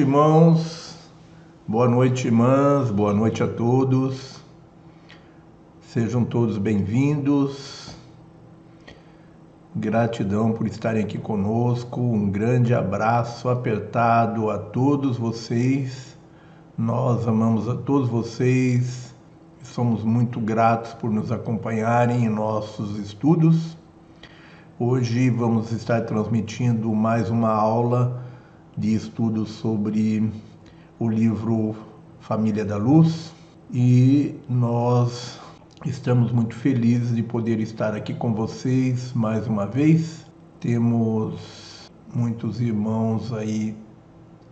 noite, irmãos. Boa noite, irmãs. Boa noite a todos. Sejam todos bem-vindos. Gratidão por estarem aqui conosco. Um grande abraço apertado a todos vocês. Nós amamos a todos vocês somos muito gratos por nos acompanharem em nossos estudos. Hoje vamos estar transmitindo mais uma aula de estudo sobre o livro Família da Luz e nós estamos muito felizes de poder estar aqui com vocês mais uma vez. Temos muitos irmãos aí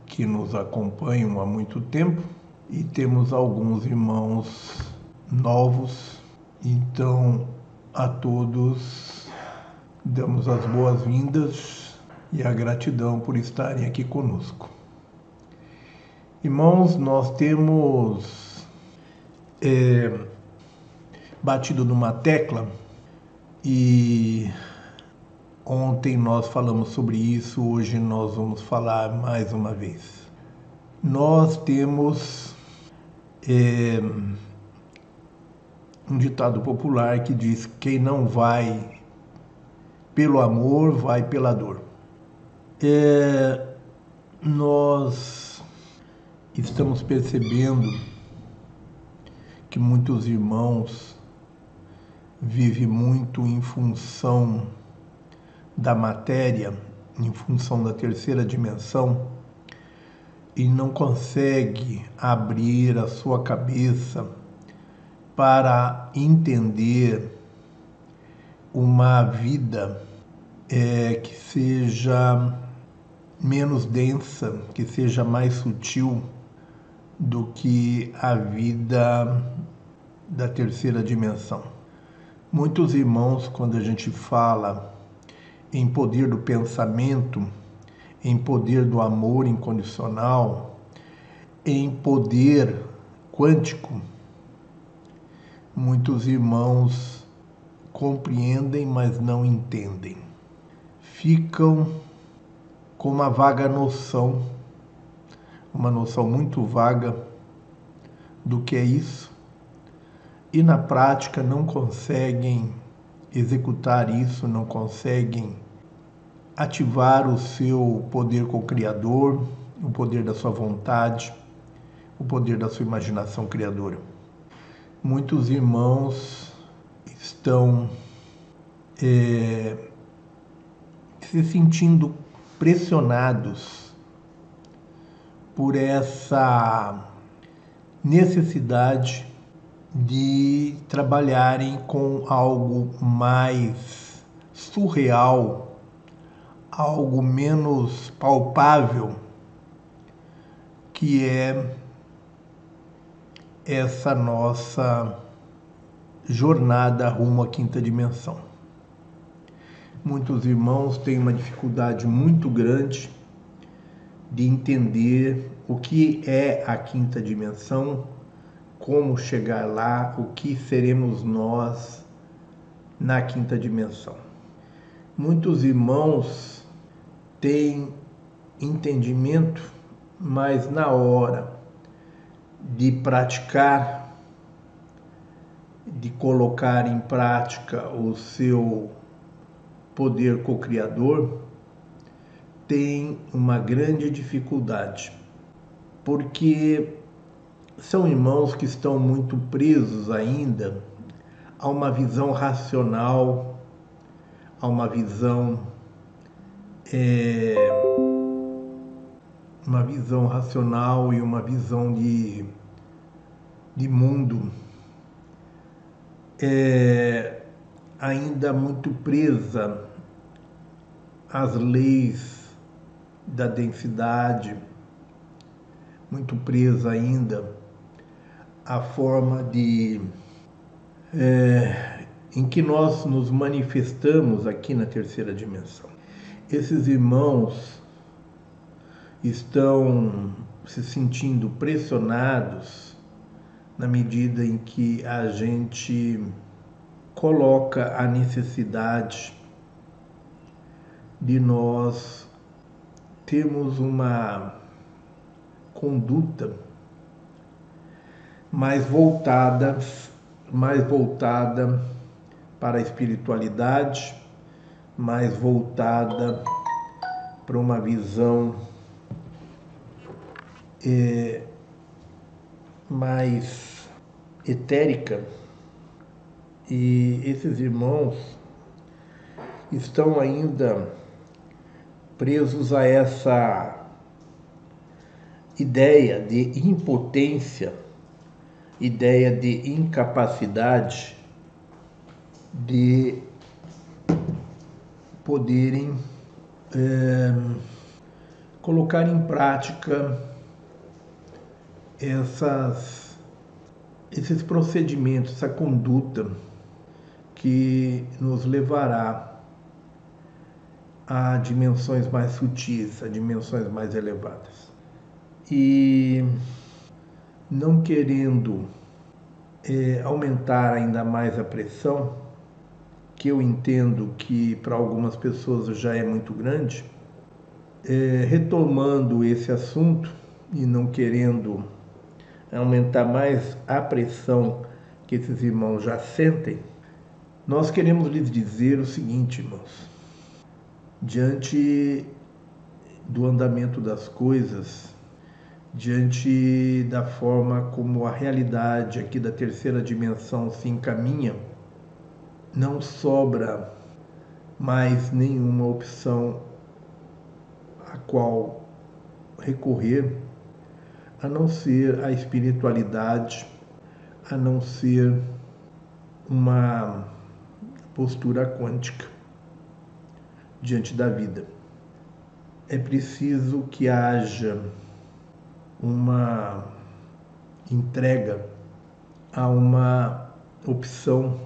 que nos acompanham há muito tempo e temos alguns irmãos novos. Então, a todos damos as boas-vindas e a gratidão por estarem aqui conosco. Irmãos, nós temos é, batido numa tecla e ontem nós falamos sobre isso, hoje nós vamos falar mais uma vez. Nós temos é, um ditado popular que diz: quem não vai pelo amor, vai pela dor é, nós estamos percebendo que muitos irmãos vivem muito em função da matéria, em função da terceira dimensão, e não consegue abrir a sua cabeça para entender uma vida é, que seja menos densa, que seja mais sutil do que a vida da terceira dimensão. Muitos irmãos, quando a gente fala em poder do pensamento, em poder do amor incondicional, em poder quântico, muitos irmãos compreendem, mas não entendem. Ficam com uma vaga noção, uma noção muito vaga do que é isso, e na prática não conseguem executar isso, não conseguem ativar o seu poder co-criador, o poder da sua vontade, o poder da sua imaginação criadora. Muitos irmãos estão é, se sentindo pressionados por essa necessidade de trabalharem com algo mais surreal, algo menos palpável, que é essa nossa jornada rumo à quinta dimensão. Muitos irmãos têm uma dificuldade muito grande de entender o que é a quinta dimensão, como chegar lá, o que seremos nós na quinta dimensão. Muitos irmãos têm entendimento, mas na hora de praticar, de colocar em prática o seu poder co-criador tem uma grande dificuldade, porque são irmãos que estão muito presos ainda a uma visão racional, a uma visão é, uma visão racional e uma visão de, de mundo é, ainda muito presa as leis da densidade, muito presa ainda à forma de é, em que nós nos manifestamos aqui na terceira dimensão. Esses irmãos estão se sentindo pressionados na medida em que a gente coloca a necessidade de nós termos uma conduta mais voltada, mais voltada para a espiritualidade, mais voltada para uma visão é, mais etérica. E esses irmãos estão ainda presos a essa ideia de impotência, ideia de incapacidade de poderem é, colocar em prática essas, esses procedimentos, essa conduta que nos levará a dimensões mais sutis, a dimensões mais elevadas. E não querendo é, aumentar ainda mais a pressão, que eu entendo que para algumas pessoas já é muito grande, é, retomando esse assunto e não querendo aumentar mais a pressão que esses irmãos já sentem, nós queremos lhes dizer o seguinte, irmãos diante do andamento das coisas, diante da forma como a realidade aqui da terceira dimensão se encaminha, não sobra mais nenhuma opção a qual recorrer a não ser a espiritualidade, a não ser uma postura quântica diante da vida. É preciso que haja uma entrega a uma opção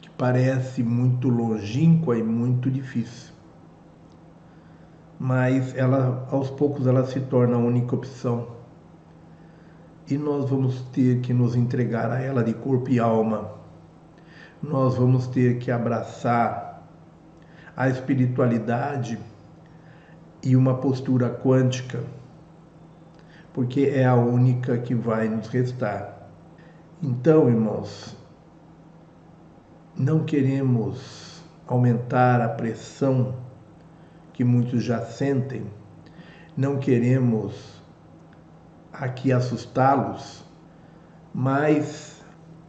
que parece muito longínqua e muito difícil. Mas ela aos poucos ela se torna a única opção. E nós vamos ter que nos entregar a ela de corpo e alma. Nós vamos ter que abraçar a espiritualidade e uma postura quântica, porque é a única que vai nos restar. Então, irmãos, não queremos aumentar a pressão que muitos já sentem, não queremos aqui assustá-los, mas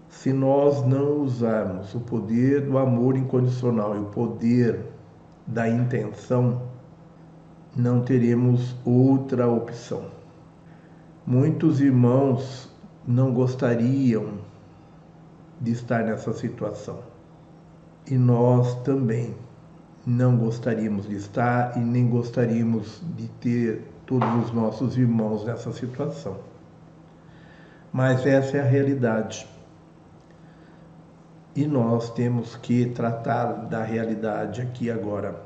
se nós não usarmos o poder do amor incondicional e o poder da intenção, não teremos outra opção. Muitos irmãos não gostariam de estar nessa situação. E nós também não gostaríamos de estar e nem gostaríamos de ter todos os nossos irmãos nessa situação. Mas essa é a realidade. E nós temos que tratar da realidade aqui agora,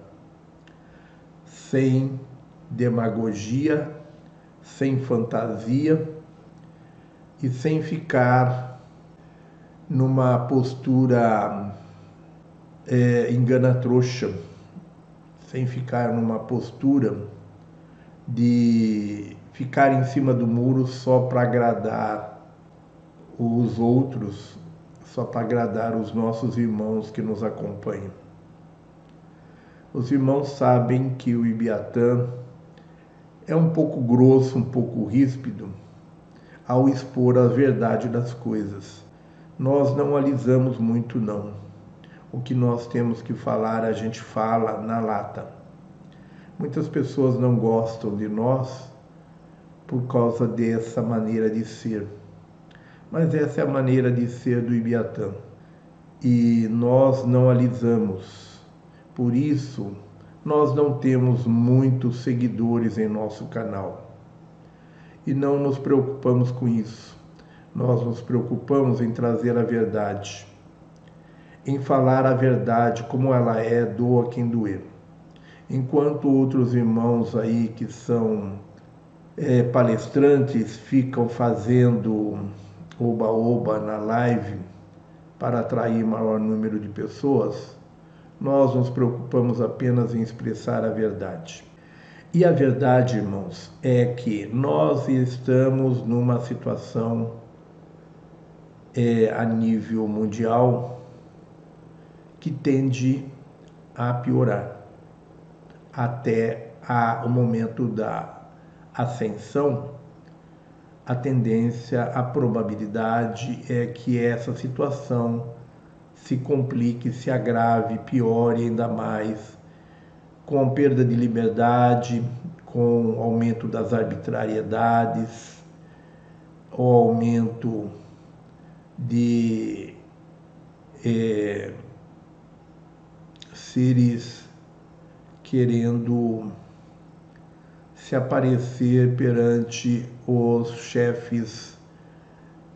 sem demagogia, sem fantasia e sem ficar numa postura é, engana-trouxa, sem ficar numa postura de ficar em cima do muro só para agradar os outros só para agradar os nossos irmãos que nos acompanham. Os irmãos sabem que o Ibiatã é um pouco grosso, um pouco ríspido ao expor a verdade das coisas. Nós não alisamos muito, não. O que nós temos que falar, a gente fala na lata. Muitas pessoas não gostam de nós por causa dessa maneira de ser mas essa é a maneira de ser do Ibiatã. E nós não alisamos. Por isso, nós não temos muitos seguidores em nosso canal. E não nos preocupamos com isso. Nós nos preocupamos em trazer a verdade, em falar a verdade como ela é, doa quem doer. Enquanto outros irmãos aí que são é, palestrantes ficam fazendo oba-oba na live para atrair maior número de pessoas, nós nos preocupamos apenas em expressar a verdade. E a verdade, irmãos, é que nós estamos numa situação é, a nível mundial que tende a piorar até a, o momento da ascensão. A tendência, a probabilidade é que essa situação se complique, se agrave, piore ainda mais com perda de liberdade, com aumento das arbitrariedades, o aumento de é, seres querendo se aparecer perante os chefes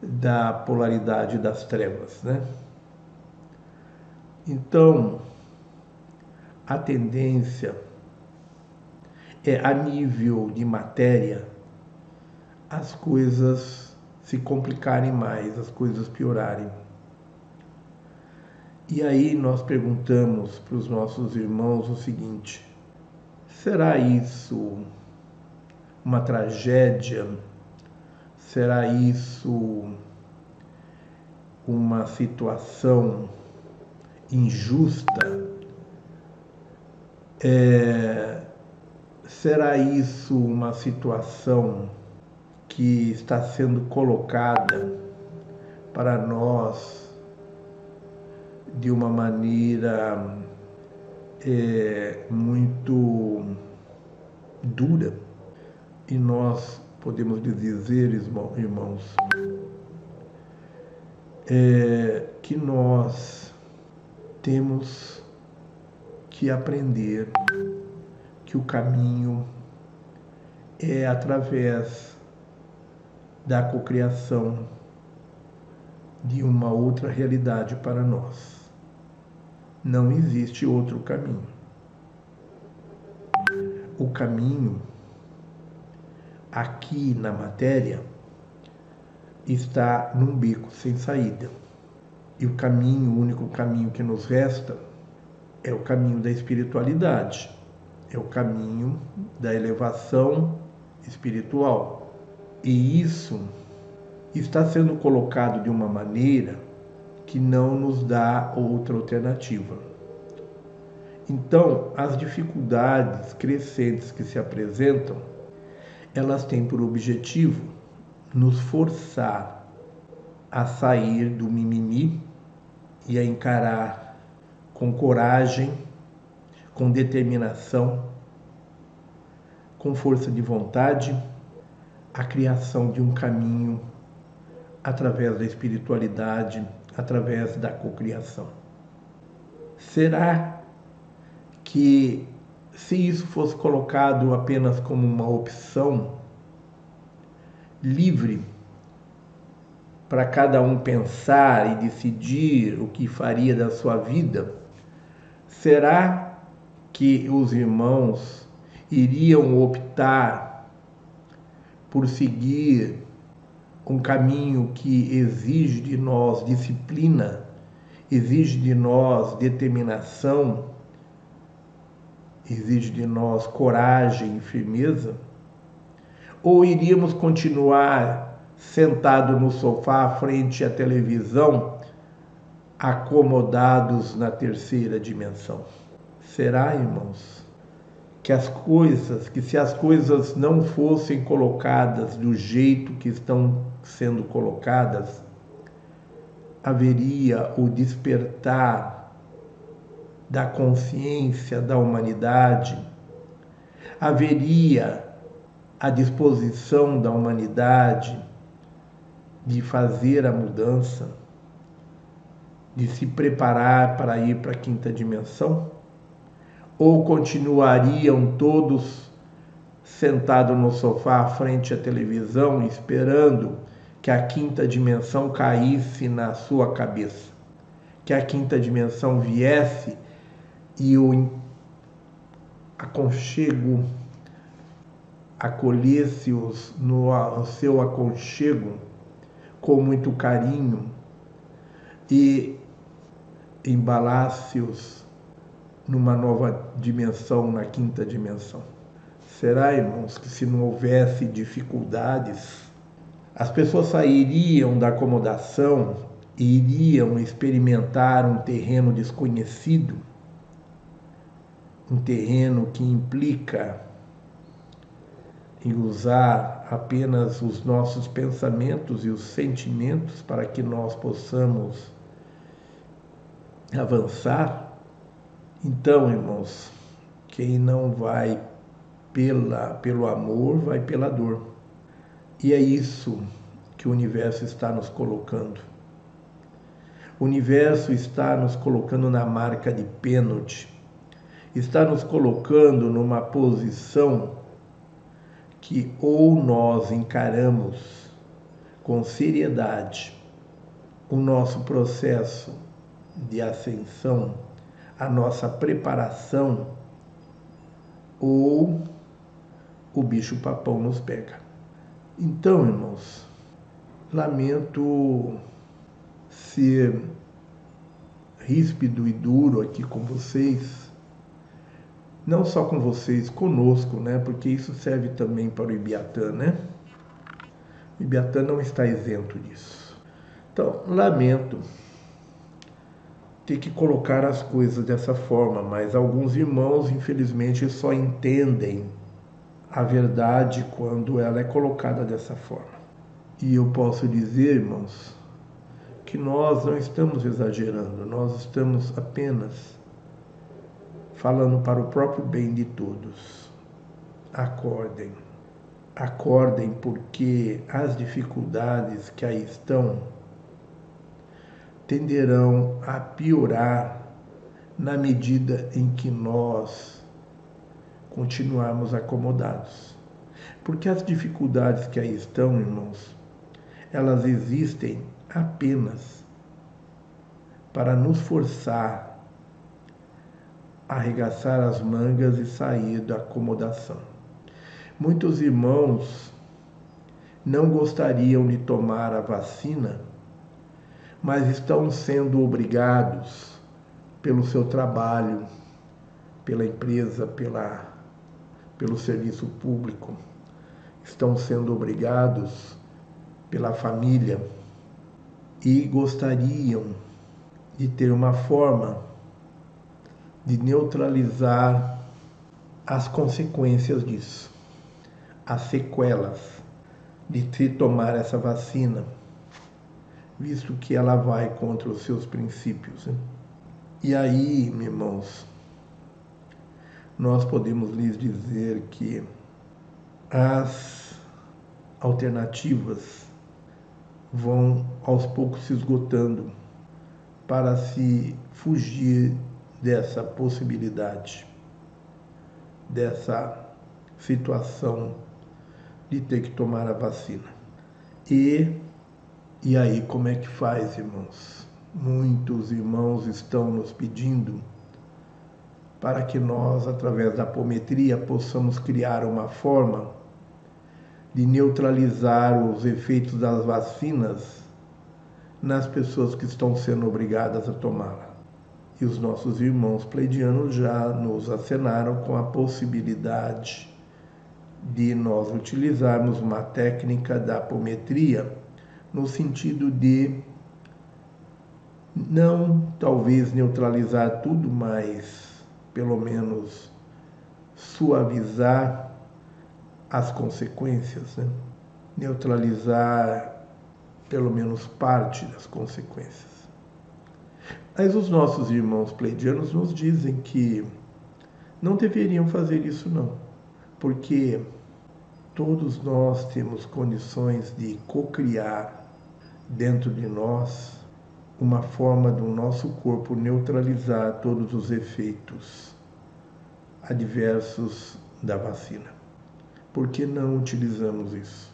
da polaridade das trevas, né? Então, a tendência é a nível de matéria as coisas se complicarem mais, as coisas piorarem. E aí nós perguntamos para os nossos irmãos o seguinte: será isso uma tragédia? Será isso uma situação injusta? É, será isso uma situação que está sendo colocada para nós de uma maneira é, muito dura? E nós podemos dizer, irmãos, é, que nós temos que aprender que o caminho é através da cocriação de uma outra realidade para nós. Não existe outro caminho. O caminho aqui na matéria está num beco sem saída. E o caminho, o único caminho que nos resta, é o caminho da espiritualidade, é o caminho da elevação espiritual. E isso está sendo colocado de uma maneira que não nos dá outra alternativa. Então, as dificuldades crescentes que se apresentam, elas têm por objetivo nos forçar a sair do mimimi e a encarar com coragem, com determinação, com força de vontade, a criação de um caminho através da espiritualidade, através da cocriação. Será que se isso fosse colocado apenas como uma opção livre para cada um pensar e decidir o que faria da sua vida, Será que os irmãos iriam optar por seguir um caminho que exige de nós disciplina, exige de nós determinação, exige de nós coragem e firmeza? Ou iríamos continuar sentado no sofá frente à televisão acomodados na terceira dimensão. Será, irmãos, que as coisas, que se as coisas não fossem colocadas do jeito que estão sendo colocadas, haveria o despertar da consciência da humanidade, haveria a disposição da humanidade de fazer a mudança de se preparar para ir para a quinta dimensão? Ou continuariam todos sentados no sofá frente à televisão esperando que a quinta dimensão caísse na sua cabeça? Que a quinta dimensão viesse e o aconchego acolhesse-os no seu aconchego com muito carinho e embalasse-os numa nova dimensão, na quinta dimensão. Será, irmãos, que se não houvesse dificuldades, as pessoas sairiam da acomodação e iriam experimentar um terreno desconhecido? Um terreno que implica em usar apenas os nossos pensamentos e os sentimentos para que nós possamos avançar. Então, irmãos, quem não vai pela, pelo amor, vai pela dor. E é isso que o universo está nos colocando. O universo está nos colocando na marca de pênalti, está nos colocando numa posição que ou nós encaramos com seriedade o nosso processo de ascensão, a nossa preparação, ou o bicho papão nos pega. Então, irmãos, lamento ser ríspido e duro aqui com vocês, não só com vocês, conosco, né? Porque isso serve também para o Ibiatã, né? O Ibiatã não está isento disso. Então, lamento ter que colocar as coisas dessa forma, mas alguns irmãos, infelizmente, só entendem a verdade quando ela é colocada dessa forma. E eu posso dizer, irmãos, que nós não estamos exagerando, nós estamos apenas falando para o próprio bem de todos. Acordem, acordem, porque as dificuldades que aí estão tenderão a piorar na medida em que nós continuarmos acomodados. Porque as dificuldades que aí estão, irmãos, elas existem apenas para nos forçar arregaçar as mangas e sair da acomodação. Muitos irmãos não gostariam de tomar a vacina, mas estão sendo obrigados pelo seu trabalho, pela empresa, pela, pelo serviço público, estão sendo obrigados pela família e gostariam de ter uma forma de neutralizar as consequências disso, as sequelas de se tomar essa vacina, visto que ela vai contra os seus princípios. Né? E aí, meus irmãos, nós podemos lhes dizer que as alternativas vão aos poucos se esgotando para se fugir dessa possibilidade, dessa situação de ter que tomar a vacina. E, e aí, como é que faz, irmãos? Muitos irmãos estão nos pedindo para que nós, através da apometria, possamos criar uma forma de neutralizar os efeitos das vacinas nas pessoas que estão sendo obrigadas a tomá-la e os nossos irmãos pleidianos já nos acenaram com a possibilidade de nós utilizarmos uma técnica da apometria no sentido de não talvez neutralizar tudo, mas pelo menos suavizar as consequências, né? neutralizar pelo menos parte das consequências. Mas os nossos irmãos pleidianos nos dizem que não deveriam fazer isso não, porque todos nós temos condições de cocriar dentro de nós uma forma do nosso corpo neutralizar todos os efeitos adversos da vacina. Por que não utilizamos isso?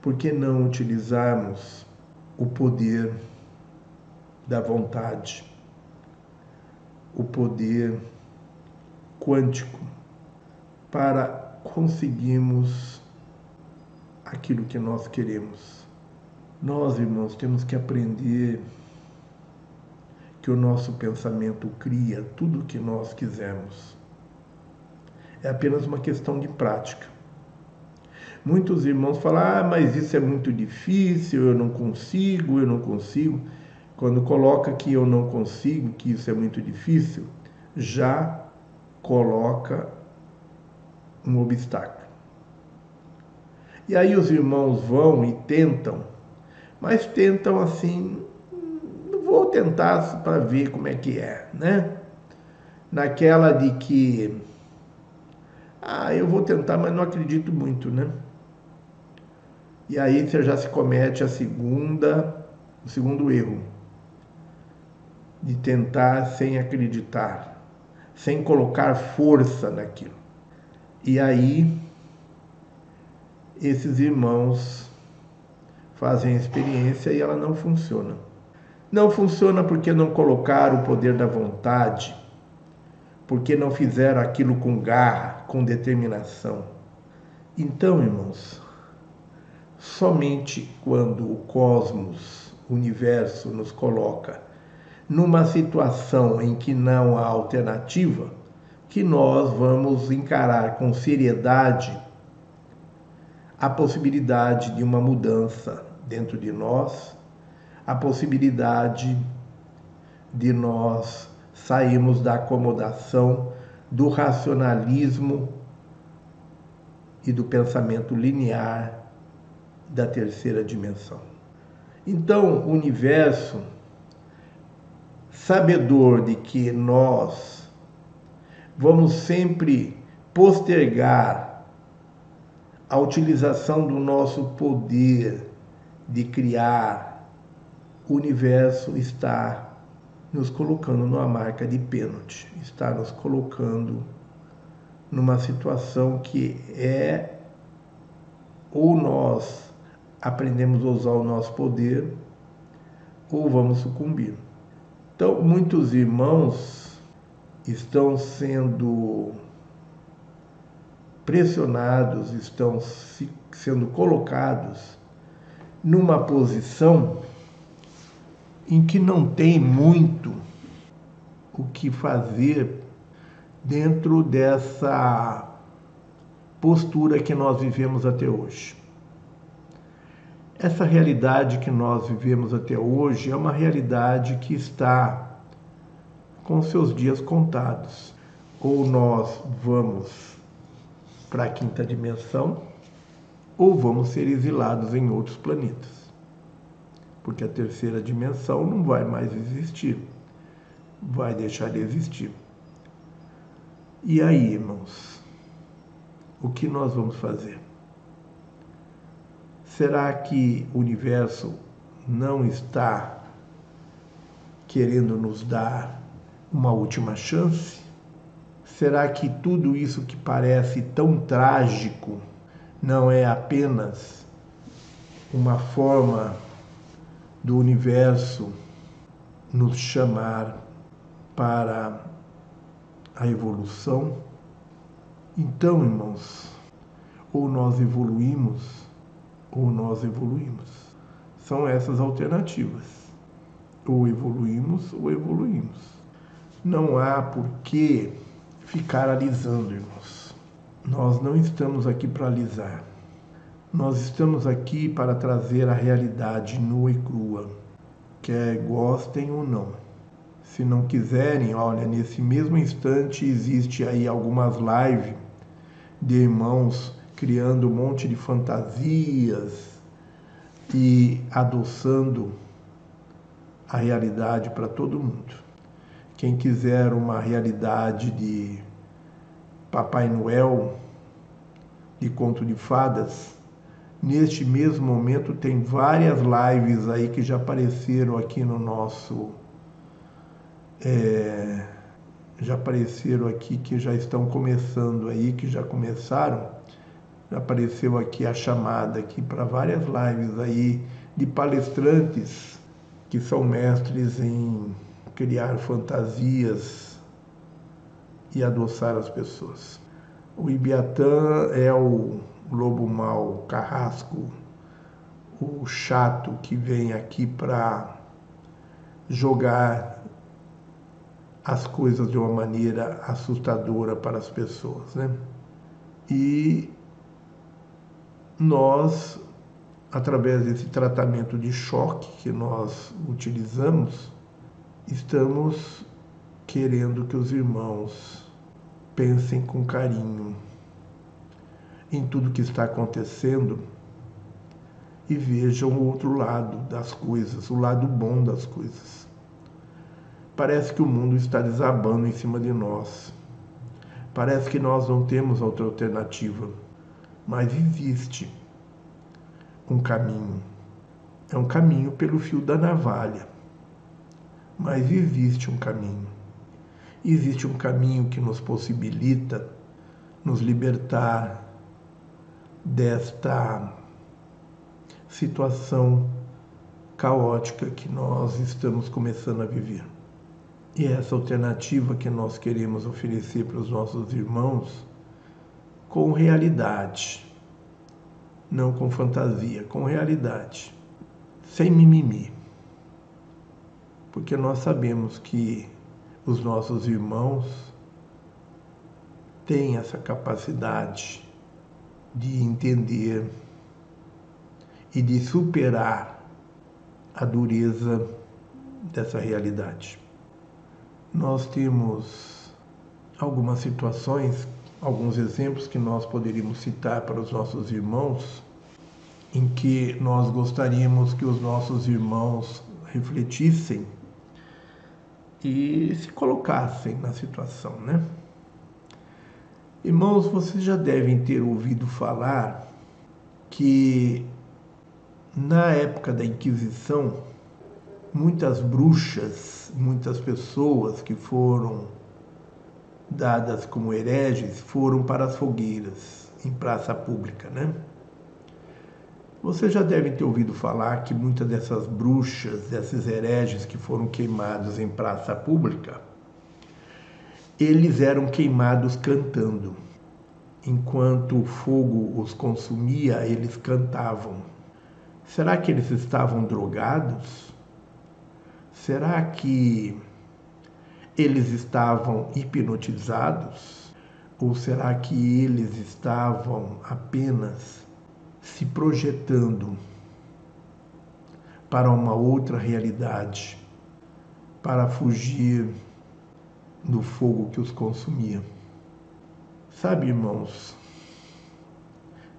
Por que não utilizarmos o poder da vontade, o poder quântico para conseguirmos aquilo que nós queremos. Nós, irmãos, temos que aprender que o nosso pensamento cria tudo o que nós quisermos. é apenas uma questão de prática. Muitos irmãos falam: ah, mas isso é muito difícil, eu não consigo, eu não consigo. Quando coloca que eu não consigo, que isso é muito difícil, já coloca um obstáculo. E aí os irmãos vão e tentam, mas tentam assim, vou tentar para ver como é que é, né? Naquela de que, ah, eu vou tentar, mas não acredito muito, né? E aí você já se comete a segunda, o segundo erro, de tentar sem acreditar, sem colocar força naquilo. E aí esses irmãos fazem a experiência e ela não funciona. Não funciona porque não colocaram o poder da vontade, porque não fizeram aquilo com garra, com determinação. Então, irmãos, somente quando o cosmos, o universo, nos coloca numa situação em que não há alternativa, que nós vamos encarar com seriedade a possibilidade de uma mudança dentro de nós, a possibilidade de nós sairmos da acomodação do racionalismo e do pensamento linear da terceira dimensão. Então, o universo, sabedor de que nós vamos sempre postergar a utilização do nosso poder de criar o universo está nos colocando numa marca de pênalti, está nos colocando numa situação que é ou nós aprendemos a usar o nosso poder ou vamos sucumbir. Então, muitos irmãos estão sendo pressionados, estão sendo colocados numa posição em que não tem muito o que fazer dentro dessa postura que nós vivemos até hoje. Essa realidade que nós vivemos até hoje é uma realidade que está com seus dias contados. Ou nós vamos para a quinta dimensão, ou vamos ser exilados em outros planetas. Porque a terceira dimensão não vai mais existir, vai deixar de existir. E aí, irmãos, o que nós vamos fazer? Será que o universo não está querendo nos dar uma última chance? Será que tudo isso que parece tão trágico não é apenas uma forma do universo nos chamar para a evolução? Então, irmãos, ou nós evoluímos ou nós evoluímos. São essas alternativas. Ou evoluímos ou evoluímos. Não há por que ficar alisando, irmãos. Nós não estamos aqui para alisar. Nós estamos aqui para trazer a realidade nua e crua, quer gostem ou não. Se não quiserem, olha, nesse mesmo instante existe aí algumas lives de irmãos criando um monte de fantasias e adoçando a realidade para todo mundo. Quem quiser uma realidade de Papai Noel, de conto de fadas, neste mesmo momento tem várias lives aí que já apareceram aqui no nosso. É, já apareceram aqui, que já estão começando aí, que já começaram. Apareceu aqui a chamada aqui para várias lives aí de palestrantes que são mestres em criar fantasias e adoçar as pessoas. O Ibiatã é o lobo mau, carrasco, o chato que vem aqui para jogar as coisas de uma maneira assustadora para as pessoas, né? E nós, através desse tratamento de choque que nós utilizamos, estamos querendo que os irmãos pensem com carinho em tudo que está acontecendo e vejam o outro lado das coisas, o lado bom das coisas. Parece que o mundo está desabando em cima de nós. Parece que nós não temos outra alternativa, mas existe um caminho. É um caminho pelo fio da navalha, mas existe um caminho. Existe um caminho que nos possibilita nos libertar desta situação caótica que nós estamos começando a viver. E essa alternativa que nós queremos oferecer para os nossos irmãos com realidade, não com fantasia, com realidade, sem mimimi. Porque nós sabemos que os nossos irmãos têm essa capacidade de entender e de superar a dureza dessa realidade nós temos algumas situações, alguns exemplos que nós poderíamos citar para os nossos irmãos, em que nós gostaríamos que os nossos irmãos refletissem e se colocassem na situação, né? Irmãos, vocês já devem ter ouvido falar que na época da Inquisição, muitas bruxas, muitas pessoas que foram dadas como hereges foram para as fogueiras em praça pública, né? Você já deve ter ouvido falar que muitas dessas bruxas, desses hereges que foram queimados em praça pública, eles eram queimados cantando. Enquanto o fogo os consumia, eles cantavam. Será que eles estavam drogados? Será que eles estavam hipnotizados? Ou será que eles estavam apenas se projetando para uma outra realidade, para fugir do fogo que os consumia? Sabe, irmãos,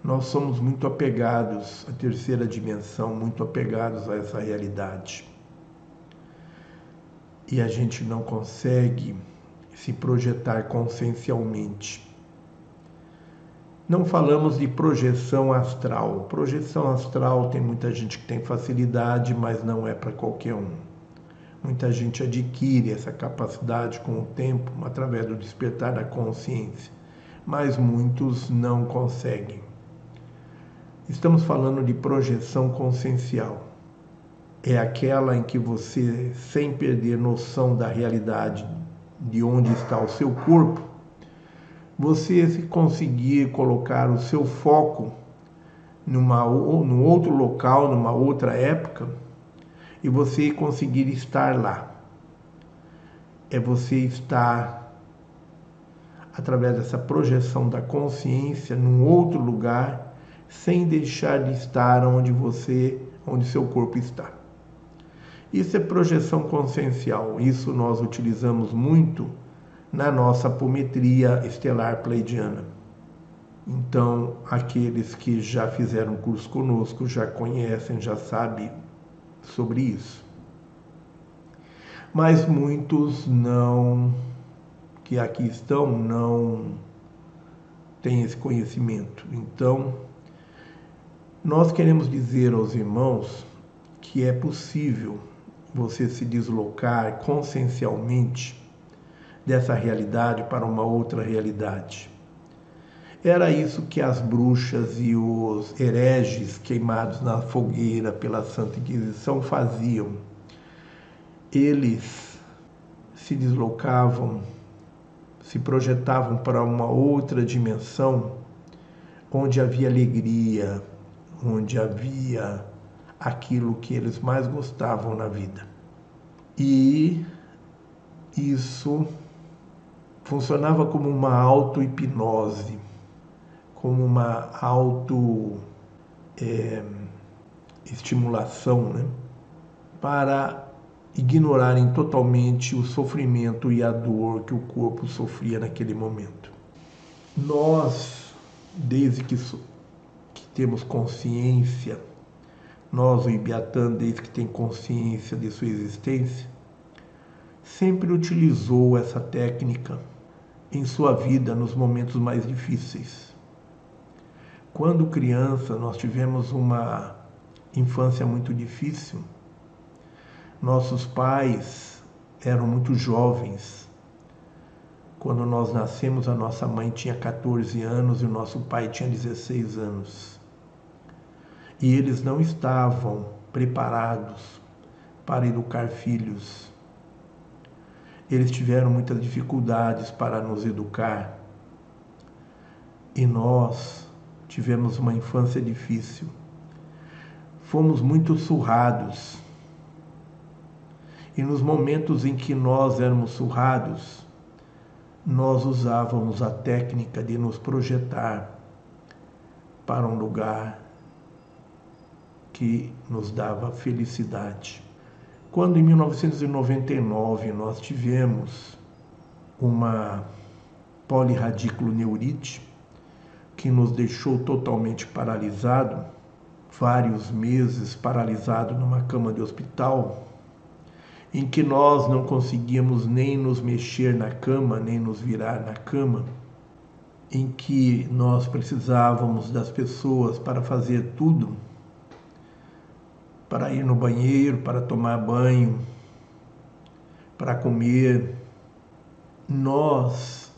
nós somos muito apegados à terceira dimensão, muito apegados a essa realidade e a gente não consegue se projetar consciencialmente. Não falamos de projeção astral. Projeção astral tem muita gente que tem facilidade, mas não é para qualquer um. Muita gente adquire essa capacidade com o tempo, através do despertar da consciência, mas muitos não conseguem. Estamos falando de projeção consciencial é aquela em que você, sem perder noção da realidade de onde está o seu corpo, você se conseguir colocar o seu foco numa, num outro local, numa outra época, e você conseguir estar lá. É você estar, através dessa projeção da consciência, num outro lugar, sem deixar de estar onde você, onde seu corpo está. Isso é projeção consciencial. Isso nós utilizamos muito na nossa apometria estelar pleidiana. Então, aqueles que já fizeram curso conosco já conhecem, já sabem sobre isso. Mas muitos não, que aqui estão, não têm esse conhecimento. Então, nós queremos dizer aos irmãos que é possível você se deslocar consciencialmente dessa realidade para uma outra realidade. Era isso que as bruxas e os hereges queimados na fogueira pela Santa Inquisição faziam. Eles se deslocavam, se projetavam para uma outra dimensão onde havia alegria, onde havia aquilo que eles mais gostavam na vida. E isso funcionava como uma auto-hipnose. como uma auto é, né? para ignorarem totalmente o sofrimento e a dor que o corpo sofria naquele momento. Nós, desde que, que temos consciência, nós, o Ibiatã, desde que tem consciência de sua existência, sempre utilizou essa técnica em sua vida nos momentos mais difíceis. Quando criança, nós tivemos uma infância muito difícil. Nossos pais eram muito jovens. Quando nós nascemos, a nossa mãe tinha 14 anos e o nosso pai tinha 16 anos. E eles não estavam preparados para educar filhos eles tiveram muitas dificuldades para nos educar e nós tivemos uma infância difícil. Fomos muito surrados. E nos momentos em que nós éramos surrados, nós usávamos a técnica de nos projetar para um lugar que nos dava felicidade. Quando em 1999 nós tivemos uma polirradiculoneurite que nos deixou totalmente paralisado, vários meses paralisado numa cama de hospital, em que nós não conseguíamos nem nos mexer na cama, nem nos virar na cama, em que nós precisávamos das pessoas para fazer tudo para ir no banheiro, para tomar banho, para comer. Nós,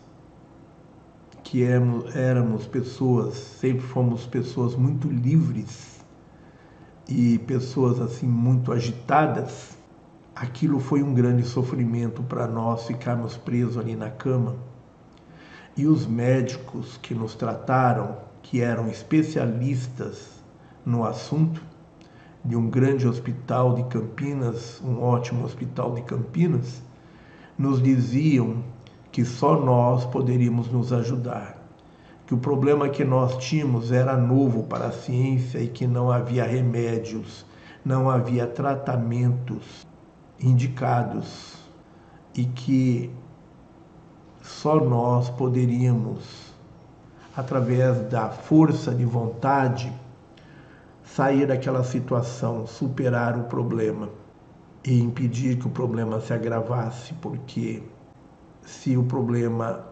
que éramos, éramos pessoas, sempre fomos pessoas muito livres e pessoas assim muito agitadas, aquilo foi um grande sofrimento para nós ficarmos presos ali na cama. E os médicos que nos trataram, que eram especialistas no assunto, de um grande hospital de Campinas, um ótimo hospital de Campinas, nos diziam que só nós poderíamos nos ajudar, que o problema que nós tínhamos era novo para a ciência e que não havia remédios, não havia tratamentos indicados e que só nós poderíamos, através da força de vontade, sair daquela situação, superar o problema e impedir que o problema se agravasse, porque se o problema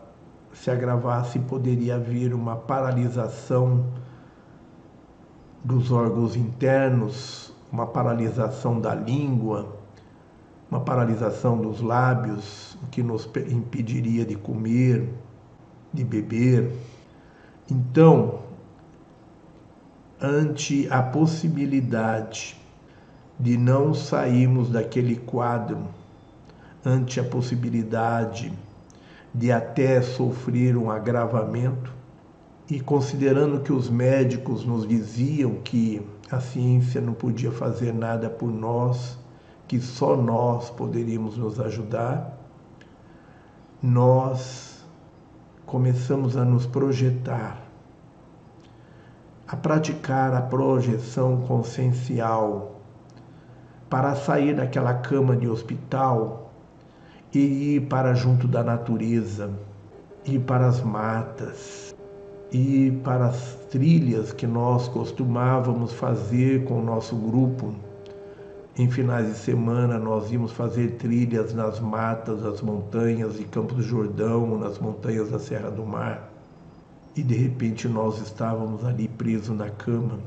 se agravasse, poderia haver uma paralisação dos órgãos internos, uma paralisação da língua, uma paralisação dos lábios, o que nos impediria de comer, de beber. Então, ante a possibilidade de não sairmos daquele quadro, ante a possibilidade de até sofrer um agravamento, e considerando que os médicos nos diziam que a ciência não podia fazer nada por nós, que só nós poderíamos nos ajudar, nós começamos a nos projetar a praticar a projeção consciencial para sair daquela cama de hospital e ir para junto da natureza, ir para as matas, ir para as trilhas que nós costumávamos fazer com o nosso grupo. Em finais de semana nós íamos fazer trilhas nas matas, das montanhas de Campos do Jordão, nas montanhas da Serra do Mar e de repente nós estávamos ali presos na cama.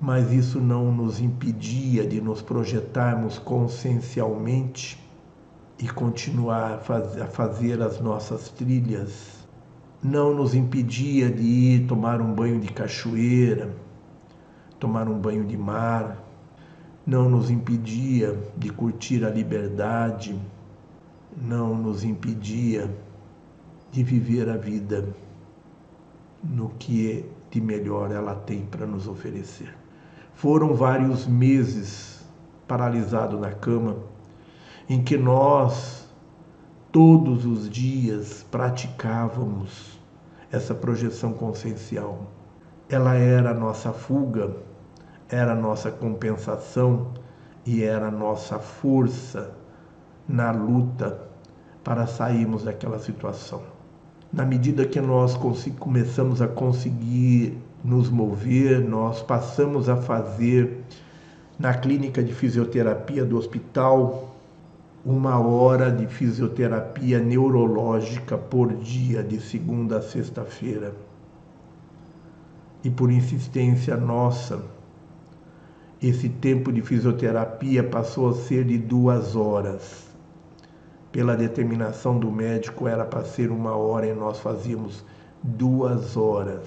Mas isso não nos impedia de nos projetarmos consciencialmente e continuar a fazer as nossas trilhas. Não nos impedia de ir tomar um banho de cachoeira, tomar um banho de mar. Não nos impedia de curtir a liberdade. Não nos impedia de viver a vida no que de melhor ela tem para nos oferecer. Foram vários meses paralisado na cama, em que nós todos os dias praticávamos essa projeção consciencial. Ela era a nossa fuga, era a nossa compensação e era a nossa força na luta para sairmos daquela situação. Na medida que nós começamos a conseguir nos mover, nós passamos a fazer na clínica de fisioterapia do hospital uma hora de fisioterapia neurológica por dia, de segunda a sexta-feira. E por insistência nossa, esse tempo de fisioterapia passou a ser de duas horas. Pela determinação do médico, era para ser uma hora e nós fazíamos duas horas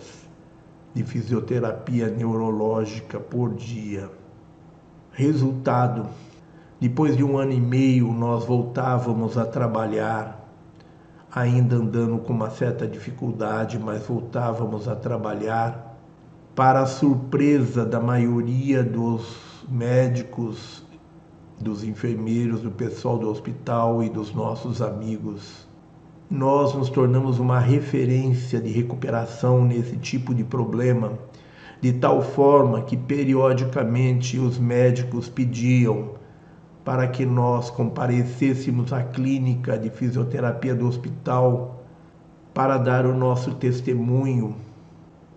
de fisioterapia neurológica por dia. Resultado: depois de um ano e meio, nós voltávamos a trabalhar, ainda andando com uma certa dificuldade, mas voltávamos a trabalhar. Para a surpresa da maioria dos médicos, dos enfermeiros, do pessoal do hospital e dos nossos amigos, nós nos tornamos uma referência de recuperação nesse tipo de problema, de tal forma que periodicamente os médicos pediam para que nós comparecêssemos à clínica de fisioterapia do hospital para dar o nosso testemunho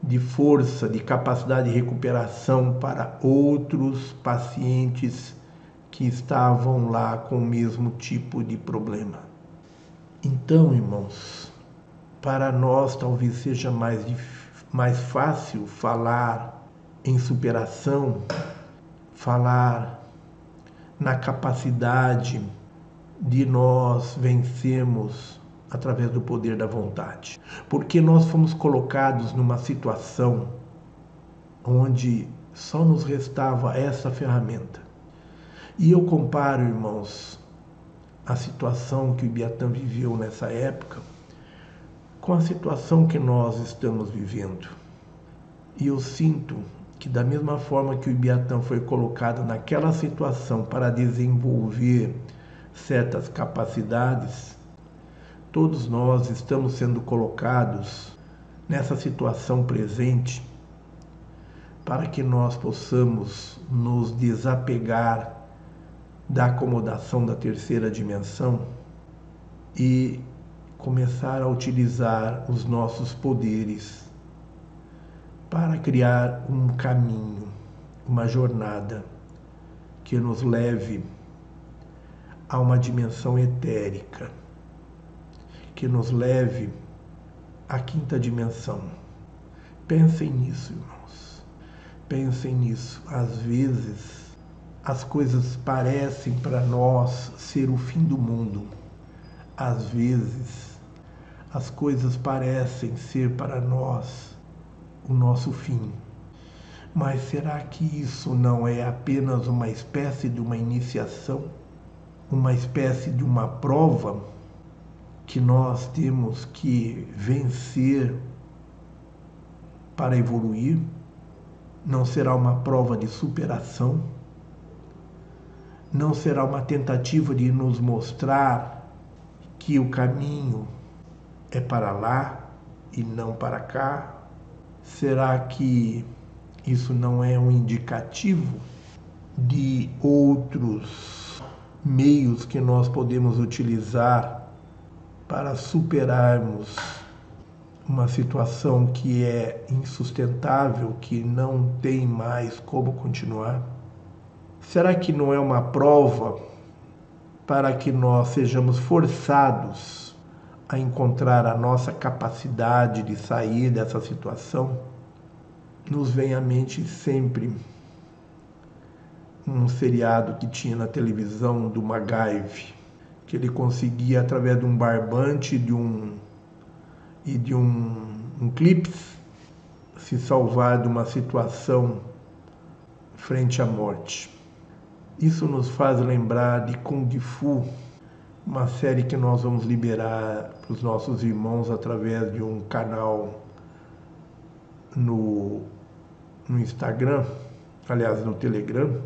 de força, de capacidade de recuperação para outros pacientes que estavam lá com o mesmo tipo de problema. Então, irmãos, para nós talvez seja mais, mais fácil falar em superação, falar na capacidade de nós vencermos através do poder da vontade. Porque nós fomos colocados numa situação onde só nos restava essa ferramenta. E eu comparo, irmãos, a situação que o Ibiatã viveu nessa época com a situação que nós estamos vivendo. E eu sinto que da mesma forma que o Ibiatã foi colocado naquela situação para desenvolver certas capacidades, todos nós estamos sendo colocados nessa situação presente para que nós possamos nos desapegar da acomodação da terceira dimensão e começar a utilizar os nossos poderes para criar um caminho, uma jornada que nos leve a uma dimensão etérica, que nos leve à quinta dimensão. Pensem nisso, irmãos. Pensem nisso. Às vezes, as coisas parecem para nós ser o fim do mundo. Às vezes, as coisas parecem ser para nós o nosso fim. Mas será que isso não é apenas uma espécie de uma iniciação, uma espécie de uma prova que nós temos que vencer para evoluir? Não será uma prova de superação? Não será uma tentativa de nos mostrar que o caminho é para lá e não para cá? Será que isso não é um indicativo de outros meios que nós podemos utilizar para superarmos uma situação que é insustentável, que não tem mais como continuar? Será que não é uma prova para que nós sejamos forçados a encontrar a nossa capacidade de sair dessa situação, nos vem à mente sempre um seriado que tinha na televisão do MacGyver, que ele conseguia através de um barbante de um e de um, um clips se salvar de uma situação frente à morte. Isso nos faz lembrar de Kung Fu, uma série que nós vamos liberar para os nossos irmãos através de um canal no, no Instagram, aliás, no Telegram,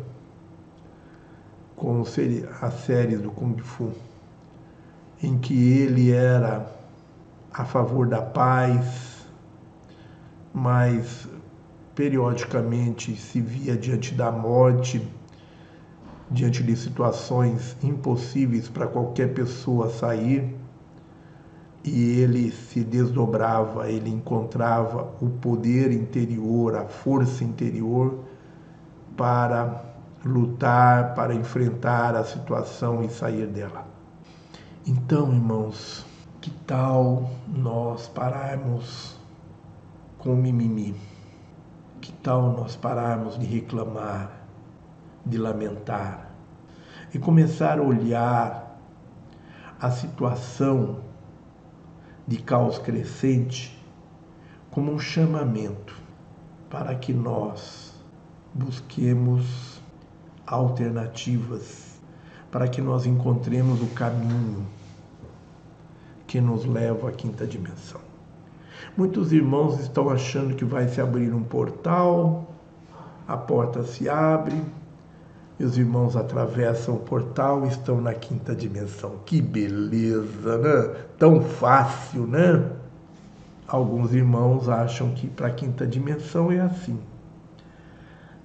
com as séries do Kung Fu, em que ele era a favor da paz, mas periodicamente se via diante da morte, diante de situações impossíveis para qualquer pessoa sair, e ele se desdobrava, ele encontrava o poder interior, a força interior para lutar, para enfrentar a situação e sair dela. Então, irmãos, que tal nós pararmos com o mimimi? Que tal nós pararmos de reclamar, de lamentar e começar a olhar a situação de caos crescente como um chamamento para que nós busquemos alternativas, para que nós encontremos o caminho que nos leva à quinta dimensão. Muitos irmãos estão achando que vai se abrir um portal, a porta se abre, os irmãos atravessam o portal e estão na quinta dimensão. Que beleza, né? Tão fácil, né? Alguns irmãos acham que para a quinta dimensão é assim.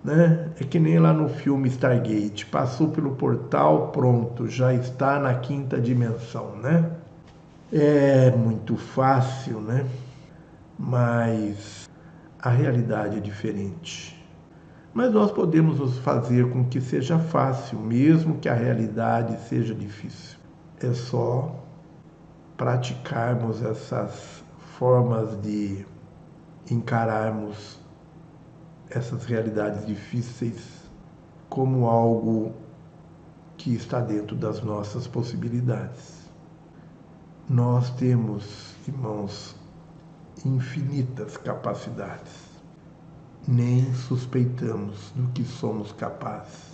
Né? É que nem lá no filme Stargate, passou pelo portal, pronto, já está na quinta dimensão, né? É muito fácil, né? Mas a realidade é diferente. Mas nós podemos fazer com que seja fácil, mesmo que a realidade seja difícil. É só praticarmos essas formas de encararmos essas realidades difíceis como algo que está dentro das nossas possibilidades. Nós temos, irmãos, infinitas capacidades. Nem suspeitamos do que somos capazes.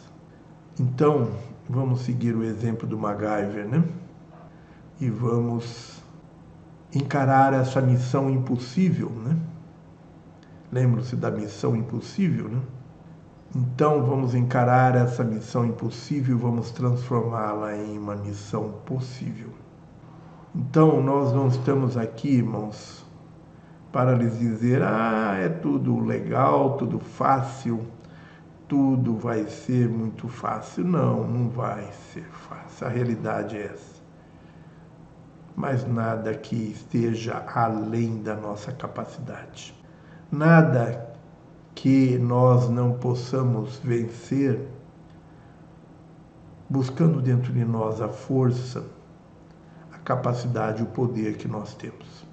Então, vamos seguir o exemplo do MacGyver, né? E vamos encarar essa missão impossível, né? Lembram-se da missão impossível, né? Então vamos encarar essa missão impossível, vamos transformá-la em uma missão possível. Então, nós não estamos aqui, irmãos, para lhes dizer: ah, é tudo legal, tudo fácil, tudo vai ser muito fácil. Não, não vai ser fácil. A realidade é essa. Mas nada que esteja além da nossa capacidade. Nada que nós não possamos vencer buscando dentro de nós a força capacidade, o poder que nós temos.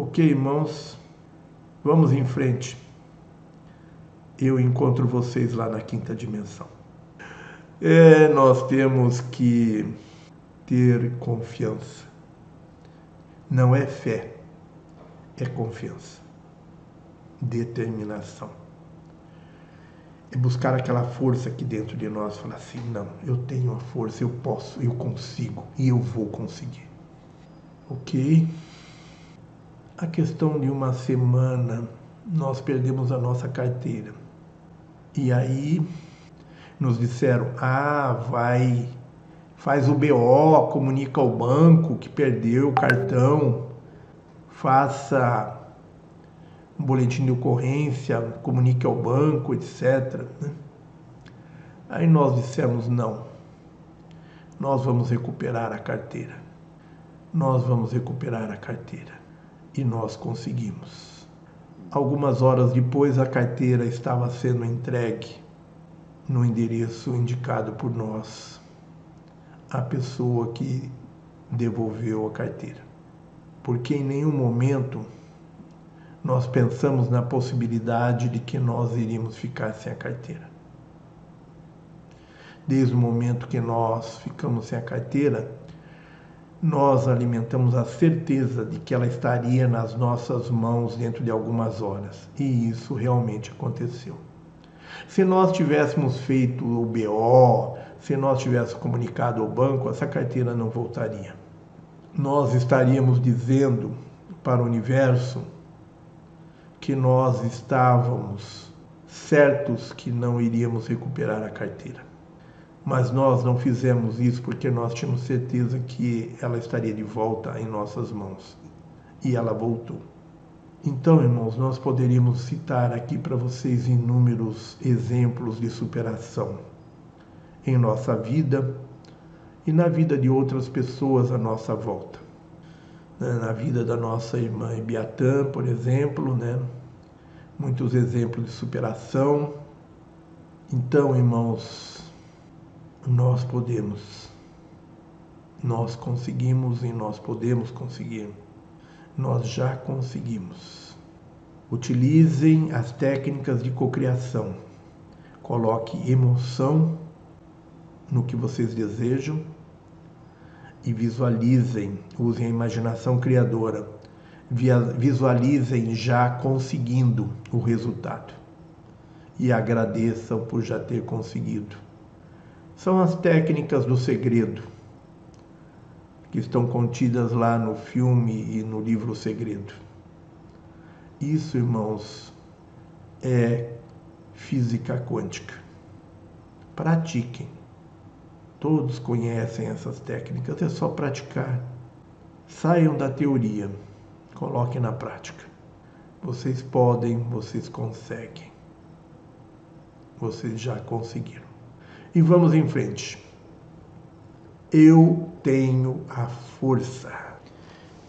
Ok, irmãos, vamos em frente. Eu encontro vocês lá na quinta dimensão. É, nós temos que ter confiança. Não é fé, é confiança, determinação é buscar aquela força aqui dentro de nós, falar assim, não, eu tenho a força, eu posso, eu consigo e eu vou conseguir. Ok? A questão de uma semana, nós perdemos a nossa carteira. E aí nos disseram, ah, vai, faz o BO, comunica ao banco que perdeu o cartão, faça um boletim de ocorrência, comunique ao banco, etc. Né? Aí nós dissemos não. Nós vamos recuperar a carteira. Nós vamos recuperar a carteira. E nós conseguimos. Algumas horas depois, a carteira estava sendo entregue no endereço indicado por nós, a pessoa que devolveu a carteira. Porque em nenhum momento nós pensamos na possibilidade de que nós iríamos ficar sem a carteira. Desde o momento que nós ficamos sem a carteira, nós alimentamos a certeza de que ela estaria nas nossas mãos dentro de algumas horas. E isso realmente aconteceu. Se nós tivéssemos feito o BO, se nós tivéssemos comunicado ao banco, essa carteira não voltaria. Nós estaríamos dizendo para o universo que nós estávamos certos que não iríamos recuperar a carteira. Mas nós não fizemos isso porque nós tínhamos certeza que ela estaria de volta em nossas mãos. E ela voltou. Então, irmãos, nós poderíamos citar aqui para vocês inúmeros exemplos de superação em nossa vida e na vida de outras pessoas à nossa volta. Né, na vida da nossa irmã Ibiatã, por exemplo, né? muitos exemplos de superação. Então, irmãos, nós podemos, nós conseguimos e nós podemos conseguir nós já conseguimos. Utilizem as técnicas de cocriação. Coloque emoção no que vocês desejam e visualizem, usem a imaginação criadora. Visualizem já conseguindo o resultado e agradeçam por já ter conseguido. São as técnicas do segredo que estão contidas lá no filme e no livro Segredo. Isso, irmãos, é física quântica. Pratiquem. Todos conhecem essas técnicas, é só praticar. Saiam da teoria, coloquem na prática. Vocês podem, vocês conseguem. Vocês já conseguiram. E vamos em frente. Eu tenho a força.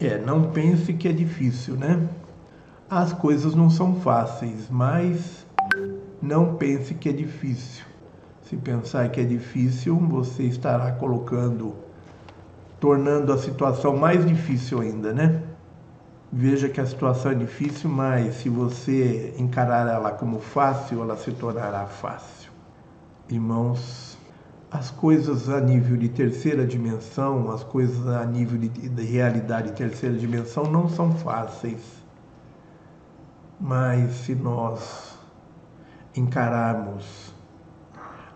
É, não pense que é difícil, né? As coisas não são fáceis, mas não pense que é difícil. Se pensar que é difícil, você estará colocando, tornando a situação mais difícil ainda, né? Veja que a situação é difícil, mas se você encarar ela como fácil, ela se tornará fácil. Irmãos, as coisas a nível de terceira dimensão, as coisas a nível de, de realidade terceira dimensão não são fáceis. Mas se nós encararmos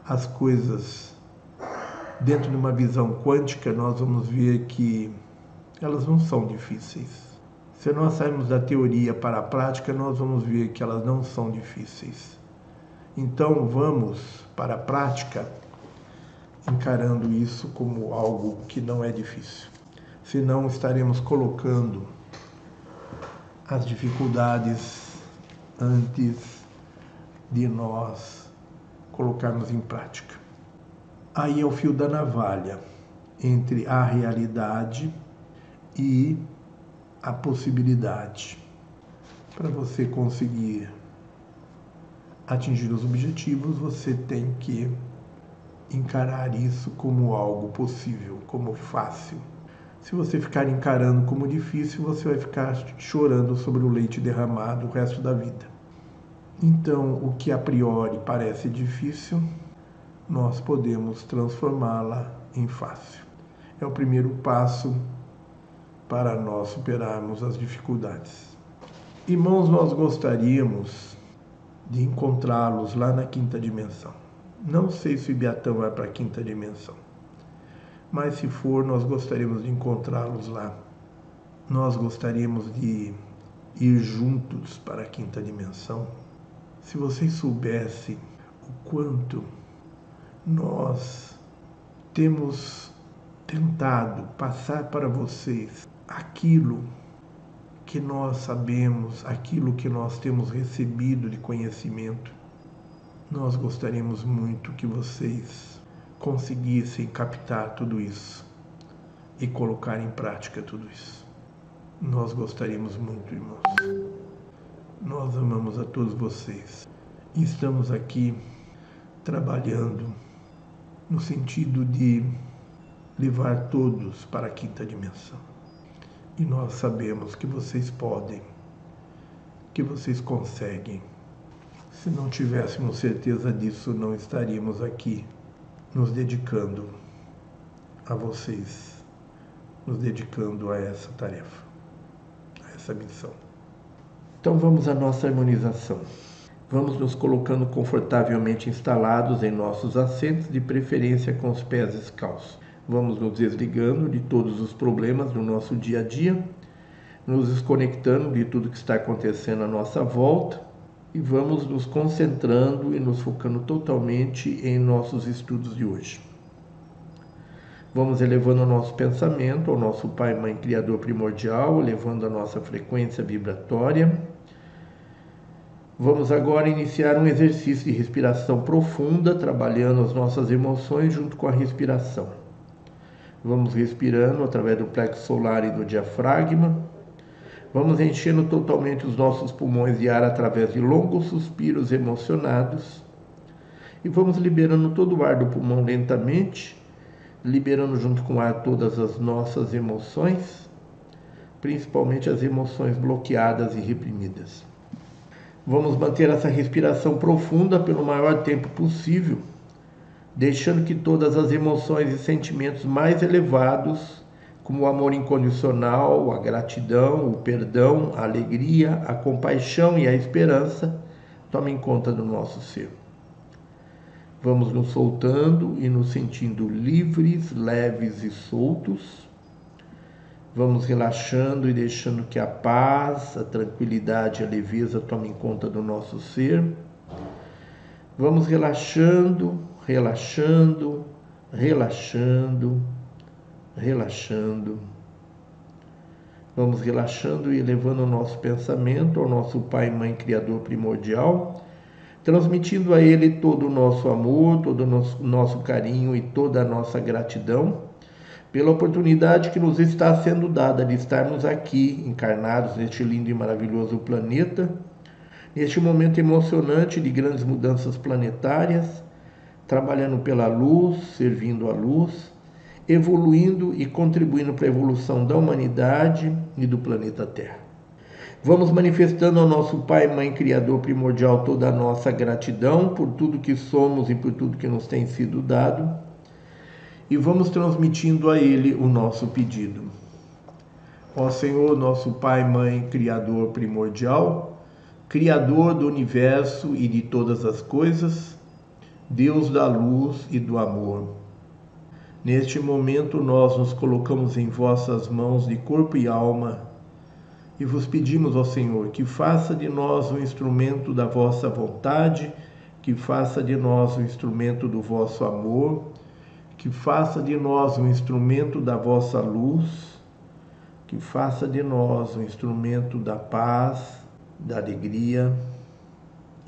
as coisas dentro de uma visão quântica, nós vamos ver que elas não são difíceis. Se nós sairmos da teoria para a prática, nós vamos ver que elas não são difíceis. Então vamos para a prática encarando isso como algo que não é difícil. Senão estaremos colocando as dificuldades antes de nós colocarmos em prática. Aí é o fio da navalha entre a realidade e a possibilidade. Para você conseguir atingir os objetivos, você tem que encarar isso como algo possível, como fácil. Se você ficar encarando como difícil, você vai ficar chorando sobre o leite derramado o resto da vida. Então, o que a priori parece difícil, nós podemos transformá-la em fácil. É o primeiro passo para nós superarmos as dificuldades. Irmãos, nós gostaríamos de encontrá-los lá na quinta dimensão. Não sei se o Ibiatã vai para a quinta dimensão, mas se for, nós gostaríamos de encontrá-los lá. Nós gostaríamos de ir juntos para a quinta dimensão. Se vocês soubessem o quanto nós temos tentado passar para vocês aquilo que nós sabemos, aquilo que nós temos recebido de conhecimento nós gostaríamos muito que vocês conseguissem captar tudo isso e colocar em prática tudo isso. Nós gostaríamos muito, irmãos. Nós amamos a todos vocês e estamos aqui trabalhando no sentido de levar todos para a quinta dimensão. E nós sabemos que vocês podem, que vocês conseguem se não tivéssemos certeza disso, não estaríamos aqui nos dedicando a vocês, nos dedicando a essa tarefa, a essa missão. Então vamos à nossa harmonização. Vamos nos colocando confortavelmente instalados em nossos assentos, de preferência com os pés descalços. Vamos nos desligando de todos os problemas do nosso dia a dia, nos desconectando de tudo que está acontecendo à nossa volta e vamos nos concentrando e nos focando totalmente em nossos estudos de hoje. Vamos elevando o nosso pensamento ao nosso Pai, Mãe, Criador primordial, elevando a nossa frequência vibratória. Vamos agora iniciar um exercício de respiração profunda, trabalhando as nossas emoções junto com a respiração. Vamos respirando através do plexo solar e do diafragma. Vamos enchendo totalmente os nossos pulmões de ar através de longos suspiros emocionados. E vamos liberando todo o ar do pulmão lentamente liberando junto com o ar todas as nossas emoções, principalmente as emoções bloqueadas e reprimidas. Vamos manter essa respiração profunda pelo maior tempo possível, deixando que todas as emoções e sentimentos mais elevados, como o amor incondicional, a gratidão, o perdão, a alegria, a compaixão e a esperança, tomem conta do nosso ser. Vamos nos soltando e nos sentindo livres, leves e soltos. Vamos relaxando e deixando que a paz, a tranquilidade a leveza tomem conta do nosso ser. Vamos relaxando, relaxando, relaxando, relaxando. Vamos relaxando e elevando o nosso pensamento ao nosso Pai, Mãe, Criador primordial transmitindo a Ele todo o nosso amor, todo o nosso, nosso carinho e toda a nossa gratidão pela oportunidade que nos está sendo dada de estarmos aqui encarnados neste lindo e maravilhoso planeta, neste momento emocionante de grandes mudanças planetárias, trabalhando pela luz, servindo a luz, evoluindo e contribuindo para a evolução da humanidade e do planeta Terra. Vamos manifestando ao nosso Pai, Mãe Criador primordial toda a nossa gratidão por tudo que somos e por tudo que nos tem sido dado. E vamos transmitindo a Ele o nosso pedido. Ó Senhor, nosso Pai, Mãe, Criador primordial, Criador do universo e de todas as coisas, Deus da luz e do amor. Neste momento nós nos colocamos em vossas mãos de corpo e alma e vos pedimos, ó Senhor, que faça de nós um instrumento da vossa vontade, que faça de nós um instrumento do vosso amor, que faça de nós um instrumento da vossa luz, que faça de nós um instrumento da paz, da alegria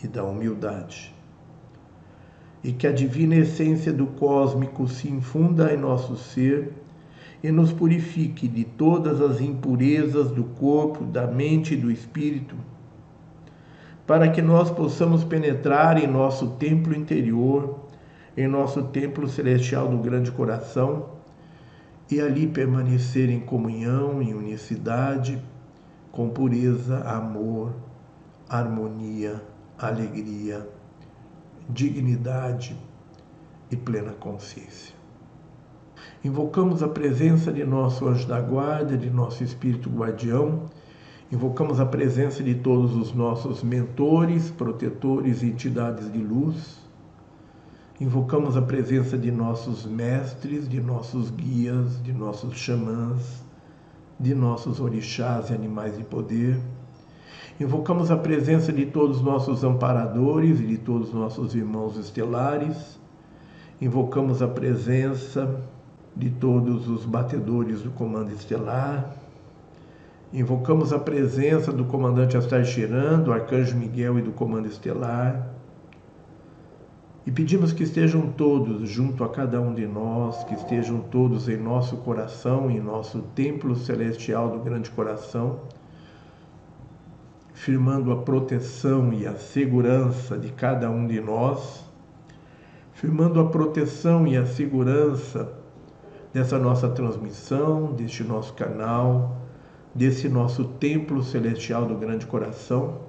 e da humildade. E que a divina essência do cósmico se infunda em nosso ser e nos purifique de todas as impurezas do corpo, da mente e do espírito, para que nós possamos penetrar em nosso templo interior, em nosso templo celestial do grande coração, e ali permanecer em comunhão, em unicidade, com pureza, amor, harmonia, alegria, dignidade e plena consciência. Invocamos a presença de nosso anjo da guarda, de nosso espírito guardião. Invocamos a presença de todos os nossos mentores, protetores e entidades de luz. Invocamos a presença de nossos mestres, de nossos guias, de nossos xamãs, de nossos orixás e animais de poder. Invocamos a presença de todos os nossos amparadores e de todos os nossos irmãos estelares. Invocamos a presença de todos os batedores do Comando Estelar. Invocamos a presença do comandante Astar do Arcanjo Miguel e do Comando Estelar. E pedimos que estejam todos junto a cada um de nós, que estejam todos em nosso coração, em nosso templo celestial do Grande Coração, firmando a proteção e a segurança de cada um de nós, firmando a proteção e a segurança dessa nossa transmissão, deste nosso canal, desse nosso templo celestial do grande coração,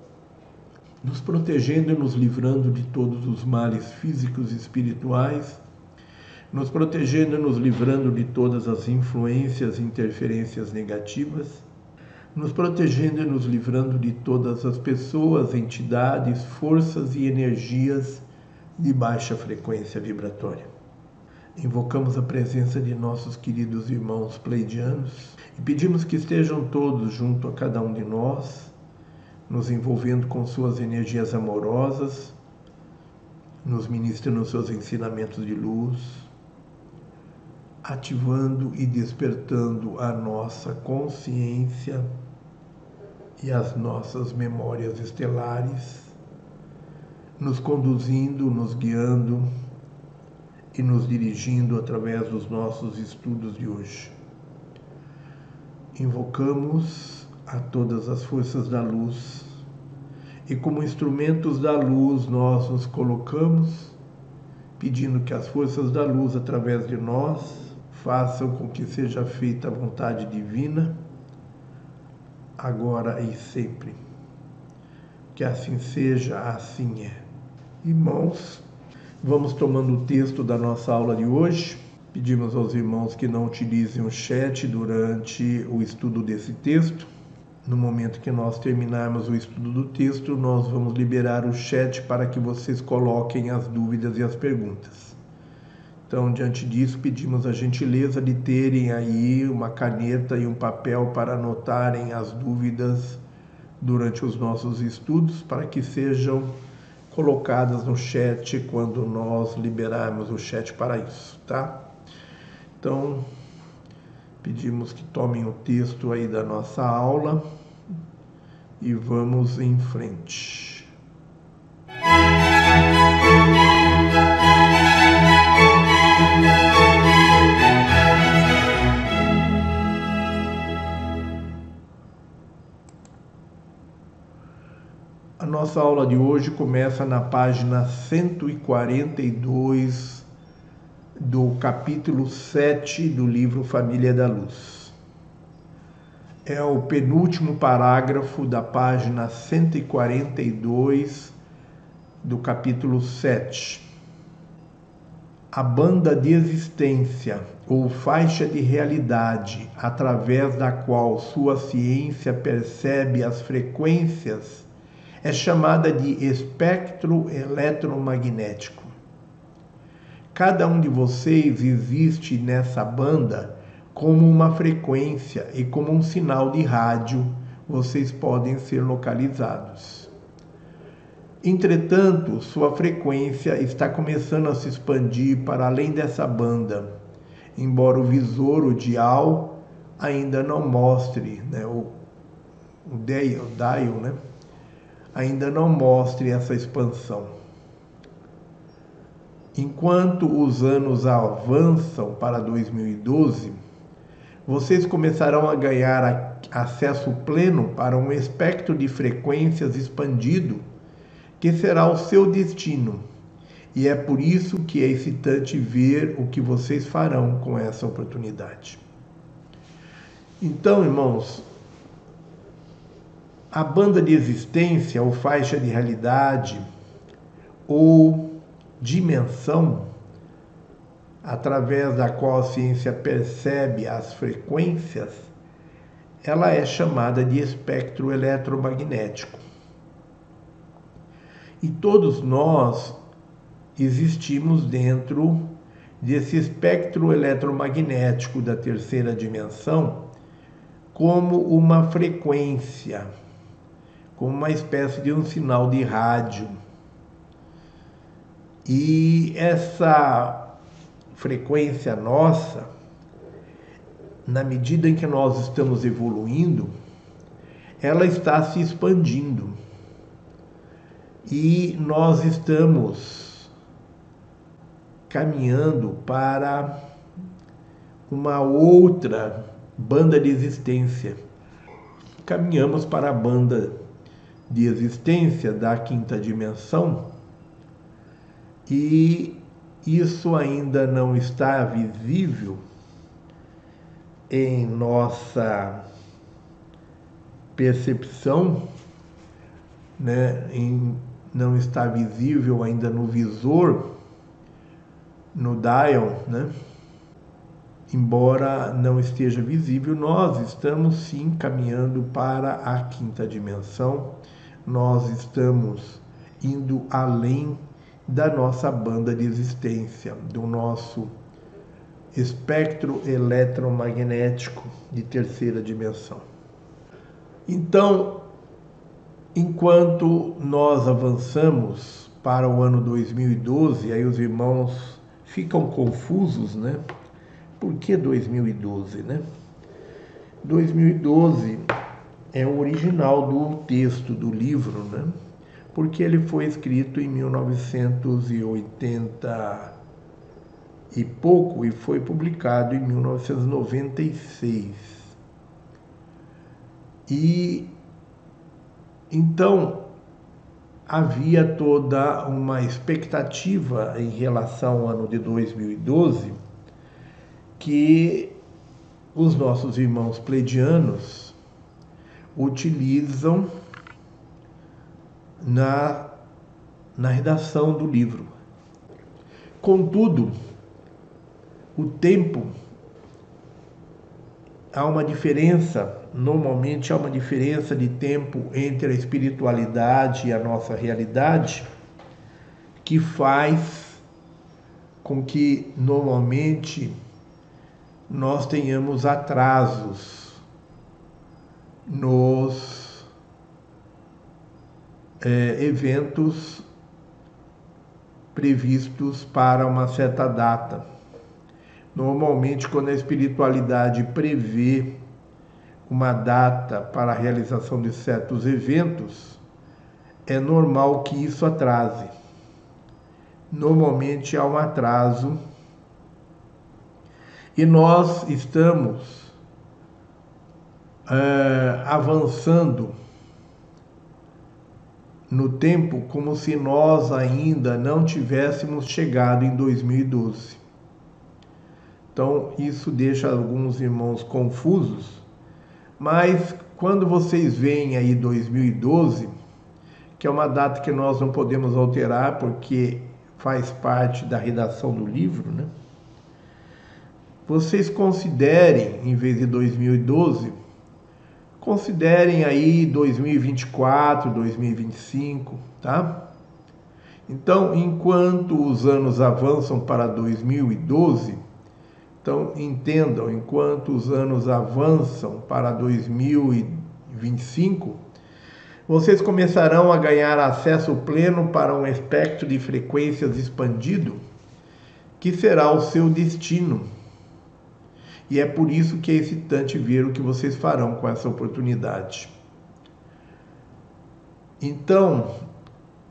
nos protegendo e nos livrando de todos os males físicos e espirituais, nos protegendo e nos livrando de todas as influências e interferências negativas, nos protegendo e nos livrando de todas as pessoas, entidades, forças e energias de baixa frequência vibratória. Invocamos a presença de nossos queridos irmãos pleidianos e pedimos que estejam todos junto a cada um de nós, nos envolvendo com suas energias amorosas, nos ministrando seus ensinamentos de luz, ativando e despertando a nossa consciência e as nossas memórias estelares, nos conduzindo, nos guiando e nos dirigindo através dos nossos estudos de hoje. Invocamos a todas as forças da luz e, como instrumentos da luz, nós nos colocamos, pedindo que as forças da luz, através de nós, façam com que seja feita a vontade divina, agora e sempre. Que assim seja, assim é. Irmãos, vamos tomando o texto da nossa aula de hoje. Pedimos aos irmãos que não utilizem o chat durante o estudo desse texto. No momento que nós terminarmos o estudo do texto, nós vamos liberar o chat para que vocês coloquem as dúvidas e as perguntas. Então, diante disso, pedimos a gentileza de terem aí uma caneta e um papel para anotarem as dúvidas durante os nossos estudos, para que sejam colocadas no chat quando nós liberarmos o chat para isso, tá? Então, pedimos que tomem o texto aí da nossa aula e vamos em frente. Nossa aula de hoje começa na página 142 do capítulo 7 do livro Família da Luz. É o penúltimo parágrafo da página 142 do capítulo 7. A banda de existência ou faixa de realidade através da qual sua ciência percebe as frequências é chamada de espectro eletromagnético. Cada um de vocês existe nessa banda como uma frequência e como um sinal de rádio, vocês podem ser localizados. Entretanto, sua frequência está começando a se expandir para além dessa banda, embora o visor, o dial, ainda não mostre, né, o, o dial, né, ainda não mostre essa expansão. Enquanto os anos avançam para 2012, vocês começarão a ganhar acesso pleno para um espectro de frequências expandido que será o seu destino. E é por isso que é excitante ver o que vocês farão com essa oportunidade. Então, irmãos, a banda de existência ou faixa de realidade ou dimensão através da qual a ciência percebe as frequências, ela é chamada de espectro eletromagnético. E todos nós existimos dentro desse espectro eletromagnético da terceira dimensão como uma frequência como uma espécie de um sinal de rádio. E essa frequência nossa, na medida em que nós estamos evoluindo, ela está se expandindo. E nós estamos caminhando para uma outra banda de existência. Caminhamos para a banda de existência da quinta dimensão e isso ainda não está visível em nossa percepção, né? Em, não está visível ainda no visor, no dial, né? Embora não esteja visível, nós estamos sim caminhando para a quinta dimensão nós estamos indo além da nossa banda de existência, do nosso espectro eletromagnético de terceira dimensão. Então, enquanto nós avançamos para o ano 2012, aí os irmãos ficam confusos, né? por que 2012, né? 2012 é o original do texto do livro, né? Porque ele foi escrito em 1980 e pouco e foi publicado em 1996. E então havia toda uma expectativa em relação ao ano de 2012 que os nossos irmãos pleidianos utilizam na, na redação do livro. Contudo, o tempo há uma diferença, normalmente há uma diferença de tempo entre a espiritualidade e a nossa realidade, que faz com que normalmente nós tenhamos atrasos nos é, eventos previstos para uma certa data. Normalmente, quando a espiritualidade prevê uma data para a realização de certos eventos, é normal que isso atrase. Normalmente há um atraso e nós estamos é, avançando no tempo como se nós ainda não tivéssemos chegado em 2012. Então, isso deixa alguns irmãos confusos, mas quando vocês veem aí 2012, que é uma data que nós não podemos alterar porque faz parte da redação do livro, né? vocês considerem, em vez de 2012, considerem aí 2024, 2025, tá? Então, enquanto os anos avançam para 2012, então entendam, enquanto os anos avançam para 2025, vocês começarão a ganhar acesso pleno para um espectro de frequências expandido, que será o seu destino e é por isso que é excitante ver o que vocês farão com essa oportunidade. Então,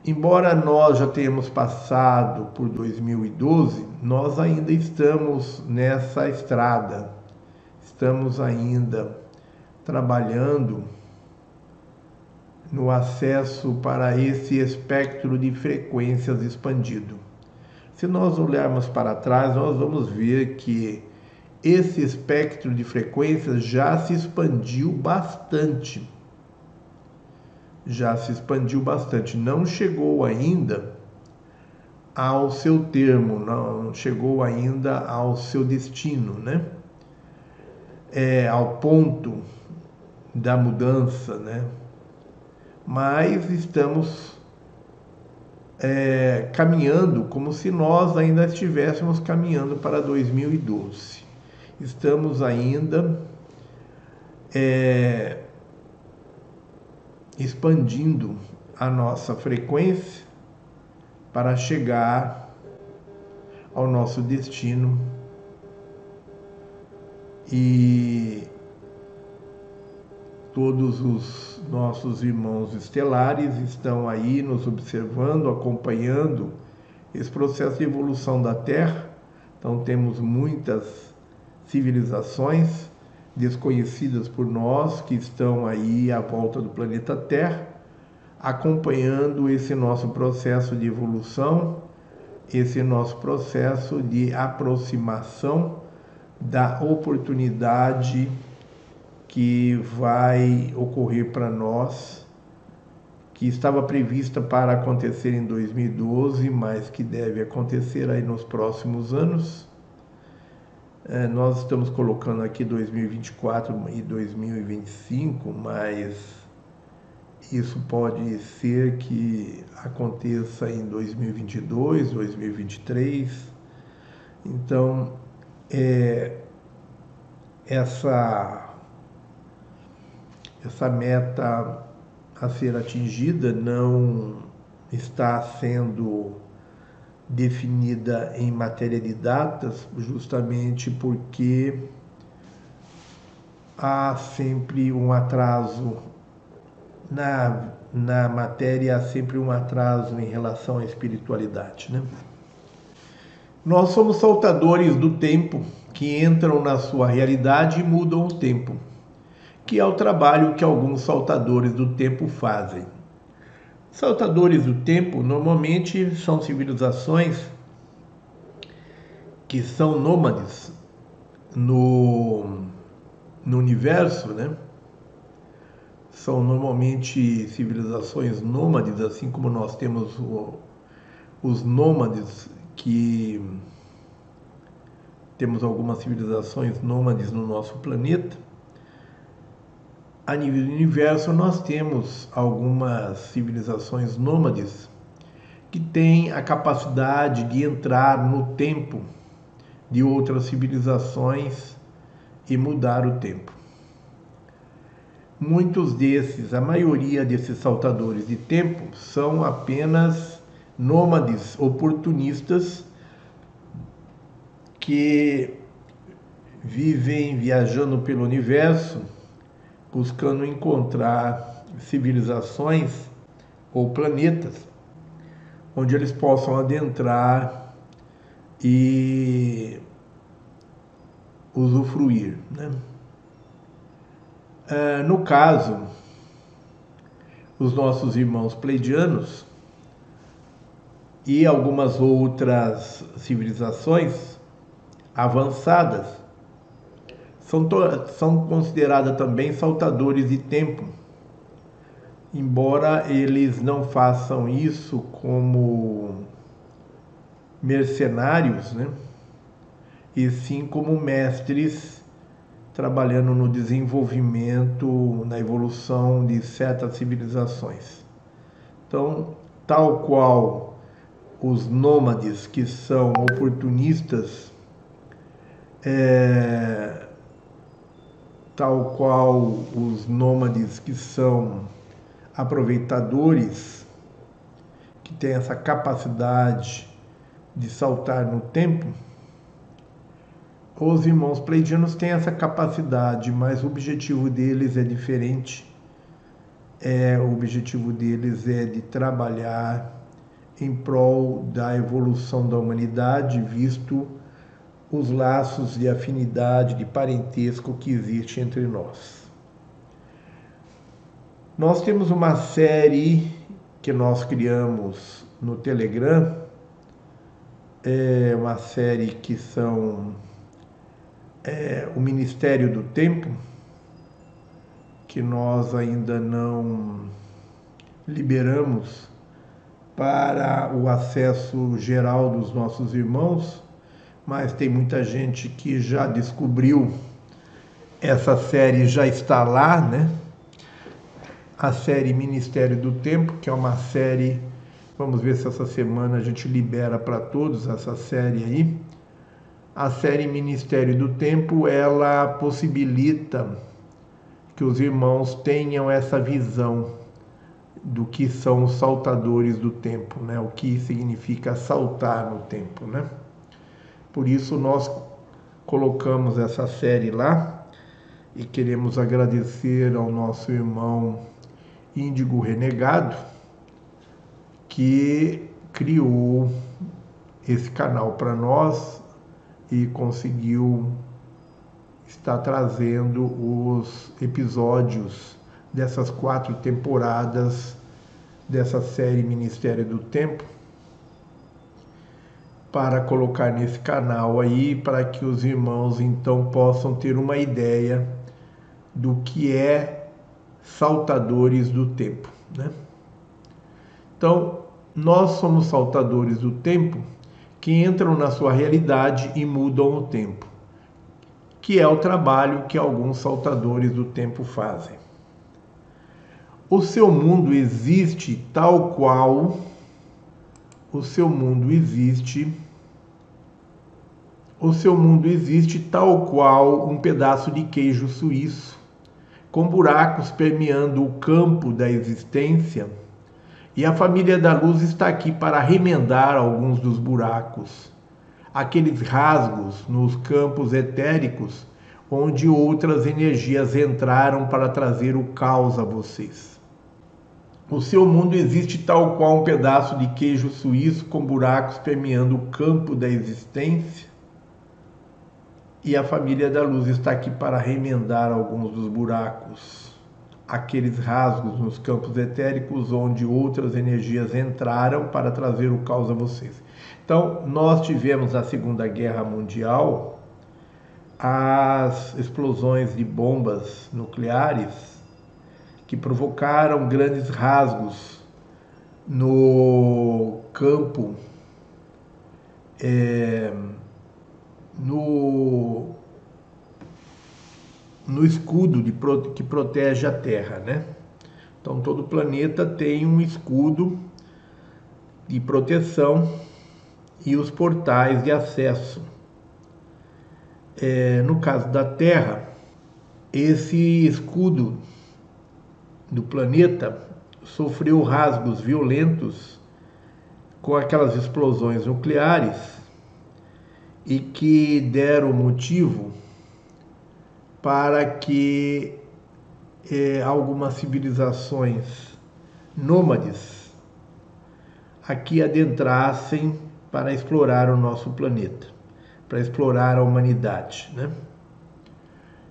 embora nós já tenhamos passado por 2012, nós ainda estamos nessa estrada, estamos ainda trabalhando no acesso para esse espectro de frequências expandido. Se nós olharmos para trás, nós vamos ver que esse espectro de frequências já se expandiu bastante. Já se expandiu bastante. Não chegou ainda ao seu termo, não chegou ainda ao seu destino, né? É, ao ponto da mudança, né? Mas estamos é, caminhando como se nós ainda estivéssemos caminhando para 2012 estamos ainda é, expandindo a nossa frequência para chegar ao nosso destino e todos os nossos irmãos estelares estão aí nos observando, acompanhando esse processo de evolução da Terra. Então temos muitas civilizações desconhecidas por nós que estão aí à volta do planeta Terra, acompanhando esse nosso processo de evolução, esse nosso processo de aproximação da oportunidade que vai ocorrer para nós, que estava prevista para acontecer em 2012, mas que deve acontecer aí nos próximos anos é, nós estamos colocando aqui 2024 e 2025, mas isso pode ser que aconteça em 2022, 2023. Então, é, essa, essa meta a ser atingida não está sendo definida em matéria de datas, justamente porque há sempre um atraso na, na matéria, há sempre um atraso em relação à espiritualidade. Né? Nós somos saltadores do tempo que entram na sua realidade e mudam o tempo, que é o trabalho que alguns saltadores do tempo fazem. Saltadores do tempo normalmente são civilizações que são nômades no, no universo, né? São normalmente civilizações nômades, assim como nós temos o, os nômades que temos algumas civilizações nômades no nosso planeta. A nível do universo, nós temos algumas civilizações nômades que têm a capacidade de entrar no tempo de outras civilizações e mudar o tempo. Muitos desses, a maioria desses saltadores de tempo, são apenas nômades oportunistas que vivem viajando pelo universo, buscando encontrar civilizações ou planetas onde eles possam adentrar e usufruir. Né? É, no caso, os nossos irmãos pleidianos e algumas outras civilizações avançadas são, são consideradas também saltadores de tempo, embora eles não façam isso como mercenários, né? e sim como mestres trabalhando no desenvolvimento, na evolução de certas civilizações. Então, tal qual os nômades que são oportunistas, é, tal qual os nômades que são aproveitadores, que têm essa capacidade de saltar no tempo, os irmãos pleidianos têm essa capacidade, mas o objetivo deles é diferente. É, o objetivo deles é de trabalhar em prol da evolução da humanidade, visto os laços de afinidade, de parentesco que existe entre nós. Nós temos uma série que nós criamos no Telegram, é uma série que são é, o Ministério do Tempo, que nós ainda não liberamos para o acesso geral dos nossos irmãos, mas tem muita gente que já descobriu essa série já está lá, né? A série Ministério do Tempo, que é uma série, vamos ver se essa semana a gente libera para todos essa série aí. A série Ministério do Tempo, ela possibilita que os irmãos tenham essa visão do que são os saltadores do tempo, né? O que significa saltar no tempo, né? Por isso nós colocamos essa série lá e queremos agradecer ao nosso irmão Índigo Renegado que criou esse canal para nós e conseguiu estar trazendo os episódios dessas quatro temporadas dessa série Ministério do Tempo para colocar nesse canal aí para que os irmãos então possam ter uma ideia do que é saltadores do tempo, né? Então, nós somos saltadores do tempo que entram na sua realidade e mudam o tempo, que é o trabalho que alguns saltadores do tempo fazem. O seu mundo existe tal qual o seu mundo existe. O seu mundo existe tal qual um pedaço de queijo suíço, com buracos permeando o campo da existência E a família da luz está aqui para remendar alguns dos buracos, aqueles rasgos nos campos etéricos onde outras energias entraram para trazer o caos a vocês. O seu mundo existe tal qual um pedaço de queijo suíço com buracos permeando o campo da existência. E a família da luz está aqui para remendar alguns dos buracos aqueles rasgos nos campos etéricos onde outras energias entraram para trazer o caos a vocês. Então, nós tivemos na Segunda Guerra Mundial as explosões de bombas nucleares que provocaram grandes rasgos no campo, é, no no escudo de, que protege a Terra, né? Então todo planeta tem um escudo de proteção e os portais de acesso. É, no caso da Terra, esse escudo do planeta sofreu rasgos violentos com aquelas explosões nucleares e que deram motivo para que eh, algumas civilizações nômades aqui adentrassem para explorar o nosso planeta, para explorar a humanidade, né?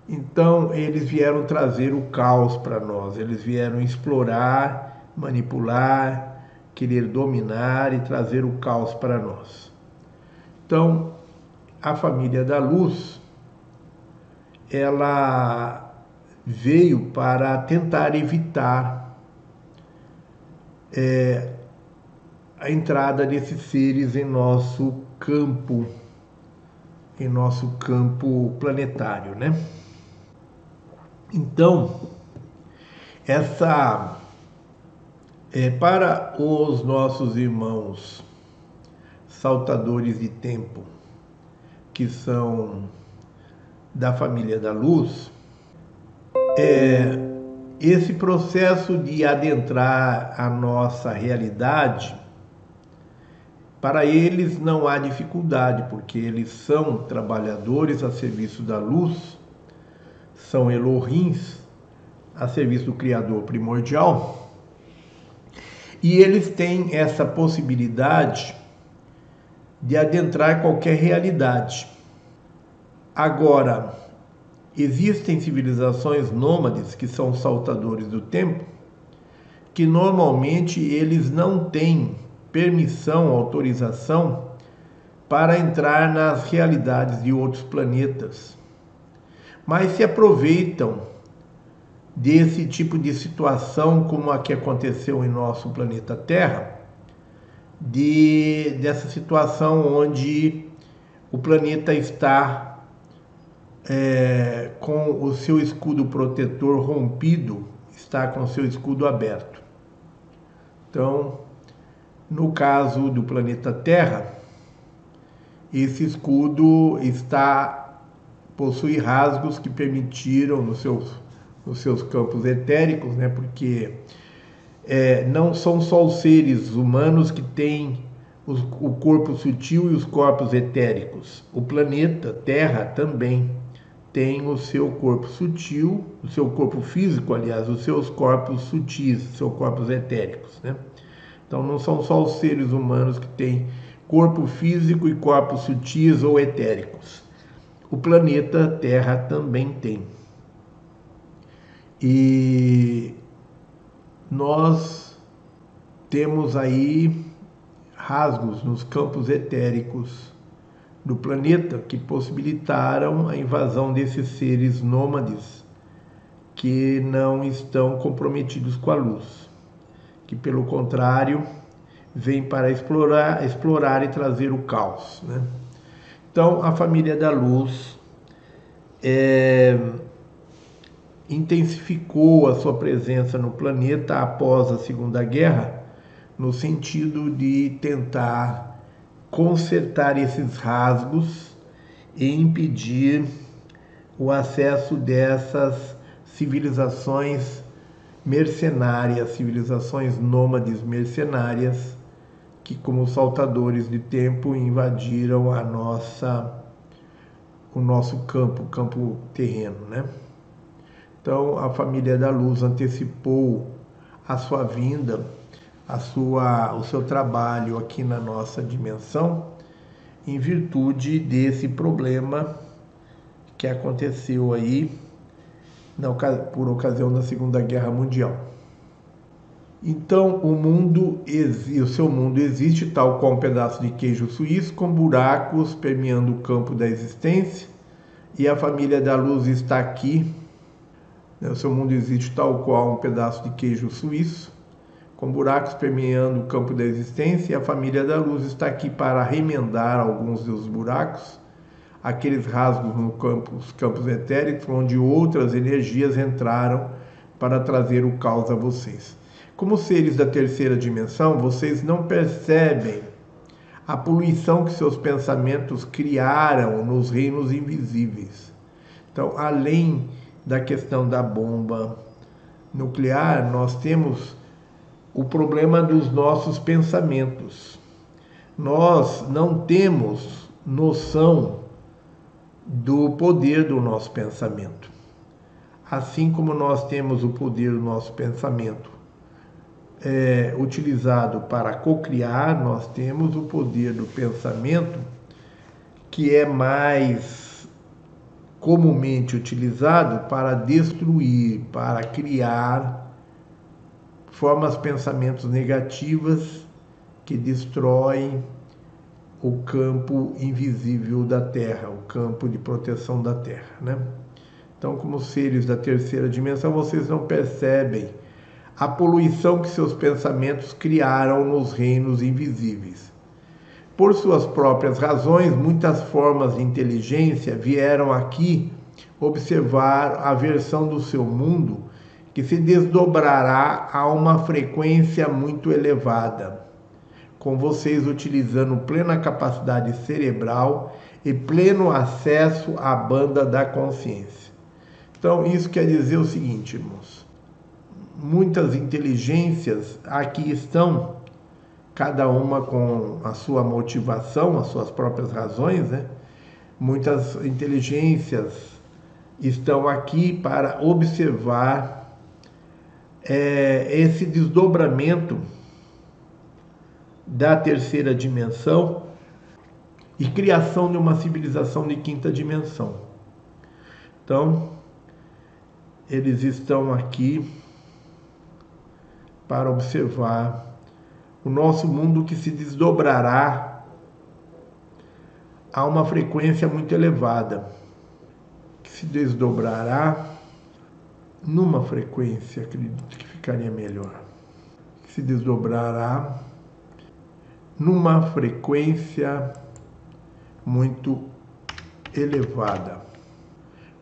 Então eles vieram trazer o caos para nós, eles vieram explorar, manipular, querer dominar e trazer o caos para nós. Então, a família da luz ela veio para tentar evitar é, a entrada desses seres em nosso campo, em nosso campo planetário, né? Então, essa é, para os nossos irmãos saltadores de tempo, que são da família da luz, é, esse processo de adentrar a nossa realidade, para eles não há dificuldade, porque eles são trabalhadores a serviço da luz, são Elohims a serviço do Criador primordial, e eles têm essa possibilidade de adentrar qualquer realidade. Agora, existem civilizações nômades que são saltadores do tempo, que normalmente eles não têm permissão, autorização para entrar nas realidades de outros planetas, mas se aproveitam desse tipo de situação como a que aconteceu em nosso planeta Terra, de dessa situação onde o planeta está é, com o seu escudo protetor rompido, está com o seu escudo aberto. Então, no caso do planeta Terra, esse escudo está possui rasgos que permitiram nos seus, nos seus campos etéricos, né, porque é, não são só os seres humanos que têm os, o corpo sutil e os corpos etéricos. O planeta Terra também tem o seu corpo sutil, o seu corpo físico, aliás, os seus corpos sutis, seus corpos etéricos, né? Então não são só os seres humanos que têm corpo físico e corpos sutis ou etéricos. O planeta Terra também tem. E nós temos aí rasgos nos campos etéricos do planeta que possibilitaram a invasão desses seres nômades que não estão comprometidos com a luz, que pelo contrário vêm para explorar, explorar e trazer o caos. Né? Então a família da luz é, intensificou a sua presença no planeta após a Segunda Guerra, no sentido de tentar consertar esses rasgos e impedir o acesso dessas civilizações mercenárias, civilizações nômades mercenárias que, como saltadores de tempo, invadiram a nossa, o nosso campo, o campo terreno, né? Então, a família da Luz antecipou a sua vinda, a sua, o seu trabalho aqui na nossa dimensão, em virtude desse problema que aconteceu aí por ocasião da Segunda Guerra Mundial. Então, o mundo, o seu mundo existe tal qual um pedaço de queijo suíço com buracos permeando o campo da existência, e a família da luz está aqui. Né, o seu mundo existe tal qual um pedaço de queijo suíço com buracos permeando o campo da existência, e a família da luz está aqui para remendar alguns dos buracos, aqueles rasgos no campos, campos etéricos, onde outras energias entraram para trazer o caos a vocês. Como seres da terceira dimensão, vocês não percebem a poluição que seus pensamentos criaram nos reinos invisíveis. Então, além da questão da bomba nuclear, nós temos o problema dos nossos pensamentos. Nós não temos noção do poder do nosso pensamento. Assim como nós temos o poder do nosso pensamento é, utilizado para cocriar, nós temos o poder do pensamento que é mais comumente utilizado para destruir, para criar formas pensamentos negativas que destroem o campo invisível da Terra, o campo de proteção da Terra, né? Então, como seres da terceira dimensão, vocês não percebem a poluição que seus pensamentos criaram nos reinos invisíveis. Por suas próprias razões, muitas formas de inteligência vieram aqui observar a versão do seu mundo que se desdobrará a uma frequência muito elevada, com vocês utilizando plena capacidade cerebral e pleno acesso à banda da consciência. Então, isso quer dizer o seguinte, irmãos muitas inteligências aqui estão, cada uma com a sua motivação, as suas próprias razões, né? Muitas inteligências estão aqui para observar é, esse desdobramento da terceira dimensão e criação de uma civilização de quinta dimensão. Então, eles estão aqui para observar o nosso mundo que se desdobrará a uma frequência muito elevada, que se desdobrará numa frequência, acredito que ficaria melhor, que se desdobrará numa frequência muito elevada.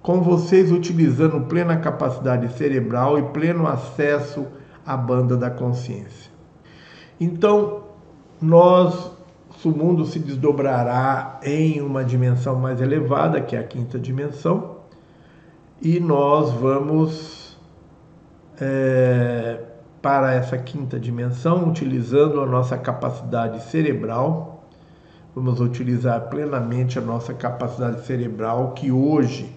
Com vocês utilizando plena capacidade cerebral e pleno acesso a banda da consciência. Então, nós, o mundo se desdobrará em uma dimensão mais elevada, que é a quinta dimensão, e nós vamos é, para essa quinta dimensão utilizando a nossa capacidade cerebral. Vamos utilizar plenamente a nossa capacidade cerebral, que hoje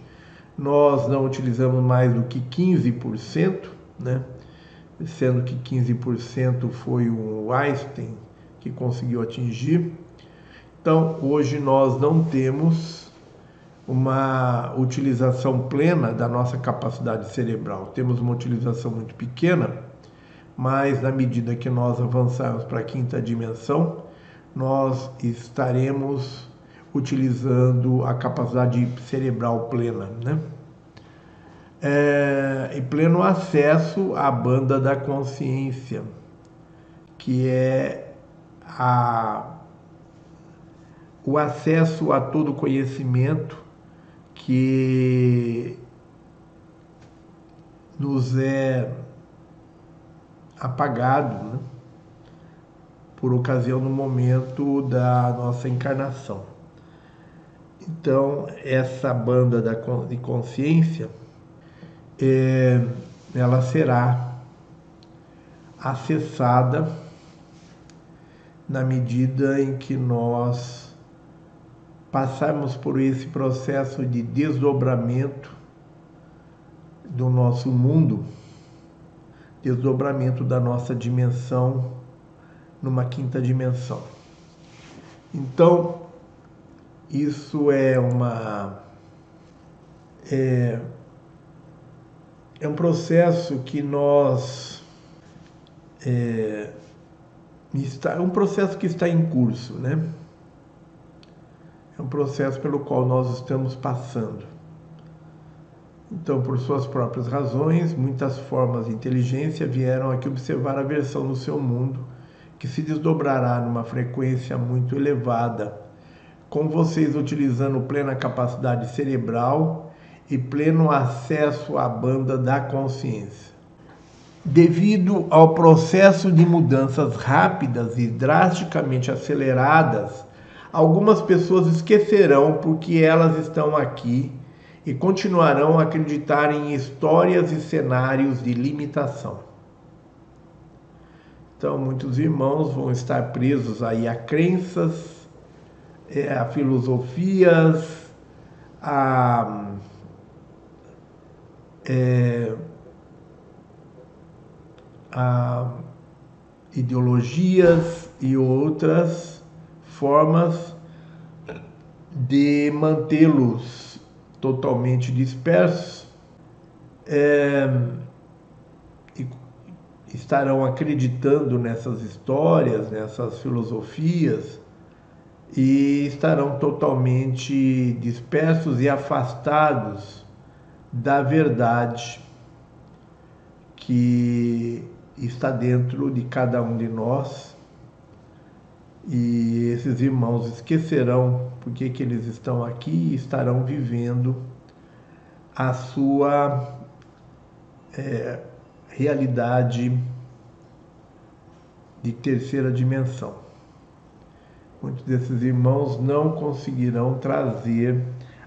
nós não utilizamos mais do que 15%, né? Sendo que 15% foi o Einstein que conseguiu atingir. Então, hoje nós não temos uma utilização plena da nossa capacidade cerebral. Temos uma utilização muito pequena, mas na medida que nós avançarmos para a quinta dimensão, nós estaremos utilizando a capacidade cerebral plena, né? É, em pleno acesso à banda da consciência, que é a, o acesso a todo conhecimento que nos é apagado né, por ocasião do momento da nossa encarnação. Então, essa banda da, de consciência é, ela será acessada na medida em que nós passarmos por esse processo de desdobramento do nosso mundo, desdobramento da nossa dimensão numa quinta dimensão. Então, isso é uma é, é um processo que nós é, está, é um processo que está em curso, né? É um processo pelo qual nós estamos passando. Então, por suas próprias razões, muitas formas de inteligência vieram aqui observar a versão no seu mundo, que se desdobrará numa frequência muito elevada, com vocês utilizando plena capacidade cerebral e pleno acesso à banda da consciência. Devido ao processo de mudanças rápidas e drasticamente aceleradas, algumas pessoas esquecerão porque elas estão aqui e continuarão a acreditar em histórias e cenários de limitação. Então, muitos irmãos vão estar presos aí a crenças, é, a filosofias, a é, a ideologias e outras formas de mantê-los totalmente dispersos é, estarão acreditando nessas histórias, nessas filosofias e estarão totalmente dispersos e afastados da verdade que está dentro de cada um de nós. E esses irmãos esquecerão porque que eles estão aqui e estarão vivendo a sua é, realidade de terceira dimensão. Muitos desses irmãos não conseguirão trazer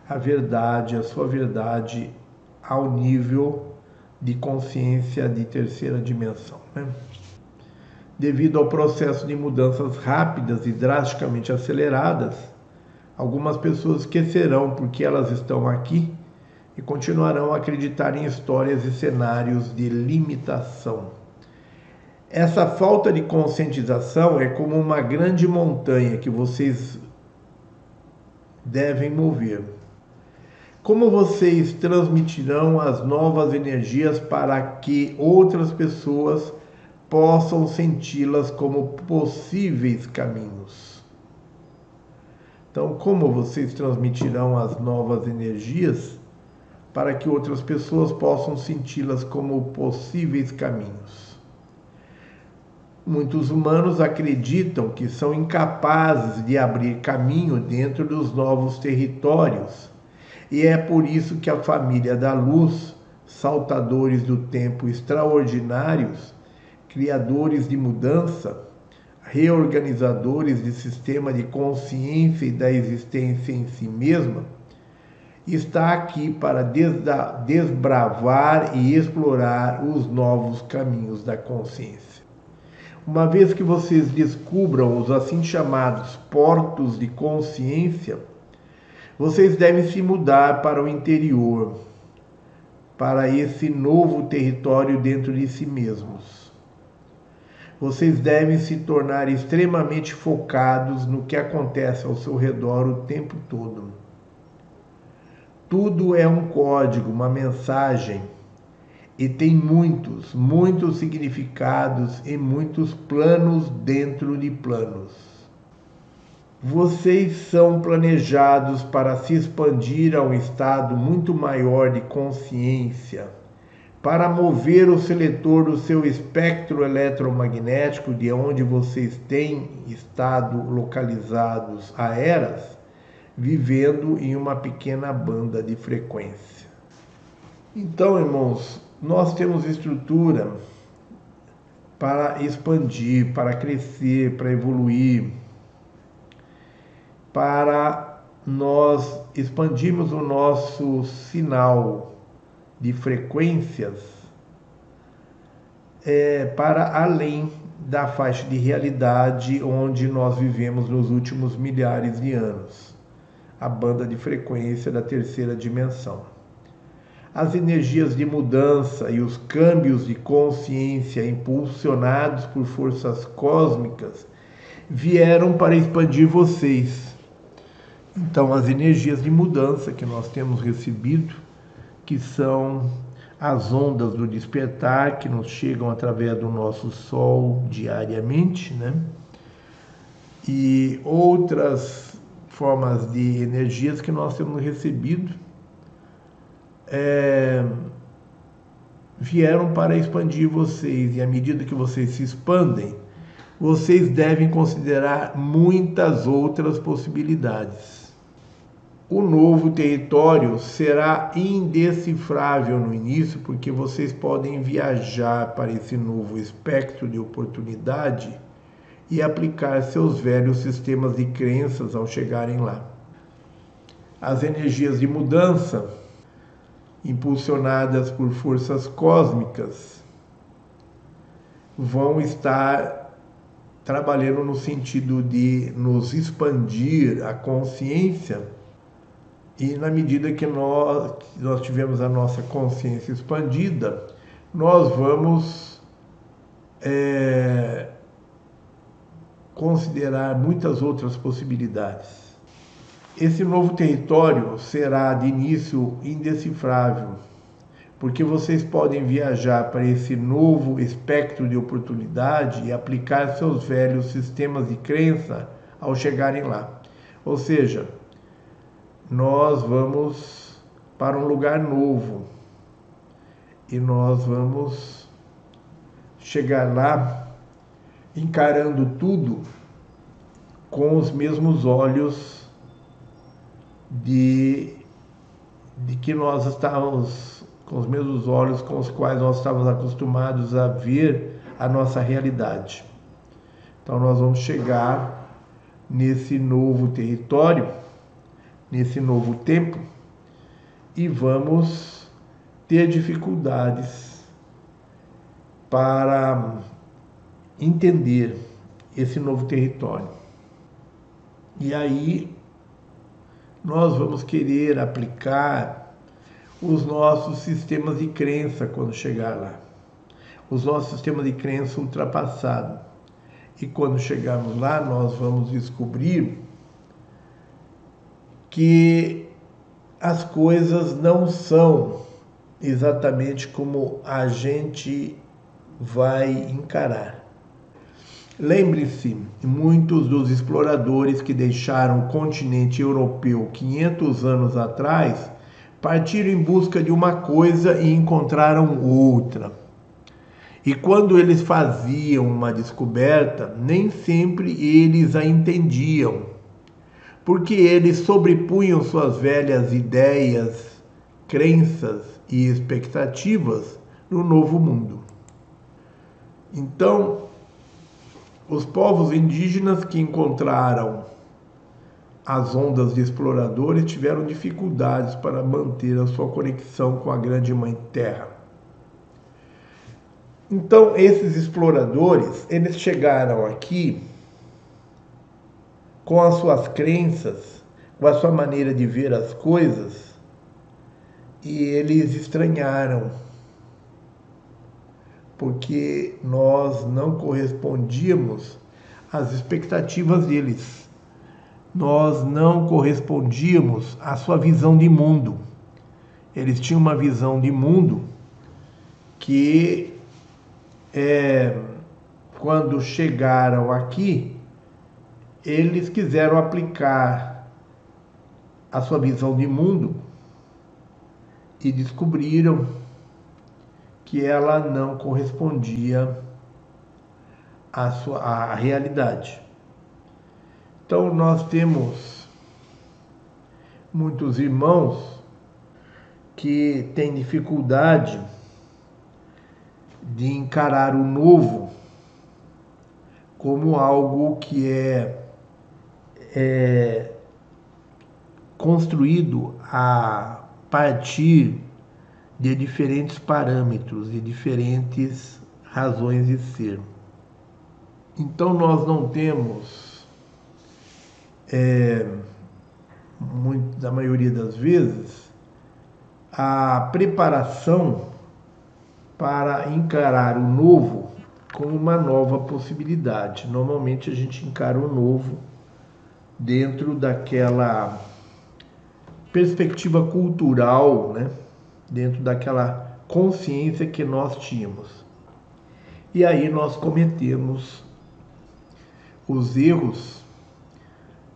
a verdade, a sua verdade ao nível de consciência de terceira dimensão. Né? Devido ao processo de mudanças rápidas e drasticamente aceleradas, algumas pessoas esquecerão porque elas estão aqui e continuarão a acreditar em histórias e cenários de limitação. Essa falta de conscientização é como uma grande montanha que vocês devem mover como vocês transmitirão as novas energias para que outras pessoas possam senti-las como possíveis caminhos? Então, como vocês transmitirão as novas energias para que outras pessoas possam senti-las como possíveis caminhos? Muitos humanos acreditam que são incapazes de abrir caminho dentro dos novos territórios e é por isso que a família da luz, saltadores do tempo extraordinários, criadores de mudança, reorganizadores de sistema de consciência e da existência em si mesma, está aqui para desbravar e explorar os novos caminhos da consciência. Uma vez que vocês descubram os assim chamados portos de consciência, vocês devem se mudar para o interior, para esse novo território dentro de si mesmos. Vocês devem se tornar extremamente focados no que acontece ao seu redor o tempo todo. Tudo é um código, uma mensagem, e tem muitos, muitos significados e muitos planos dentro de planos. Vocês são planejados para se expandir a um estado muito maior de consciência, para mover o seletor do seu espectro eletromagnético, de onde vocês têm estado localizados há eras, vivendo em uma pequena banda de frequência. Então, irmãos, nós temos estrutura para expandir, para crescer, para evoluir para nós expandirmos o nosso sinal de frequências é, para além da faixa de realidade onde nós vivemos nos últimos milhares de anos a banda de frequência da terceira dimensão. As energias de mudança e os câmbios de consciência impulsionados por forças cósmicas vieram para expandir vocês. Então, as energias de mudança que nós temos recebido, que são as ondas do despertar que nos chegam através do nosso Sol diariamente, né? E outras formas de energias que nós temos recebido é, vieram para expandir vocês, e à medida que vocês se expandem, vocês devem considerar muitas outras possibilidades. O novo território será indecifrável no início, porque vocês podem viajar para esse novo espectro de oportunidade e aplicar seus velhos sistemas de crenças ao chegarem lá. As energias de mudança, impulsionadas por forças cósmicas, vão estar trabalhando no sentido de nos expandir a consciência e na medida que nós, nós tivemos a nossa consciência expandida, nós vamos é, considerar muitas outras possibilidades. Esse novo território será de início indecifrável, porque vocês podem viajar para esse novo espectro de oportunidade e aplicar seus velhos sistemas de crença ao chegarem lá. Ou seja, nós vamos para um lugar novo e nós vamos chegar lá encarando tudo com os mesmos olhos de, de que nós estávamos, com os mesmos olhos com os quais nós estávamos acostumados a ver a nossa realidade. Então nós vamos chegar nesse novo território, nesse novo tempo, e vamos ter dificuldades para entender esse novo território. E aí nós vamos querer aplicar os nossos sistemas de crença quando chegar lá. Os nossos sistemas de crença ultrapassados. E quando chegarmos lá, nós vamos descobrir que as coisas não são exatamente como a gente vai encarar. Lembre-se, muitos dos exploradores que deixaram o continente europeu 500 anos atrás partiram em busca de uma coisa e encontraram outra. E quando eles faziam uma descoberta, nem sempre eles a entendiam, porque eles sobrepunham suas velhas ideias, crenças e expectativas no novo mundo. Então, os povos indígenas que encontraram as ondas de exploradores tiveram dificuldades para manter a sua conexão com a grande mãe terra. Então, esses exploradores, eles chegaram aqui com as suas crenças, com a sua maneira de ver as coisas, e eles estranharam porque nós não correspondíamos às expectativas deles. Nós não correspondíamos à sua visão de mundo. Eles tinham uma visão de mundo que, é, quando chegaram aqui, eles quiseram aplicar a sua visão de mundo e descobriram que ela não correspondia à, sua, à realidade. Então, nós temos muitos irmãos que têm dificuldade de encarar o novo como algo que é, é construído a partir de diferentes parâmetros, de diferentes razões de ser. Então nós não temos, é, muito, da maioria das vezes, a preparação para encarar o novo como uma nova possibilidade. Normalmente a gente encara o novo dentro daquela perspectiva cultural, né? dentro daquela consciência que nós tínhamos. E aí nós cometemos os erros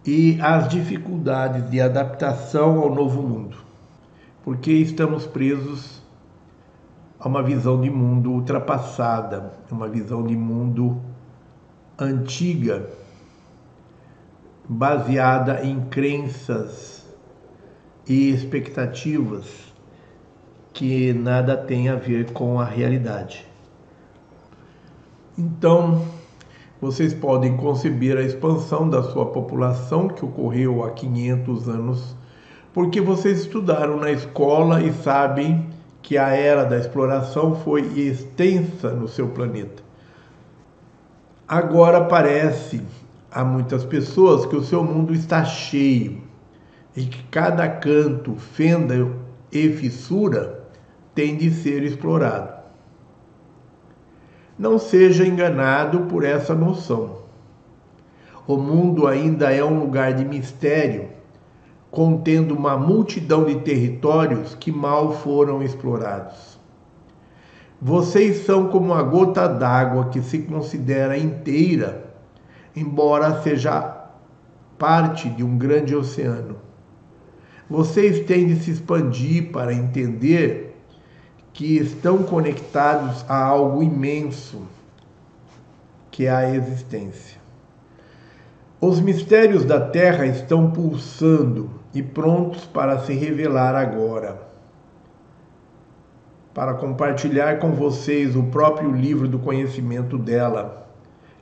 e as dificuldades de adaptação ao novo mundo, porque estamos presos a uma visão de mundo ultrapassada, uma visão de mundo antiga, baseada em crenças e expectativas que nada tem a ver com a realidade. Então, vocês podem conceber a expansão da sua população que ocorreu há 500 anos, porque vocês estudaram na escola e sabem que a era da exploração foi extensa no seu planeta. Agora parece a muitas pessoas que o seu mundo está cheio e que cada canto, fenda e fissura tem de ser explorado. Não seja enganado por essa noção. O mundo ainda é um lugar de mistério, contendo uma multidão de territórios que mal foram explorados. Vocês são como a gota d'água que se considera inteira, embora seja parte de um grande oceano. Vocês têm de se expandir para entender que estão conectados a algo imenso, que é a existência. Os mistérios da Terra estão pulsando e prontos para se revelar agora. Para compartilhar com vocês o próprio livro do conhecimento dela,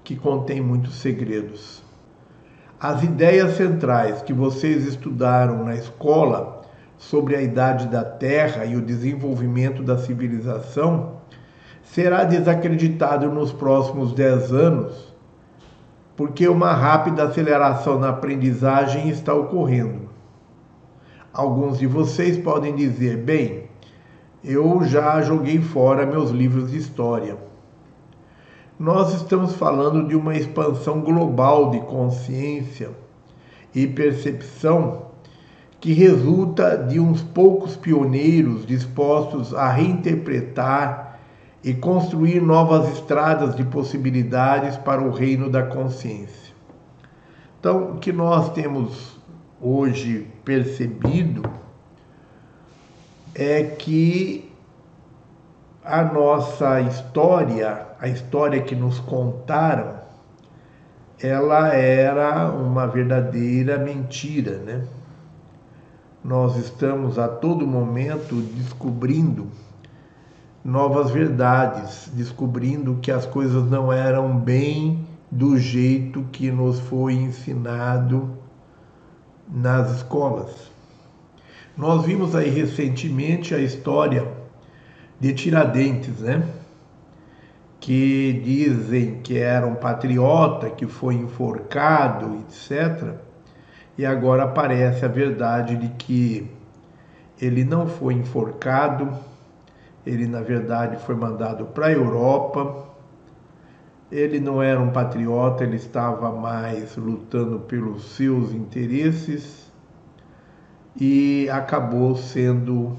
que contém muitos segredos. As ideias centrais que vocês estudaram na escola sobre a idade da Terra e o desenvolvimento da civilização será desacreditado nos próximos dez anos, porque uma rápida aceleração na aprendizagem está ocorrendo. Alguns de vocês podem dizer: bem, eu já joguei fora meus livros de história. Nós estamos falando de uma expansão global de consciência e percepção que resulta de uns poucos pioneiros dispostos a reinterpretar e construir novas estradas de possibilidades para o reino da consciência. Então, o que nós temos hoje percebido é que a nossa história, a história que nos contaram, ela era uma verdadeira mentira, né? nós estamos a todo momento descobrindo novas verdades, descobrindo que as coisas não eram bem do jeito que nos foi ensinado nas escolas. Nós vimos aí recentemente a história de Tiradentes, né? Que dizem que era um patriota que foi enforcado, etc e agora aparece a verdade de que ele não foi enforcado, ele na verdade foi mandado para a Europa. Ele não era um patriota, ele estava mais lutando pelos seus interesses e acabou sendo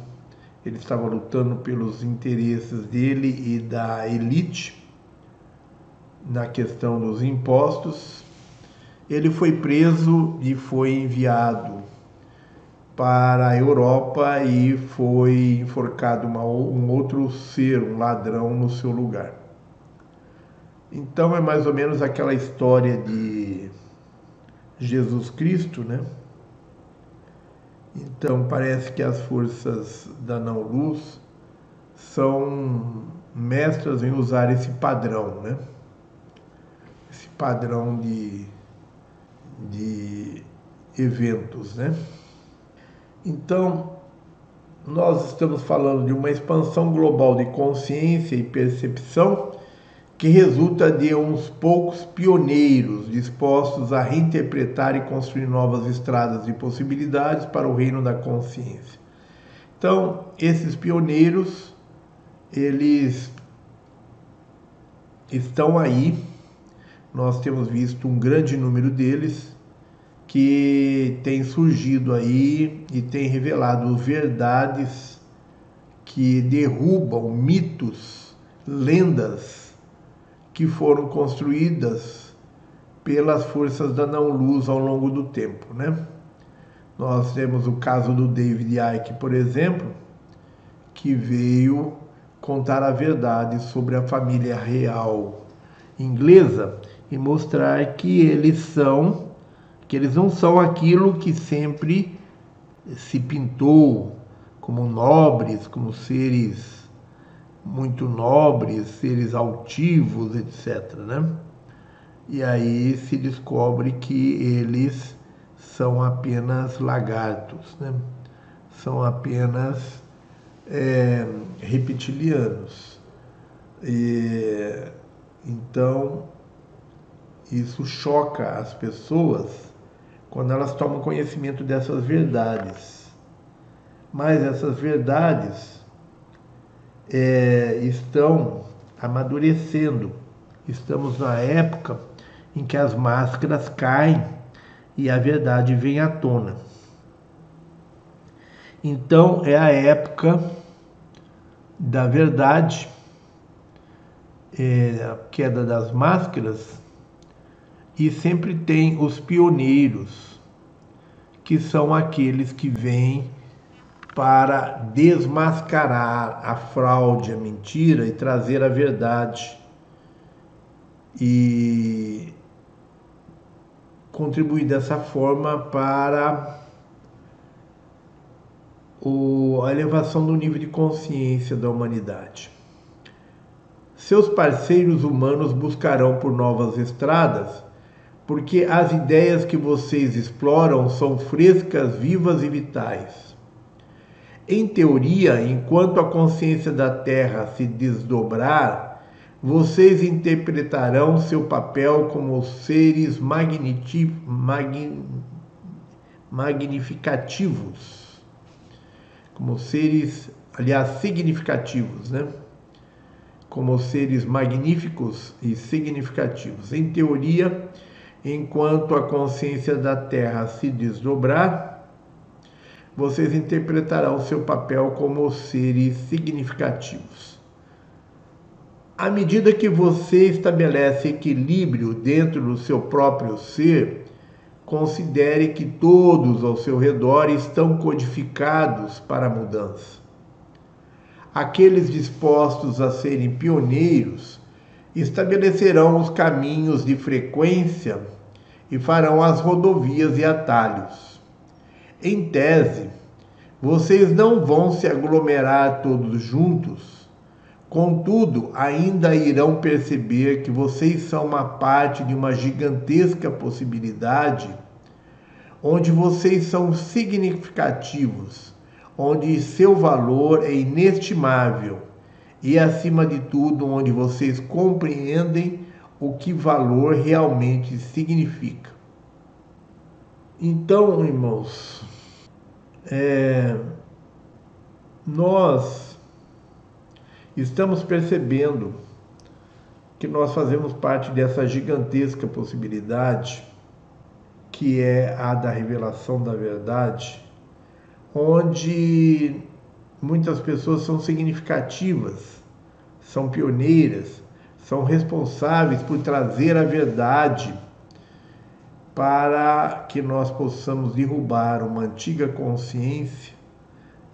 ele estava lutando pelos interesses dele e da elite na questão dos impostos ele foi preso e foi enviado para a Europa e foi enforcado uma, um outro ser, um ladrão, no seu lugar. Então é mais ou menos aquela história de Jesus Cristo, né? Então parece que as forças da não-luz são mestras em usar esse padrão, né? Esse padrão de de eventos, né? Então, nós estamos falando de uma expansão global de consciência e percepção que resulta de uns poucos pioneiros dispostos a reinterpretar e construir novas estradas de possibilidades para o reino da consciência. Então, esses pioneiros, eles estão aí. Nós temos visto um grande número deles que tem surgido aí e tem revelado verdades que derrubam mitos, lendas que foram construídas pelas forças da não-luz ao longo do tempo, né? Nós temos o caso do David Icke, por exemplo, que veio contar a verdade sobre a família real inglesa e mostrar que eles são, que eles não são aquilo que sempre se pintou como nobres, como seres muito nobres, seres altivos, etc. Né? E aí se descobre que eles são apenas lagartos, né? são apenas é, reptilianos. E, então, isso choca as pessoas quando elas tomam conhecimento dessas verdades. Mas essas verdades é, estão amadurecendo. Estamos na época em que as máscaras caem e a verdade vem à tona. Então é a época da verdade, é a queda das máscaras, e sempre tem os pioneiros, que são aqueles que vêm para desmascarar a fraude, a mentira e trazer a verdade e contribuir dessa forma para a elevação do nível de consciência da humanidade. Seus parceiros humanos buscarão por novas estradas, porque as ideias que vocês exploram são frescas, vivas e vitais em teoria, enquanto a consciência da Terra se desdobrar, vocês interpretarão seu papel como seres magnificativos, como seres, aliás, significativos, né? Como seres magníficos e significativos. Em teoria, enquanto a consciência da Terra se desdobrar, vocês interpretarão seu papel como seres significativos. À medida que você estabelece equilíbrio dentro do seu próprio ser, considere que todos ao seu redor estão codificados para a mudança. Aqueles dispostos a serem pioneiros estabelecerão os caminhos de frequência e farão as rodovias e atalhos em tese, vocês não vão se aglomerar todos juntos, contudo, ainda irão perceber que vocês são uma parte de uma gigantesca possibilidade onde vocês são significativos, onde seu valor é inestimável e, acima de tudo, onde vocês compreendem o que valor realmente significa. Então, irmãos, é, nós estamos percebendo que nós fazemos parte dessa gigantesca possibilidade que é a da revelação da verdade, onde muitas pessoas são significativas, são pioneiras, são responsáveis por trazer a verdade para que nós possamos derrubar uma antiga consciência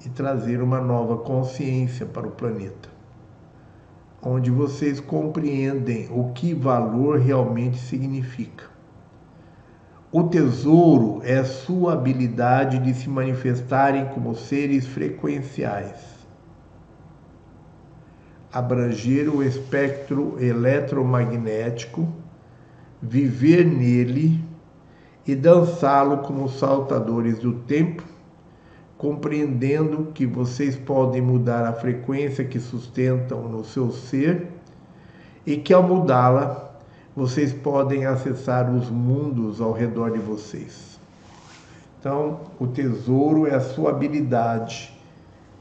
e trazer uma nova consciência para o planeta, onde vocês compreendem o que valor realmente significa. O tesouro é sua habilidade de se manifestarem como seres frequenciais, abranger o espectro eletromagnético, viver nele e dançá-lo como saltadores do tempo, compreendendo que vocês podem mudar a frequência que sustentam no seu ser e que ao mudá-la, vocês podem acessar os mundos ao redor de vocês. Então, o tesouro é a sua habilidade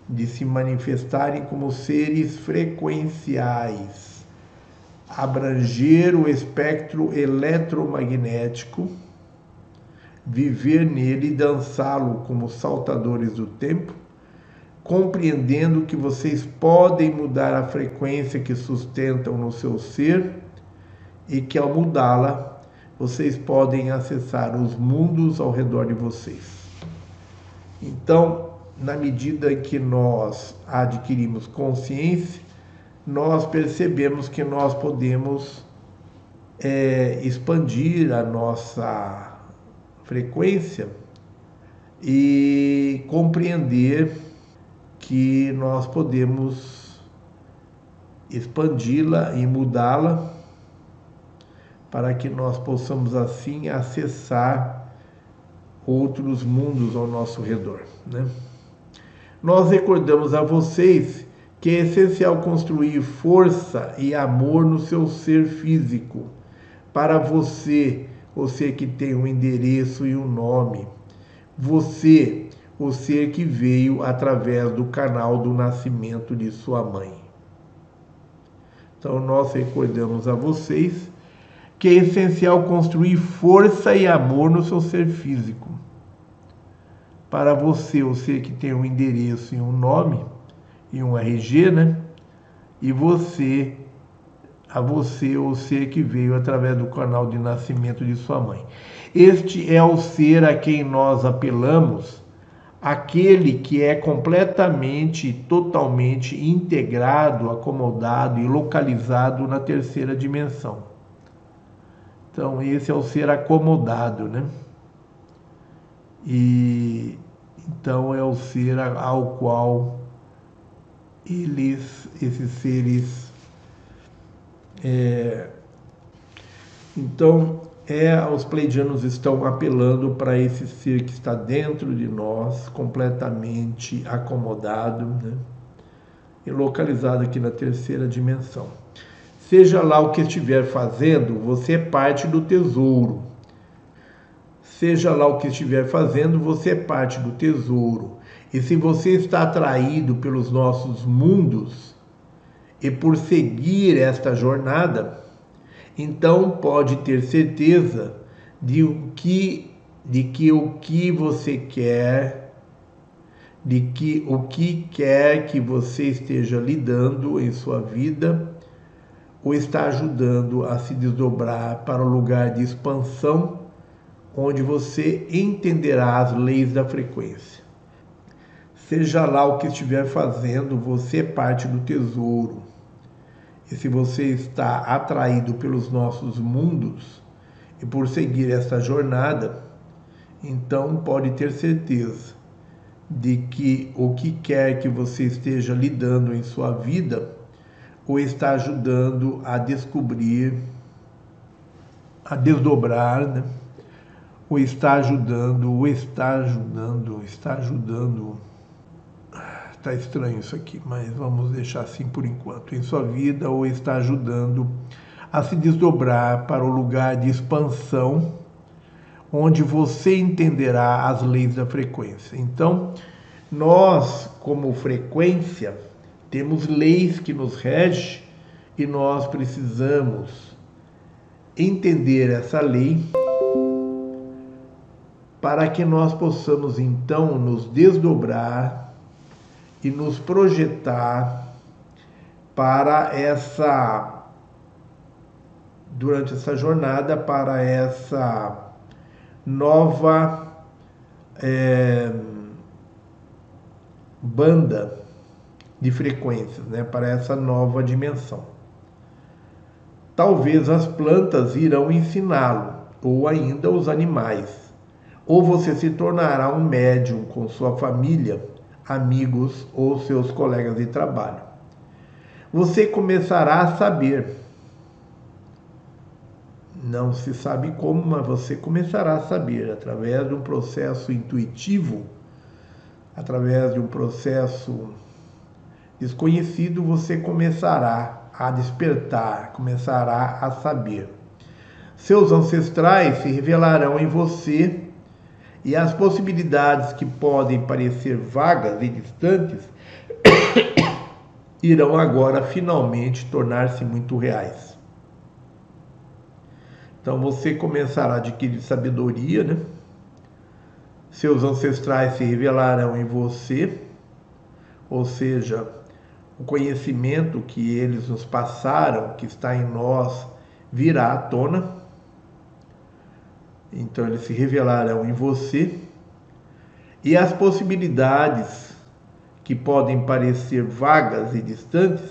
de se manifestarem como seres frequenciais, abranger o espectro eletromagnético, viver nele e dançá-lo como saltadores do tempo compreendendo que vocês podem mudar a frequência que sustentam no seu ser e que ao mudá-la, vocês podem acessar os mundos ao redor de vocês. Então, na medida que nós adquirimos consciência, nós percebemos que nós podemos é, expandir a nossa frequência e compreender que nós podemos expandi-la e mudá-la para que nós possamos assim acessar outros mundos ao nosso redor. Né? Nós recordamos a vocês que é essencial construir força e amor no seu ser físico, para você, você que tem um endereço e um nome. Você o ser que veio através do canal do nascimento de sua mãe. Então, nós recordamos a vocês que é essencial construir força e amor no seu ser físico. Para você, o ser que tem um endereço e um nome e um RG, né? E você, a você, o ser que veio através do canal de nascimento de sua mãe. Este é o ser a quem nós apelamos aquele que é completamente, totalmente integrado, acomodado e localizado na terceira dimensão. Então, esse é o ser acomodado, né? E então é o ser ao qual eles, esses seres, é, então é os pleidianos estão apelando para esse ser que está dentro de nós, completamente acomodado né? e localizado aqui na terceira dimensão. Seja lá o que estiver fazendo, você é parte do tesouro. Seja lá o que estiver fazendo, você é parte do tesouro. E se você está atraído pelos nossos mundos e por seguir esta jornada, então pode ter certeza de o que de que o que você quer de que o que quer que você esteja lidando em sua vida o está ajudando a se desdobrar para o lugar de expansão onde você entenderá as leis da frequência. Seja lá o que estiver fazendo, você é parte do tesouro e se você está atraído pelos nossos mundos e por seguir essa jornada, então pode ter certeza de que o que quer que você esteja lidando em sua vida o está ajudando a descobrir, a desdobrar, né? o está ajudando, o está ajudando, está ajudando está estranho isso aqui, mas vamos deixar assim por enquanto. Em sua vida, ou está ajudando a se desdobrar para o lugar de expansão, onde você entenderá as leis da frequência. Então, nós, como frequência, temos leis que nos regem e nós precisamos entender essa lei para que nós possamos então nos desdobrar e nos projetar para essa durante essa jornada para essa nova é, banda de frequências, né, para essa nova dimensão. Talvez as plantas irão ensiná-lo, ou ainda os animais. Ou você se tornará um médium com sua família amigos ou seus colegas de trabalho. Você começará a saber. Não se sabe como, mas você começará a saber através de um processo intuitivo, através de um processo desconhecido, você começará a despertar, começará a saber. Seus ancestrais se revelarão em você e as possibilidades que podem parecer vagas e distantes irão agora finalmente tornar-se muito reais. Então você começará a adquirir sabedoria, né? Seus ancestrais se revelarão em você, ou seja, o conhecimento que eles nos passaram, que está em nós, virá à tona. Então eles se revelarão em você. E as possibilidades que podem parecer vagas e distantes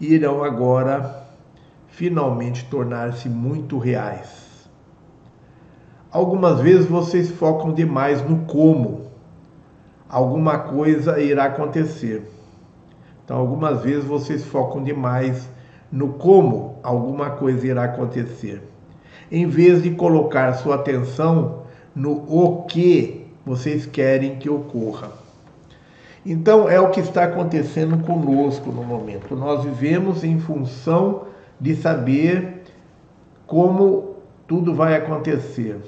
irão agora finalmente tornar-se muito reais. Algumas vezes vocês focam demais no como. Alguma coisa irá acontecer. Então, algumas vezes vocês focam demais no como alguma coisa irá acontecer, em vez de colocar sua atenção no o que vocês querem que ocorra. Então, é o que está acontecendo conosco no momento. Nós vivemos em função de saber como tudo vai acontecer.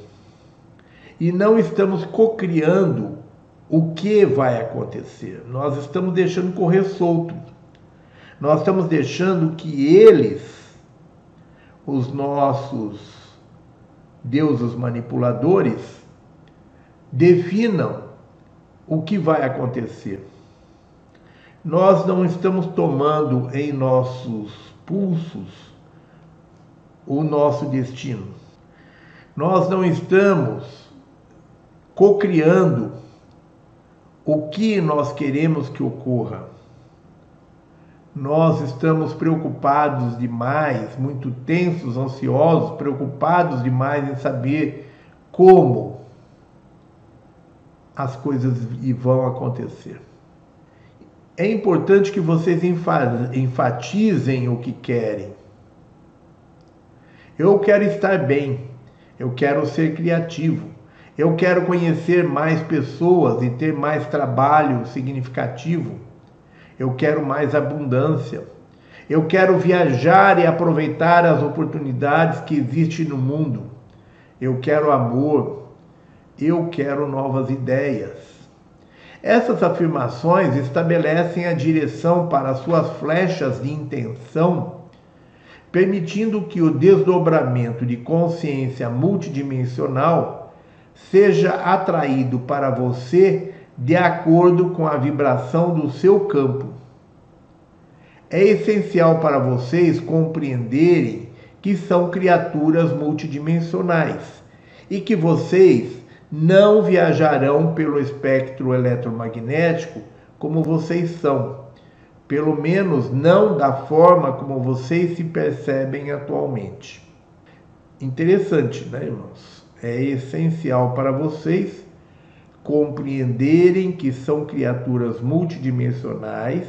E não estamos cocriando o que vai acontecer. Nós estamos deixando correr solto. Nós estamos deixando que eles, os nossos deuses manipuladores, definam o que vai acontecer. Nós não estamos tomando em nossos pulsos o nosso destino. Nós não estamos cocriando o que nós queremos que ocorra. Nós estamos preocupados demais, muito tensos, ansiosos, preocupados demais em saber como as coisas vão acontecer. É importante que vocês enfatizem o que querem. Eu quero estar bem, eu quero ser criativo, eu quero conhecer mais pessoas e ter mais trabalho significativo. Eu quero mais abundância. Eu quero viajar e aproveitar as oportunidades que existem no mundo. Eu quero amor. Eu quero novas ideias. Essas afirmações estabelecem a direção para suas flechas de intenção, permitindo que o desdobramento de consciência multidimensional seja atraído para você de acordo com a vibração do seu campo. É essencial para vocês compreenderem que são criaturas multidimensionais e que vocês não viajarão pelo espectro eletromagnético como vocês são, pelo menos não da forma como vocês se percebem atualmente. Interessante, né, irmãos? é essencial para vocês compreenderem que são criaturas multidimensionais,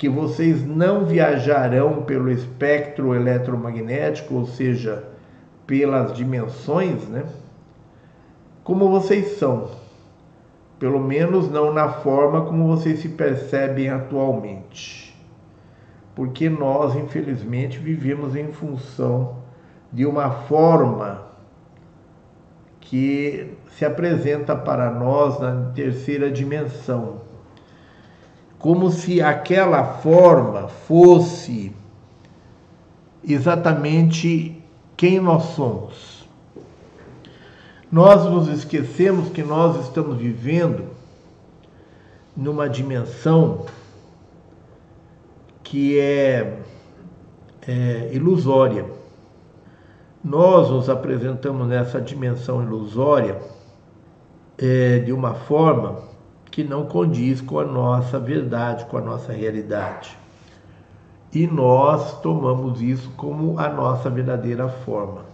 que vocês não viajarão pelo espectro eletromagnético, ou seja, pelas dimensões, né? Como vocês são, pelo menos não na forma como vocês se percebem atualmente. Porque nós, infelizmente, vivemos em função de uma forma que se apresenta para nós na terceira dimensão, como se aquela forma fosse exatamente quem nós somos. Nós nos esquecemos que nós estamos vivendo numa dimensão que é, é ilusória nós nos apresentamos nessa dimensão ilusória é, de uma forma que não condiz com a nossa verdade, com a nossa realidade. E nós tomamos isso como a nossa verdadeira forma.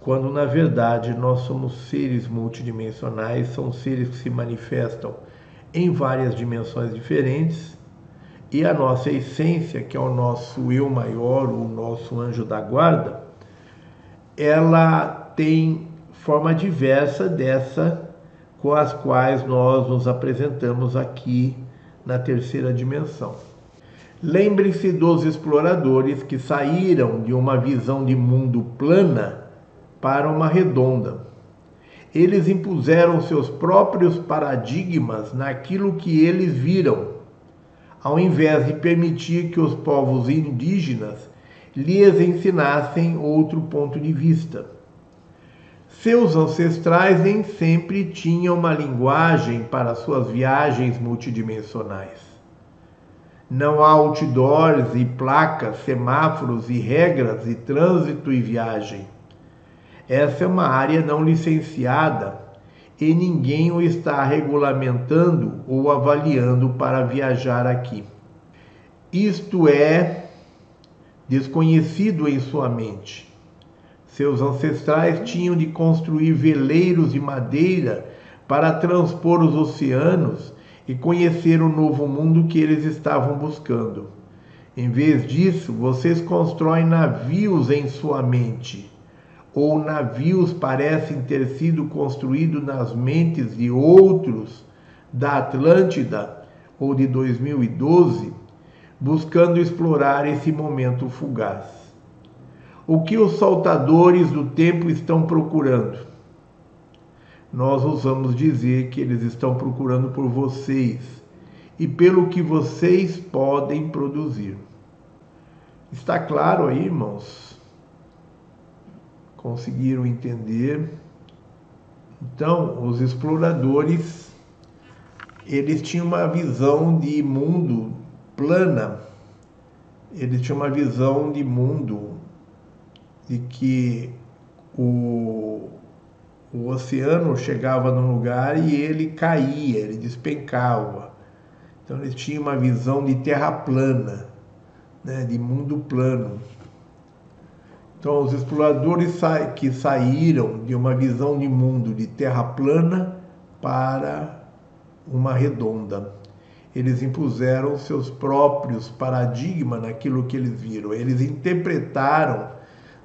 Quando na verdade nós somos seres multidimensionais, são seres que se manifestam em várias dimensões diferentes e a nossa essência, que é o nosso eu maior, o nosso anjo da guarda, ela tem forma diversa dessa com as quais nós nos apresentamos aqui na terceira dimensão. Lembre-se dos exploradores que saíram de uma visão de mundo plana para uma redonda. Eles impuseram seus próprios paradigmas naquilo que eles viram, ao invés de permitir que os povos indígenas lhes ensinassem outro ponto de vista. Seus ancestrais nem sempre tinham uma linguagem para suas viagens multidimensionais. Não há outdoors e placas, semáforos e regras de trânsito e viagem. Essa é uma área não licenciada e ninguém o está regulamentando ou avaliando para viajar aqui. Isto é desconhecido em sua mente. Seus ancestrais tinham de construir veleiros de madeira para transpor os oceanos e conhecer o novo mundo que eles estavam buscando. Em vez disso, vocês constroem navios em sua mente, ou navios parecem ter sido construídos nas mentes de outros da Atlântida ou de 2012, buscando explorar esse momento fugaz. O que os saltadores do tempo estão procurando? nós ousamos dizer que eles estão procurando por vocês e pelo que vocês podem produzir. Está claro aí, irmãos? Conseguiram entender? Então, os exploradores eles tinham uma visão de mundo plana. Eles tinham uma visão de mundo de que o o oceano chegava num lugar e ele caía, ele despencava. Então eles tinham uma visão de terra plana, né, de mundo plano. Então os exploradores que saíram de uma visão de mundo de terra plana para uma redonda. Eles impuseram seus próprios paradigmas naquilo que eles viram. Eles interpretaram,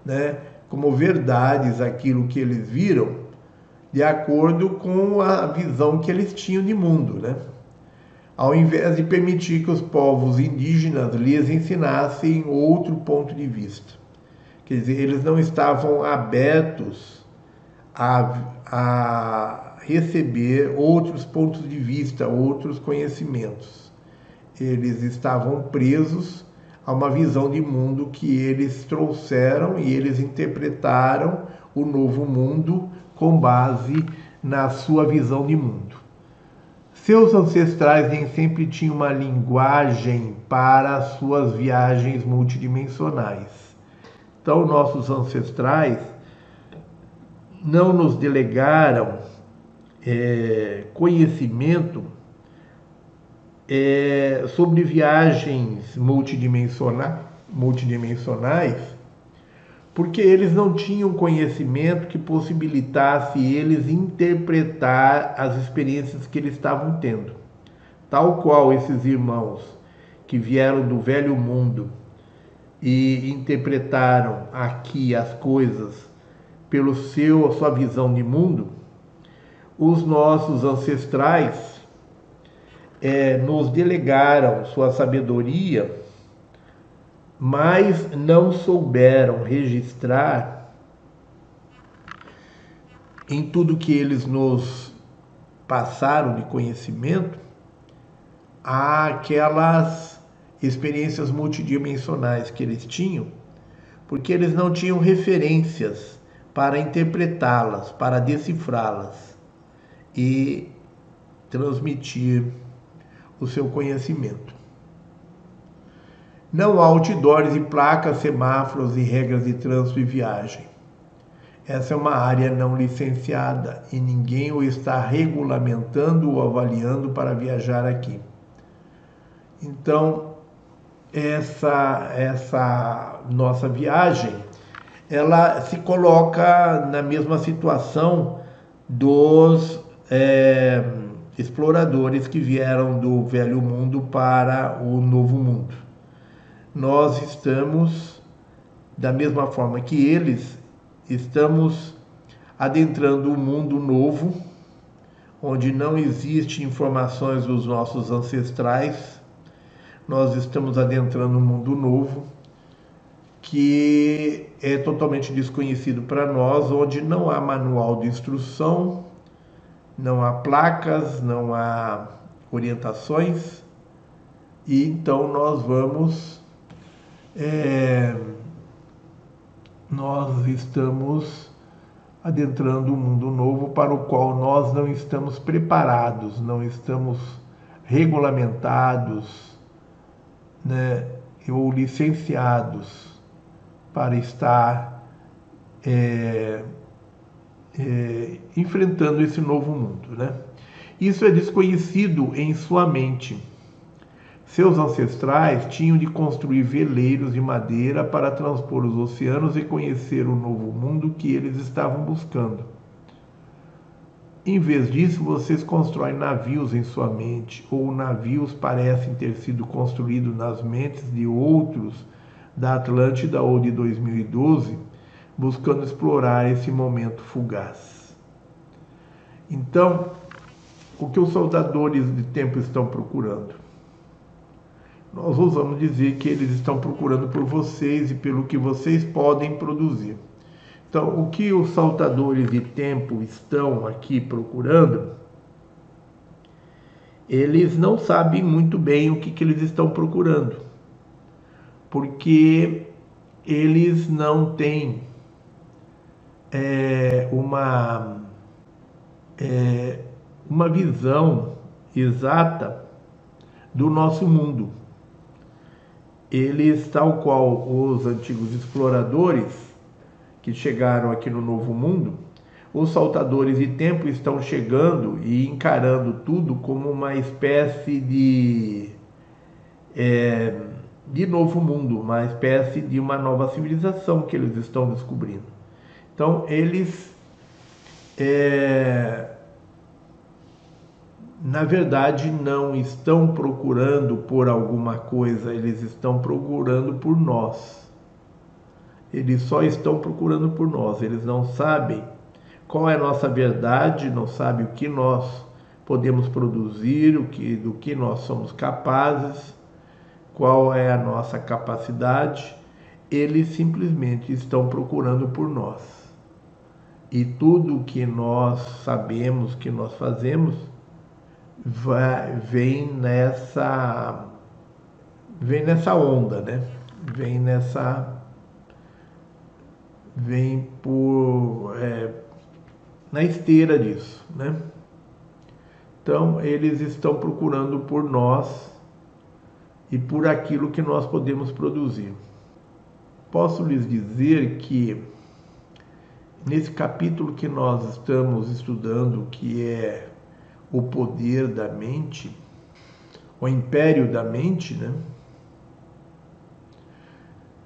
né, como verdades aquilo que eles viram de acordo com a visão que eles tinham de mundo, né? Ao invés de permitir que os povos indígenas lhes ensinassem outro ponto de vista. Quer dizer, eles não estavam abertos a, a receber outros pontos de vista, outros conhecimentos. Eles estavam presos a uma visão de mundo que eles trouxeram e eles interpretaram o novo mundo com base na sua visão de mundo. Seus ancestrais nem sempre tinham uma linguagem para suas viagens multidimensionais. Então, nossos ancestrais não nos delegaram é, conhecimento é, sobre viagens multidimensionais, multidimensionais porque eles não tinham conhecimento que possibilitasse eles interpretar as experiências que eles estavam tendo. Tal qual esses irmãos que vieram do velho mundo e interpretaram aqui as coisas pelo seu sua visão de mundo, os nossos ancestrais é, nos delegaram sua sabedoria mas não souberam registrar em tudo que eles nos passaram de conhecimento aquelas experiências multidimensionais que eles tinham, porque eles não tinham referências para interpretá-las, para decifrá-las e transmitir o seu conhecimento. Não há outdoors e placas, semáforos e regras de trânsito e viagem. Essa é uma área não licenciada e ninguém o está regulamentando ou avaliando para viajar aqui. Então, essa, essa nossa viagem, ela se coloca na mesma situação dos é, exploradores que vieram do velho mundo para o novo mundo. Nós estamos, da mesma forma que eles, estamos adentrando um mundo novo, onde não existe informações dos nossos ancestrais, nós estamos adentrando um mundo novo que é totalmente desconhecido para nós, onde não há manual de instrução, não há placas, não há orientações, e então nós vamos. É, nós estamos adentrando um mundo novo para o qual nós não estamos preparados, não estamos regulamentados né, ou licenciados para estar é, é, enfrentando esse novo mundo. Né? Isso é desconhecido em sua mente. Seus ancestrais tinham de construir veleiros de madeira para transpor os oceanos e conhecer o novo mundo que eles estavam buscando. Em vez disso, vocês constroem navios em sua mente, ou navios parecem ter sido construídos nas mentes de outros da Atlântida ou de 2012, buscando explorar esse momento fugaz. Então, o que os soldadores de tempo estão procurando? Nós ousamos dizer que eles estão procurando por vocês e pelo que vocês podem produzir. Então, o que os saltadores de tempo estão aqui procurando, eles não sabem muito bem o que, que eles estão procurando, porque eles não têm é, uma, é, uma visão exata do nosso mundo. Eles, tal qual os antigos exploradores, que chegaram aqui no Novo Mundo, os saltadores de tempo estão chegando e encarando tudo como uma espécie de é, de novo mundo, uma espécie de uma nova civilização que eles estão descobrindo. Então eles é, na verdade não estão procurando por alguma coisa, eles estão procurando por nós. Eles só estão procurando por nós, eles não sabem qual é a nossa verdade, não sabem o que nós podemos produzir, o que, do que nós somos capazes, qual é a nossa capacidade. Eles simplesmente estão procurando por nós. E tudo que nós sabemos, que nós fazemos, vem nessa vem nessa onda, né? Vem nessa vem por é, na esteira disso, né? Então eles estão procurando por nós e por aquilo que nós podemos produzir. Posso lhes dizer que nesse capítulo que nós estamos estudando, que é o poder da mente, o império da mente, né?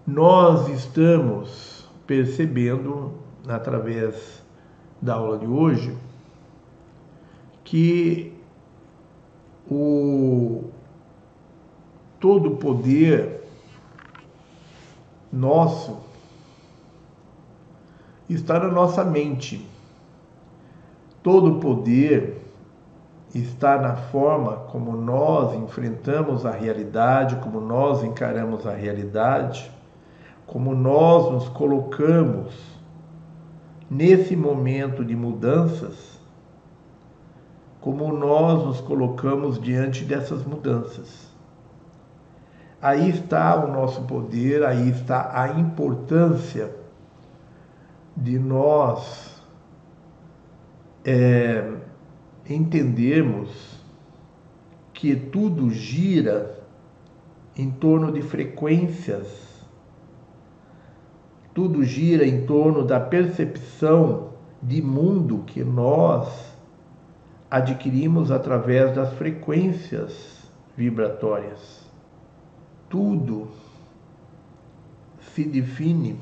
Nós estamos percebendo através da aula de hoje que o todo poder nosso está na nossa mente. Todo o poder está na forma como nós enfrentamos a realidade, como nós encaramos a realidade como nós nos colocamos nesse momento de mudanças, como nós nos colocamos diante dessas mudanças. Aí está o nosso poder, aí está a importância de nós é, entendermos que tudo gira em torno de frequências tudo gira em torno da percepção de mundo que nós adquirimos através das frequências vibratórias. Tudo se define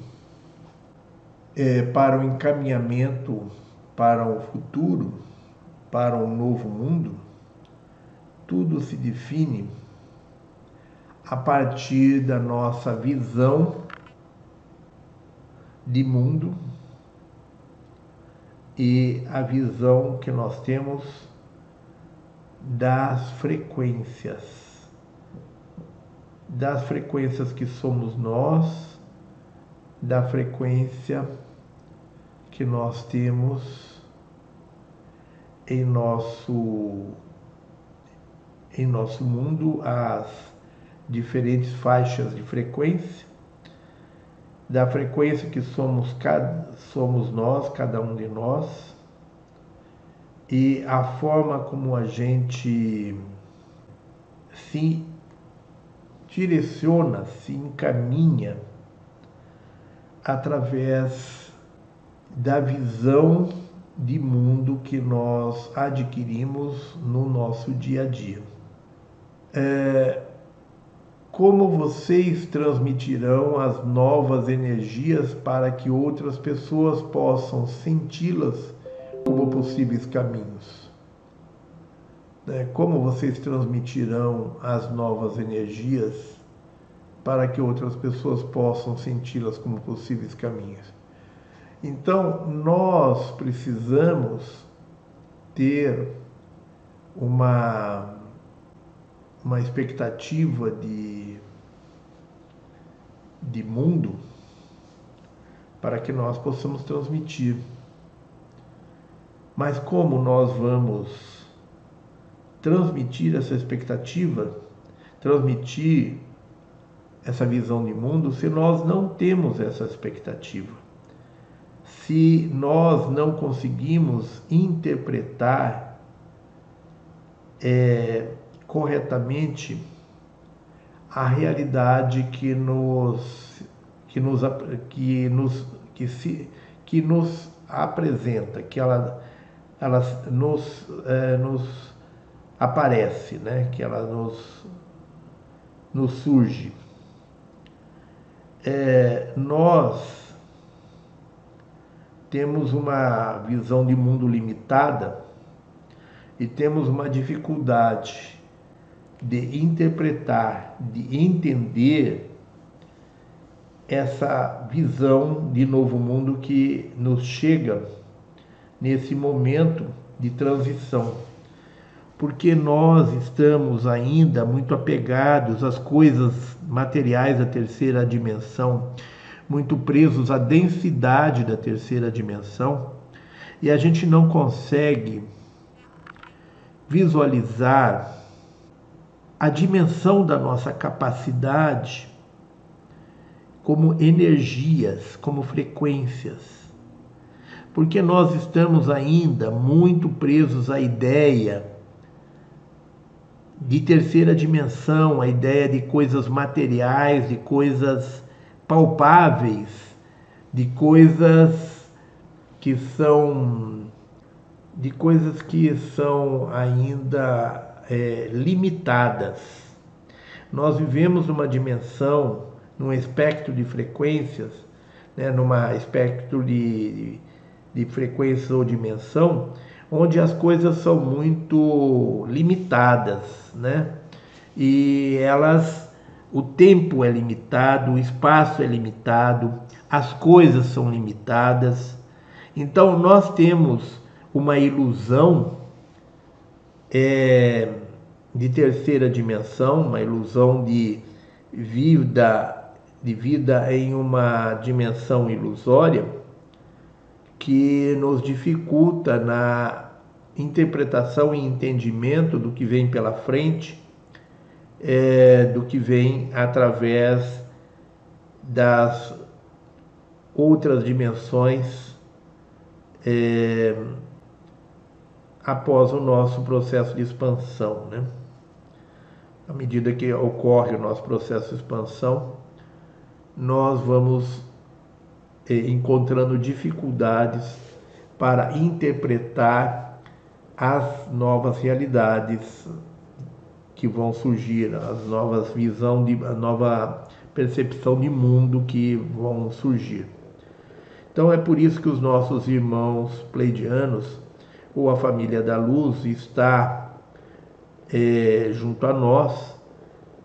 é, para o encaminhamento para o futuro, para um novo mundo. Tudo se define a partir da nossa visão de mundo e a visão que nós temos das frequências. das frequências que somos nós, da frequência que nós temos em nosso em nosso mundo as diferentes faixas de frequência da frequência que somos cada, somos nós, cada um de nós, e a forma como a gente se direciona, se encaminha através da visão de mundo que nós adquirimos no nosso dia a dia. É, como vocês transmitirão as novas energias para que outras pessoas possam senti-las como possíveis caminhos? Né? Como vocês transmitirão as novas energias para que outras pessoas possam senti-las como possíveis caminhos? Então, nós precisamos ter uma uma expectativa de, de mundo para que nós possamos transmitir. Mas como nós vamos transmitir essa expectativa, transmitir essa visão de mundo se nós não temos essa expectativa? Se nós não conseguimos interpretar é, corretamente a realidade que nos que nos que nos que se que nos apresenta, que ela ela nos é, nos aparece, né? Que ela nos nos surge. É, nós temos uma visão de mundo limitada e temos uma dificuldade de interpretar, de entender essa visão de novo mundo que nos chega nesse momento de transição. Porque nós estamos ainda muito apegados às coisas materiais da terceira dimensão, muito presos à densidade da terceira dimensão, e a gente não consegue visualizar a dimensão da nossa capacidade como energias, como frequências. Porque nós estamos ainda muito presos à ideia de terceira dimensão, a ideia de coisas materiais, de coisas palpáveis, de coisas que são de coisas que são ainda é, limitadas. Nós vivemos numa dimensão, num espectro de frequências, né, numa espectro de, de frequência ou dimensão, onde as coisas são muito limitadas, né? E elas, o tempo é limitado, o espaço é limitado, as coisas são limitadas. Então nós temos uma ilusão é, de terceira dimensão, uma ilusão de vida, de vida em uma dimensão ilusória que nos dificulta na interpretação e entendimento do que vem pela frente, é, do que vem através das outras dimensões é, após o nosso processo de expansão. Né? À medida que ocorre o nosso processo de expansão, nós vamos eh, encontrando dificuldades para interpretar as novas realidades que vão surgir, as novas visão de a nova percepção de mundo que vão surgir. Então é por isso que os nossos irmãos pleidianos ou a família da luz está é, junto a nós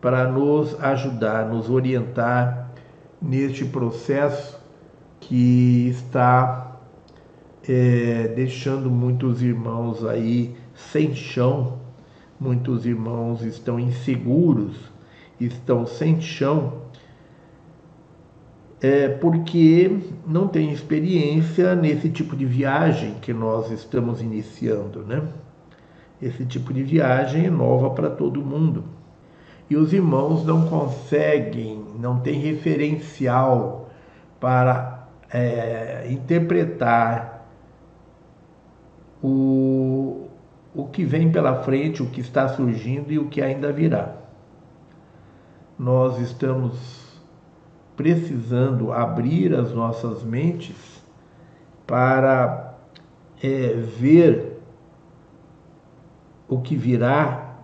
para nos ajudar, nos orientar neste processo que está é, deixando muitos irmãos aí sem chão, muitos irmãos estão inseguros estão sem chão é porque não tem experiência nesse tipo de viagem que nós estamos iniciando, né? Esse tipo de viagem é nova para todo mundo. E os irmãos não conseguem, não têm referencial para é, interpretar o, o que vem pela frente, o que está surgindo e o que ainda virá. Nós estamos precisando abrir as nossas mentes para é, ver o que virá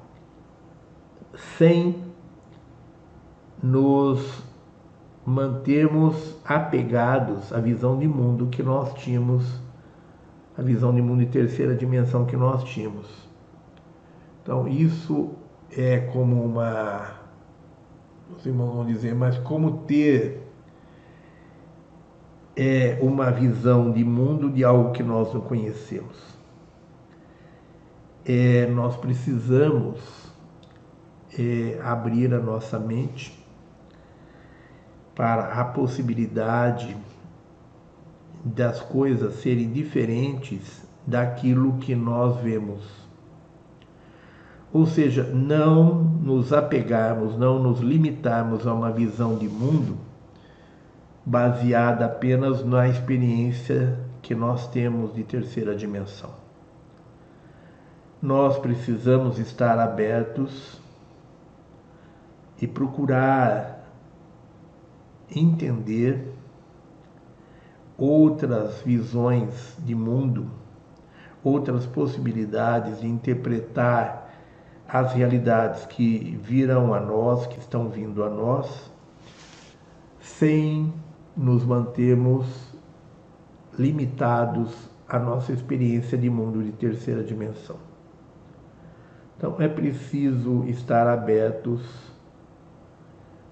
sem nos mantermos apegados à visão de mundo que nós tínhamos, a visão de mundo de terceira dimensão que nós tínhamos. Então, isso é como uma os irmãos vão dizer, mas como ter é, uma visão de mundo de algo que nós não conhecemos? É, nós precisamos é, abrir a nossa mente para a possibilidade das coisas serem diferentes daquilo que nós vemos. Ou seja, não nos apegarmos, não nos limitarmos a uma visão de mundo baseada apenas na experiência que nós temos de terceira dimensão. Nós precisamos estar abertos e procurar entender outras visões de mundo, outras possibilidades de interpretar as realidades que virão a nós, que estão vindo a nós, sem nos mantermos limitados à nossa experiência de mundo de terceira dimensão. Então é preciso estar abertos,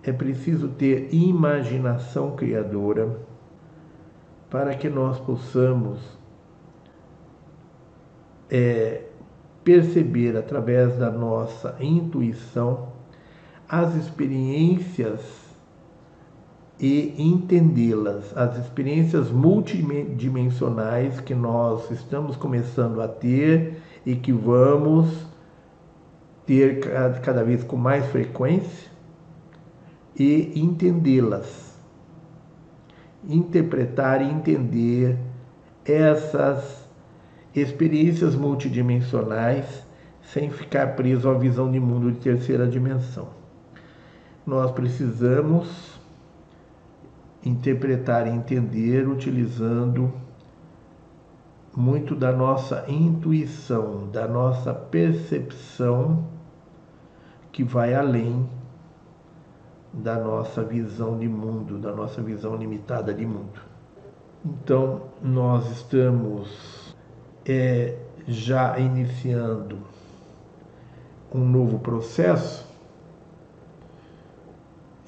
é preciso ter imaginação criadora para que nós possamos é, perceber através da nossa intuição as experiências e entendê-las, as experiências multidimensionais que nós estamos começando a ter e que vamos ter cada vez com mais frequência e entendê-las, interpretar e entender essas experiências multidimensionais sem ficar preso à visão de mundo de terceira dimensão. Nós precisamos interpretar e entender utilizando muito da nossa intuição, da nossa percepção que vai além da nossa visão de mundo, da nossa visão limitada de mundo. Então, nós estamos é, já iniciando um novo processo,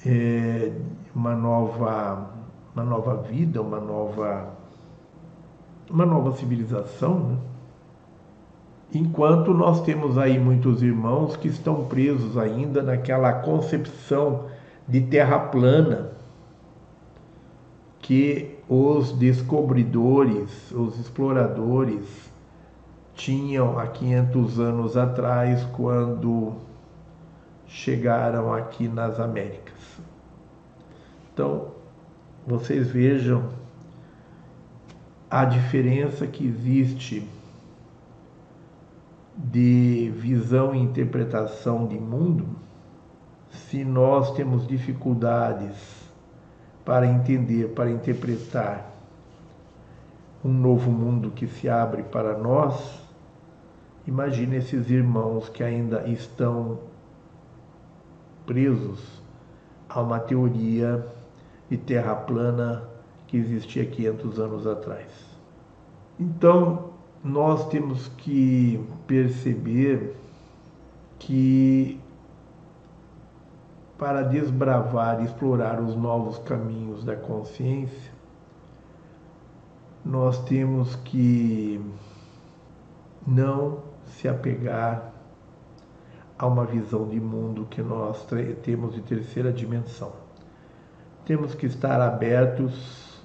é, uma nova uma nova vida, uma nova uma nova civilização, né? enquanto nós temos aí muitos irmãos que estão presos ainda naquela concepção de terra plana que os descobridores, os exploradores tinham há 500 anos atrás, quando chegaram aqui nas Américas. Então, vocês vejam a diferença que existe de visão e interpretação de mundo se nós temos dificuldades para entender, para interpretar um novo mundo que se abre para nós, Imagine esses irmãos que ainda estão presos a uma teoria de terra plana que existia 500 anos atrás. Então, nós temos que perceber que para desbravar e explorar os novos caminhos da consciência, nós temos que não se apegar a uma visão de mundo que nós temos de terceira dimensão. Temos que estar abertos,